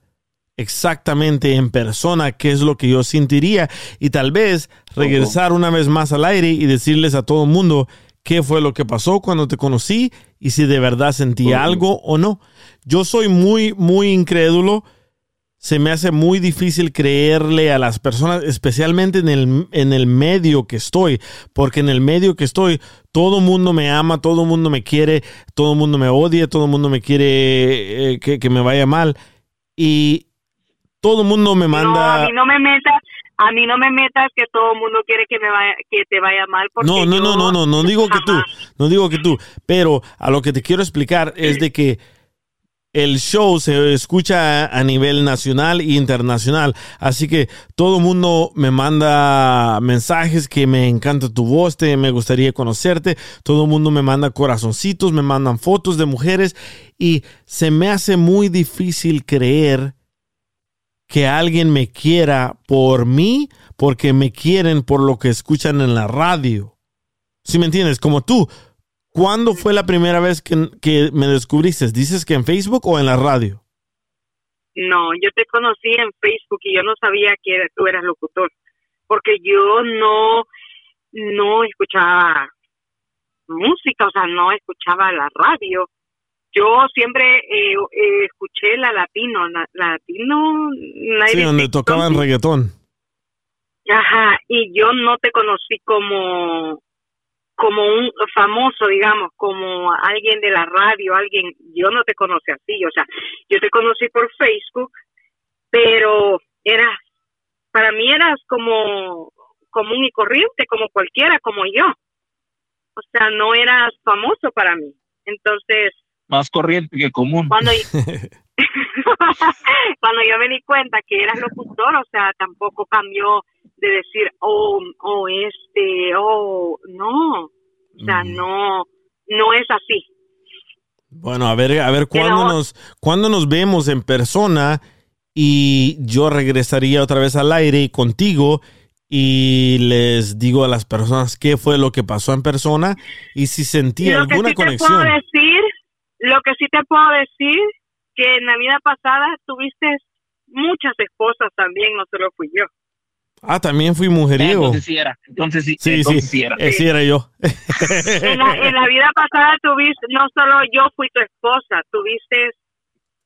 exactamente en persona qué es lo que yo sentiría y tal vez regresar una vez más al aire y decirles a todo el mundo qué fue lo que pasó cuando te conocí y si de verdad sentía algo o no. Yo soy muy, muy incrédulo. Se me hace muy difícil creerle a las personas, especialmente en el, en el medio que estoy, porque en el medio que estoy, todo el mundo me ama, todo el mundo me quiere, todo el mundo me odia, todo el mundo me quiere eh, que, que me vaya mal. Y todo el mundo me No, a manda... mí no me metas, a mí no me metas que todo el mundo quiere que me vaya, que te vaya mal. Porque No, no, no, yo no, no, no digo que tú, no digo que tú, pero a lo que te quiero explicar es de que el show se escucha a nivel nacional e internacional, así que todo el mundo me manda mensajes que me encanta tu voz, te, me gustaría conocerte, todo el mundo me manda corazoncitos, me mandan fotos de mujeres y se me hace muy difícil creer que alguien me quiera por mí, porque me quieren por lo que escuchan en la radio. ¿Sí me entiendes? Como tú. ¿Cuándo fue la primera vez que, que me descubriste? ¿Dices que en Facebook o en la radio? No, yo te conocí en Facebook y yo no sabía que era- tú eras locutor, porque yo no, no escuchaba música, o sea, no escuchaba la radio. Yo siempre eh, eh, escuché la latino, la, la latino, Sí, 96 donde tocaban reggaetón. Ajá, y yo no te conocí como como un famoso, digamos, como alguien de la radio, alguien, yo no te conocí así, o sea, yo te conocí por Facebook, pero eras, para mí eras como común y corriente, como cualquiera, como yo. O sea, no eras famoso para mí. Entonces, Más corriente que común. cuando cuando yo me di cuenta que eras locutor, o sea, tampoco cambió de decir, oh, oh, este, oh, no, o sea, no, no es así. Bueno, a ver, a ver cuándo Pero- nos, cuándo nos vemos en persona y yo regresaría otra vez al aire y contigo y les digo a las personas qué fue lo que pasó en persona y si sentí lo que alguna sí te puedo conexión. decir, lo que sí te puedo decir, que en la vida pasada tuviste muchas esposas también, no solo fui yo. Ah, también fui mujeriego. Entonces sí era. Entonces sí, Sí, entonces sí, sí era. sí era yo. En la, en la vida pasada tuviste, no solo yo fui tu esposa, tuviste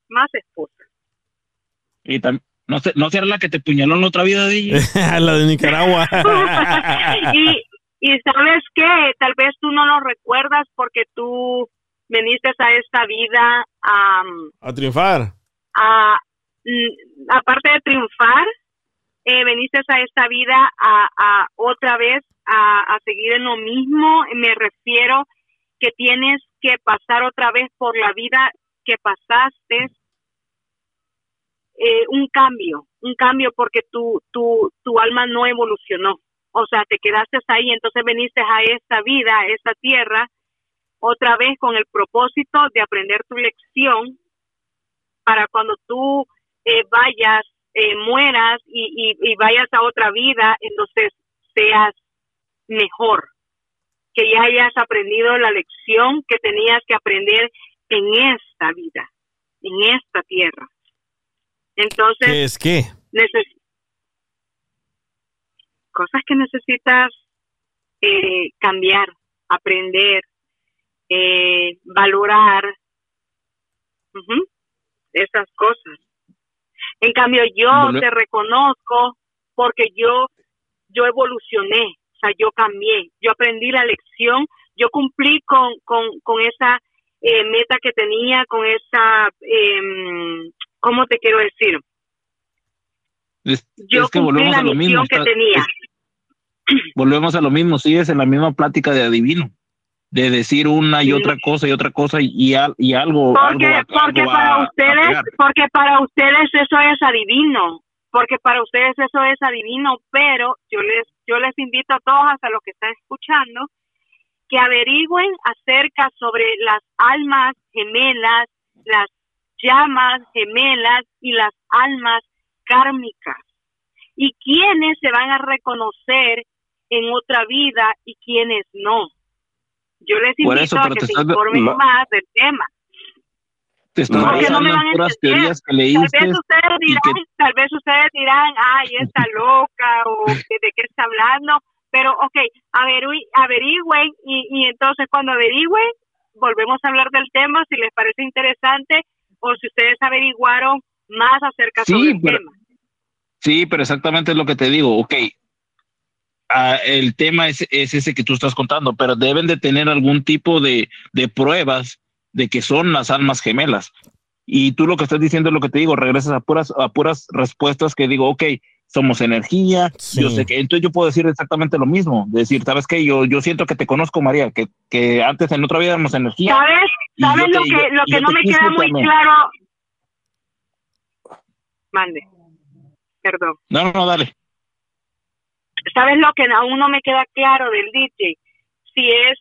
más esposas. Y tam- no sé, no será la que te puñaló en la otra vida de ella. la de Nicaragua. y, y sabes qué, tal vez tú no lo recuerdas porque tú viniste a esta vida A triunfar. a, mm, aparte de triunfar, eh, veniste a esta vida a, a otra vez a, a seguir en lo mismo. Me refiero que tienes que pasar otra vez por la vida que pasaste, eh, un cambio, un cambio porque tu, tu, tu alma no evolucionó. O sea, te quedaste ahí, entonces veniste a esta vida, a esta tierra, otra vez con el propósito de aprender tu lección para cuando tú eh, vayas, eh, mueras y, y, y vayas a otra vida, entonces seas mejor, que ya hayas aprendido la lección que tenías que aprender en esta vida, en esta tierra. Entonces, ¿Qué es qué? cosas que necesitas eh, cambiar, aprender, eh, valorar, esas cosas. En cambio, yo te reconozco porque yo, yo evolucioné, o sea, yo cambié, yo aprendí la lección, yo cumplí con, con, con esa eh, meta que tenía, con esa, em, ¿cómo te quiero decir? Es, Yo es que cumplí volvemos la a lo mismo. que está- tenía. es- volvemos a lo mismo. Sigues en la misma plática de adivino. De decir una y Sí. otra cosa y otra cosa y, y, al- y algo. Porque, algo porque algo para a ustedes, porque para ustedes eso es adivino, porque para ustedes eso es adivino, pero yo les, yo les invito a todos, hasta los que están escuchando, que averigüen acerca sobre las almas gemelas, las llamas gemelas y las almas kármicas. Y quiénes se van a reconocer en otra vida y quiénes no. Yo les invito eso, a que se informen más del tema. Te estás Porque no me van a entender. que Tal leíste. vez ustedes dirán, que- tal vez ustedes dirán, ay, está loca o de, qué está hablando, pero ok, averi- averigüen y, y entonces cuando averigüen volvemos a hablar del tema si les parece interesante o si ustedes averiguaron más acerca Sí, sobre el pero- tema. Sí, pero exactamente es lo que te digo. Ok, ah, el tema es, es ese que tú estás contando, pero deben de tener algún tipo de, de pruebas de que son las almas gemelas. Y tú lo que estás diciendo es lo que te digo, regresas a puras, a puras respuestas que digo, ok, somos energía, Sí. yo sé que, entonces yo puedo decir exactamente lo mismo, decir, ¿sabes qué? Yo, yo siento que te conozco, María, que, que antes en otra vida éramos energía. ¿Sabes? ¿Sabes te- lo que, yo- lo y que yo no me queda muy también. claro? Mande. Perdón. No, no, no, dale. ¿Sabes lo que aún no me queda claro del DJ? Si es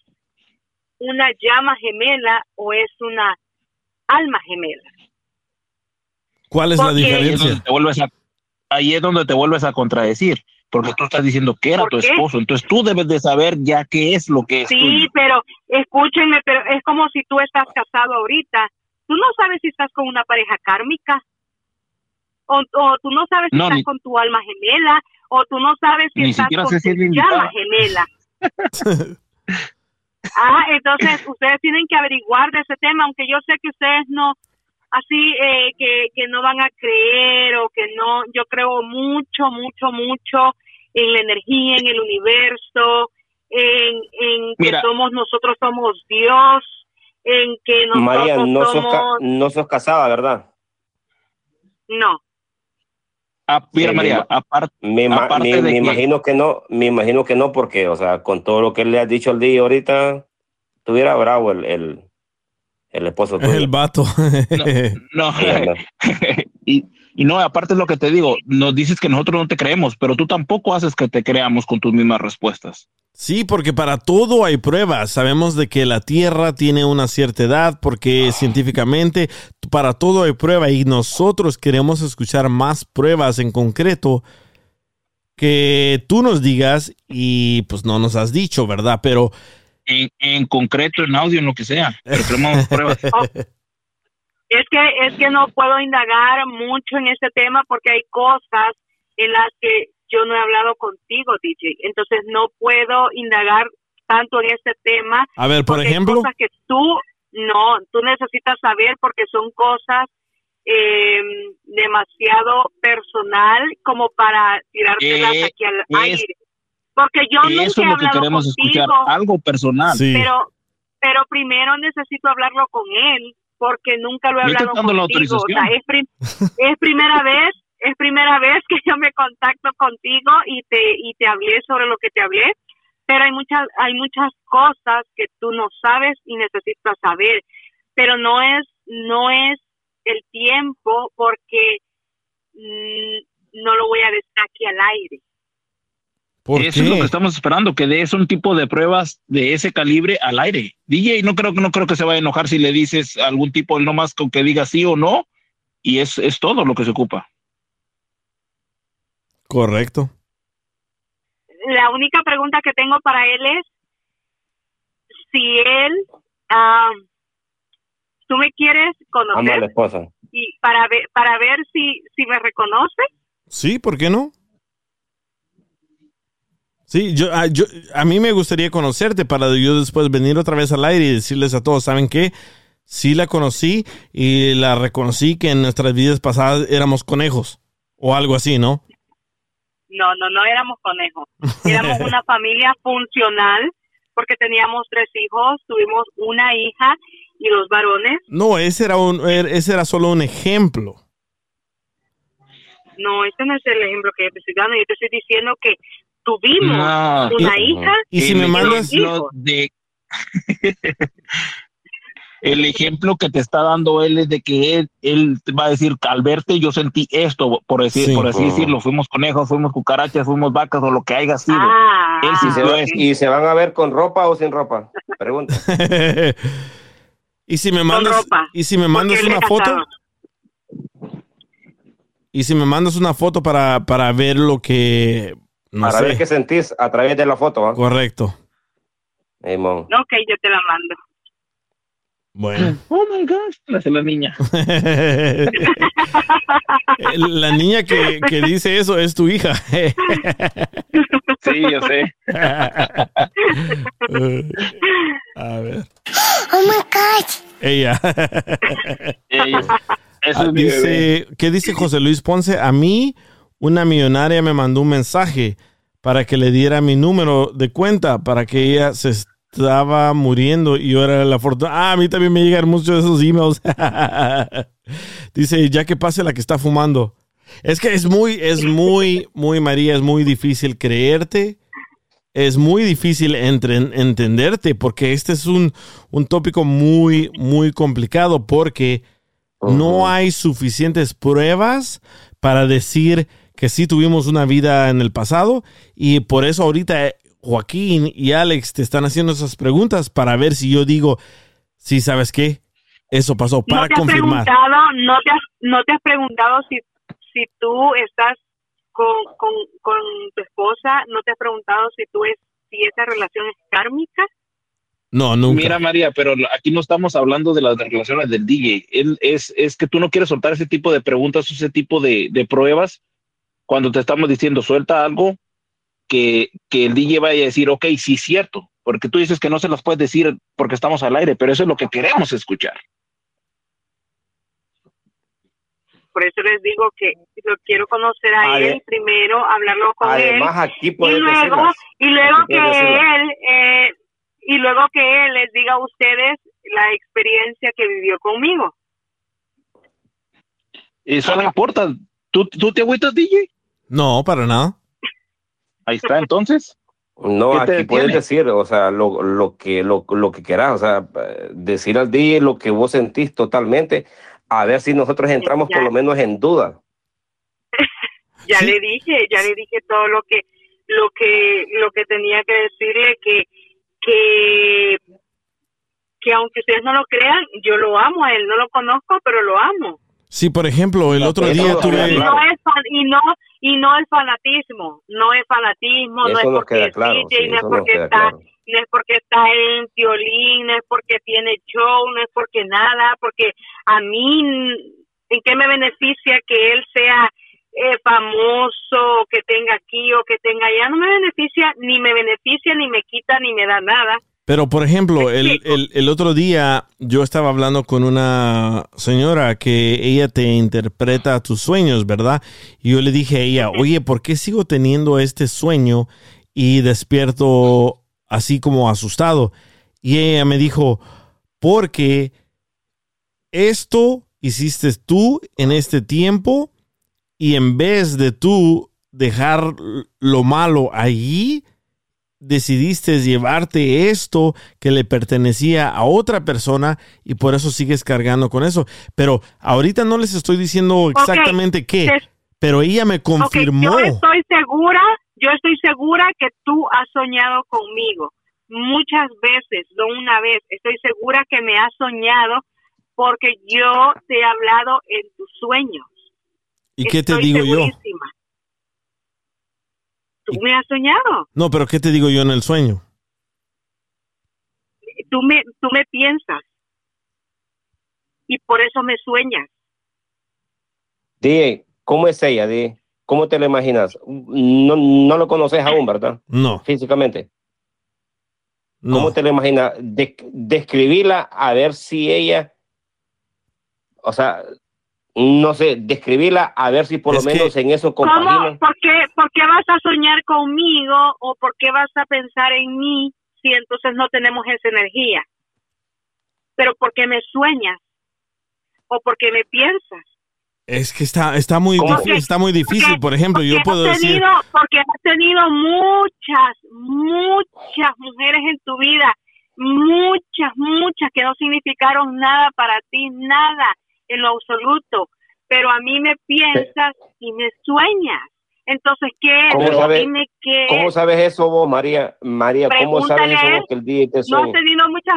una llama gemela o es una alma gemela. ¿Cuál es la Porque- diferencia? te vuelves a, ahí es donde te vuelves a contradecir, porque tú estás diciendo que era ¿Por tu qué? esposo, entonces tú debes de saber ya qué es lo que es Sí, tuyo. pero escúchenme, pero es como si tú estás casado ahorita. Tú no sabes si estás con una pareja kármica. O, o tú no sabes si No, estás ni- con tu alma gemela. O tú no sabes si Ni estás siquiera con tu llama gemela. ah, entonces ustedes tienen que averiguar de ese tema, aunque yo sé que ustedes no, así eh, que, que no van a creer o que no, yo creo mucho, mucho, mucho en la energía, en el universo, en, en que Mira. somos nosotros somos Dios, en que nosotros María, no sos, somos, no sos casada, ¿verdad? no, Ah, mira, Sí, María, me- aparte, Me, ima- aparte me- de me que- imagino que no, me imagino que no, porque, o sea, con todo lo que le has dicho al día ahorita, tuviera bravo el, el, el esposo tuyo. El vato. no, Sí, anda. y, y no, aparte es lo que te digo, nos dices que nosotros no te creemos, pero tú tampoco haces que te creamos con tus mismas respuestas. Sí, porque para todo hay pruebas. Sabemos de que la Tierra tiene una cierta edad, porque científicamente para todo hay prueba y nosotros queremos escuchar más pruebas en concreto que tú nos digas y pues no nos has dicho, ¿verdad? Pero En, en concreto, en audio, en lo que sea, pero queremos pruebas. es que es que no puedo indagar mucho en este tema porque hay cosas en las que yo no he hablado contigo, DJ. Entonces no puedo indagar tanto en este tema. A ver, por hay ejemplo. cosas que tú no, tú necesitas saber porque son cosas eh, demasiado personal como para tirártelas Eh, aquí al es- aire. Porque yo nunca Eso he es lo que hablado queremos contigo, escuchar, algo personal. pero pero primero necesito hablarlo con él porque nunca lo he hablado contigo. O sea, autorización. es, prim- es primera vez, es primera vez que yo me contacto contigo y te y te hablé sobre lo que te hablé, pero hay muchas hay muchas cosas que tú no sabes y necesitas saber, pero no es no es el tiempo porque mm, no lo voy a decir aquí al aire. ¿Por Eso es lo que estamos esperando, que des un tipo de pruebas de ese calibre al aire. DJ, no creo, no creo que se vaya a enojar si le dices algún tipo, no más con que diga sí o no, y es, es todo lo que se ocupa. Correcto. la única pregunta que tengo para él es si él, tú me quieres Ama a la conocer esposa. y para ver, para ver si, si me reconoce. Sí, ¿por qué no? Sí, yo, a, yo, a mí me gustaría conocerte para yo después venir otra vez al aire y decirles a todos, ¿saben qué? Sí la conocí y la reconocí que en nuestras vidas pasadas éramos conejos o algo así, ¿no? No, no, no éramos conejos. Éramos una familia funcional porque teníamos tres hijos, tuvimos una hija y los varones. No, ese era, un, er- ese era solo un ejemplo. No, este no es el ejemplo que yo te estoy dando. Yo te estoy diciendo que tuvimos No. una Y- hija y si me los mandas- hijos. de el ejemplo que te está dando él es de que él, él va a decir al verte yo sentí esto por decir Sí. por así Oh. decirlo fuimos conejos fuimos cucarachas fuimos vacas o lo que haya sido Ah, él ¿Y se, va-. ¿Y se van a ver con ropa o sin ropa? Pregunta. y si me mandas, ropa, y si me mandas una foto, y si me mandas una foto para, para ver lo que, no Para sé, ver qué sentís a través de la foto. ¿ah? correcto. Ey, mon. Ok, yo te la mando. Bueno. oh my gosh la la niña La niña que, que dice eso es tu hija. sí yo sé A ver. Oh my God. Ella. Ella. Eso es mi bebé. dice, ¿qué dice José Luis Ponce? A mí, una millonaria me mandó un mensaje para que le diera mi número de cuenta para que ella se estaba muriendo y yo era la fortuna. Ah, a mí también me llegan muchos de esos emails. dice, ya que pase la que está fumando. Es que es muy, es muy, muy, María, es muy difícil creerte. Es muy difícil entre- entenderte porque este es un, un tópico muy, muy complicado porque no hay suficientes pruebas para decir que sí tuvimos una vida en el pasado y por eso ahorita eh, Joaquín y Alex te están haciendo esas preguntas para ver si yo digo, sí, ¿sabes qué? Eso pasó para ¿No te has confirmar. preguntado, no te has, no te has preguntado si, si tú estás con, con, con tu esposa? ¿No te has preguntado si tú es, si esa relación es kármica? No, nunca. Mira, María, pero aquí no estamos hablando de las relaciones del DJ. Él es, es que tú no quieres soltar ese tipo de preguntas, ese tipo de, de pruebas, cuando te estamos diciendo suelta algo que, que el DJ vaya a decir, ok, sí es cierto, porque tú dices que no se las puedes decir porque estamos al aire, pero eso es lo que queremos escuchar. Por eso les digo que lo quiero conocer a él primero, hablarlo con Además, él. aquí y luego, decirlas. y luego Aquí que él, eh, y luego que él les diga a ustedes la experiencia que vivió conmigo. Eso no importa. ¿Tú, tú te agüitas, DJ? No, para nada. Ahí está, entonces. No, ¿Qué te aquí puedes decir, o sea, lo, lo que lo, lo que quieras, o sea, decir al DJ lo que vos sentís totalmente, a ver si nosotros entramos por lo menos en duda. Ya Sí. le dije, ya le dije todo lo que lo que lo que tenía que decirle que que que aunque ustedes no lo crean, yo lo amo a él, no lo conozco, pero lo amo. Sí, por ejemplo, el otro Eso día tuve... Y no es fan- y no y no es fanatismo, no es fanatismo, no Eso es nos porque queda es claro, DJ, sí, no es porque está claro. no es porque está en violín, no es porque tiene show, no es porque nada, porque a mí, ¿en qué me beneficia que él sea eh, famoso, que tenga aquí o que tenga allá, no me beneficia, ni me beneficia, ni me quita, ni me da nada. Pero, por ejemplo, el, el, el otro día yo estaba hablando con una señora que ella te interpreta tus sueños, ¿verdad? Y yo le dije a ella, oye, ¿por qué sigo teniendo este sueño y despierto así como asustado? Y ella me dijo, porque esto hiciste tú en este tiempo y en vez de tú dejar lo malo allí, decidiste llevarte esto que le pertenecía a otra persona y por eso sigues cargando con eso. Pero ahorita no les estoy diciendo exactamente qué, pero ella me confirmó. Yo estoy segura, yo estoy segura que tú has soñado conmigo muchas veces, no una vez. Estoy segura que me has soñado porque yo te he hablado en tus sueños. ¿Y qué te Estoy digo yo? Tú me has soñado. No, pero ¿qué te digo yo en el sueño? Tú me, tú me piensas. Y por eso me sueñas. Di, ¿cómo es ella? Di, ¿cómo te la imaginas? No, no lo conoces aún, ¿verdad? No. Físicamente. No. ¿Cómo te la imaginas? De- describirla a ver si ella, o sea, no sé, describirla a ver si por Es lo que- menos en eso ¿Cómo? compagina. ¿Por qué, ¿Por qué vas a soñar conmigo o por qué vas a pensar en mí si entonces no tenemos esa energía? Pero porque me sueñas o porque me piensas. Es que está, está muy está muy difícil. Por ejemplo, yo puedo has decir, tenido, porque has tenido muchas, muchas mujeres en tu vida, muchas, muchas que no significaron nada para ti, nada en lo absoluto, pero a mí me piensas y me sueñas. Entonces, ¿qué es? ¿Cómo sabes- Dime qué ¿Cómo es. sabes eso vos, María? María, ¿cómo sabes eso a vos que el día te ¿No has sueña? tenido muchas,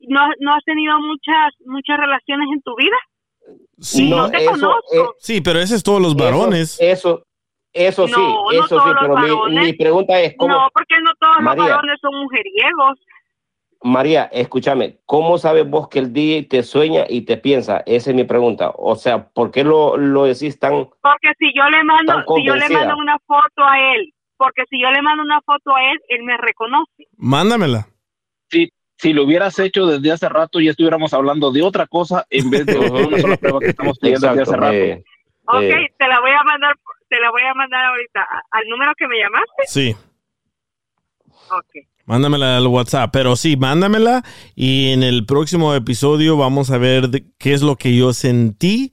no, no has tenido muchas, muchas relaciones en tu vida? sí, no te eso, conozco. eh, sí, pero ese es todos los varones. Eso, eso, eso sí, No, no eso todos sí, los pero mi, varones. mi pregunta es, ¿cómo, No, porque no todos María. los varones son mujeriegos. María, escúchame, ¿cómo sabes vos que el día te sueña y te piensa? Esa es mi pregunta. O sea, ¿por qué lo, lo decís tan... Porque si yo le mando, Tan si yo le mando una foto a él, porque si yo le mando una foto a él, él me reconoce. Mándamela. Si, si lo hubieras hecho desde hace rato, ya estuviéramos hablando de otra cosa en vez de una sola prueba que estamos pidiendo desde hace rato. eh, Ok, eh, te la voy a mandar, te la voy a mandar ahorita al número que me llamaste. Sí, Ok. Mándamela al WhatsApp. Pero sí, mándamela y en el próximo episodio vamos a ver de- qué es lo que yo sentí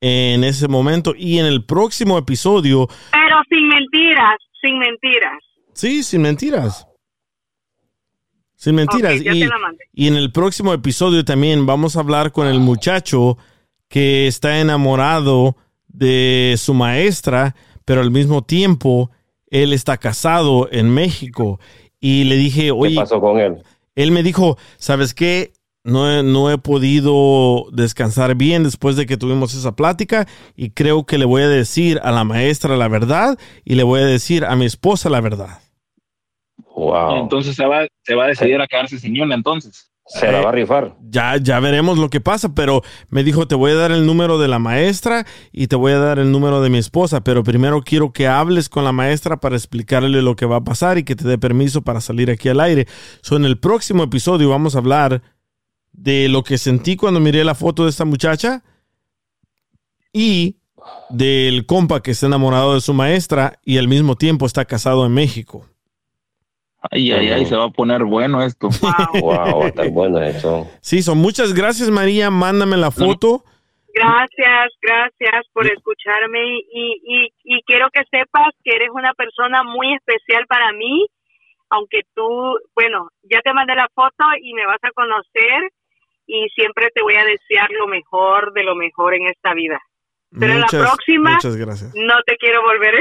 en ese momento. Y en el próximo episodio, Pero sin mentiras, sin mentiras. sí, sin mentiras. Sin mentiras. Ok, ya y, y en el próximo episodio también vamos a hablar con el muchacho que está enamorado de su maestra, pero al mismo tiempo él está casado en México. Y le dije, ¿Qué oye, pasó con él? él me dijo, ¿sabes qué? No he, no he podido descansar bien después de que tuvimos esa plática y creo que le voy a decir a la maestra la verdad y le voy a decir a mi esposa la verdad. Wow. Entonces se va, se va a decidir a quedarse sin una entonces. Se la va a rifar. Ya, ya veremos lo que pasa, pero me dijo, te voy a dar el número de la maestra y te voy a dar el número de mi esposa, pero primero quiero que hables con la maestra para explicarle lo que va a pasar y que te dé permiso para salir aquí al aire. So, en el próximo episodio vamos a hablar de lo que sentí cuando miré la foto de esta muchacha y del compa que está enamorado de su maestra y al mismo tiempo está casado en México. Ay, ay, ay, se va a poner bueno esto. Wow, va a estar bueno eso. Sí, son muchas gracias María, mándame la foto. Gracias, gracias por escucharme y, y, y quiero que sepas que eres una persona muy especial para mí, aunque tú, bueno, ya te mandé la foto y me vas a conocer y siempre te voy a desear lo mejor de lo mejor en esta vida. Pero en la Muchas- próxima Muchas gracias. no te quiero volver a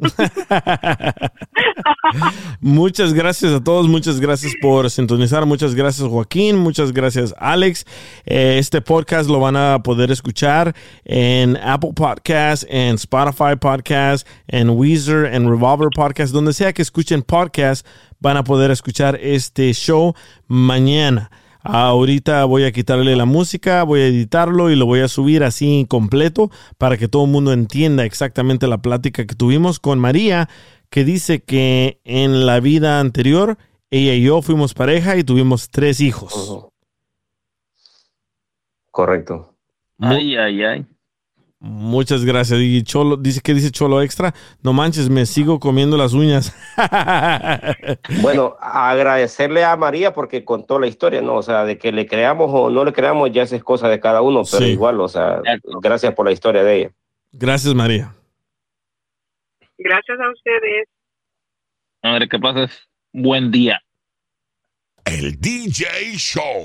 encontrar. Muchas gracias a todos, muchas gracias por sintonizar, muchas gracias Joaquín, muchas gracias Alex. Eh, este podcast lo van a poder escuchar en Apple Podcast, en Spotify Podcast, en Weezer, en Revolver Podcast, donde sea que escuchen podcast, van a poder escuchar este show mañana. Ahorita voy a quitarle la música, voy a editarlo y lo voy a subir así completo para que todo el mundo entienda exactamente la plática que tuvimos con María, que dice que en la vida anterior ella y yo fuimos pareja y tuvimos tres hijos. Correcto. Ay, ay, ay. Muchas gracias. Y Cholo, dice que dice Cholo Extra. No manches, me sigo comiendo las uñas. Bueno, agradecerle a María porque contó la historia, ¿no? O sea, de que le creamos o no le creamos ya es cosa de cada uno, pero Sí. igual, o sea, gracias por la historia de ella. Gracias, María. Gracias a ustedes. A ver, ¿qué pases? Buen día. El DJ Show.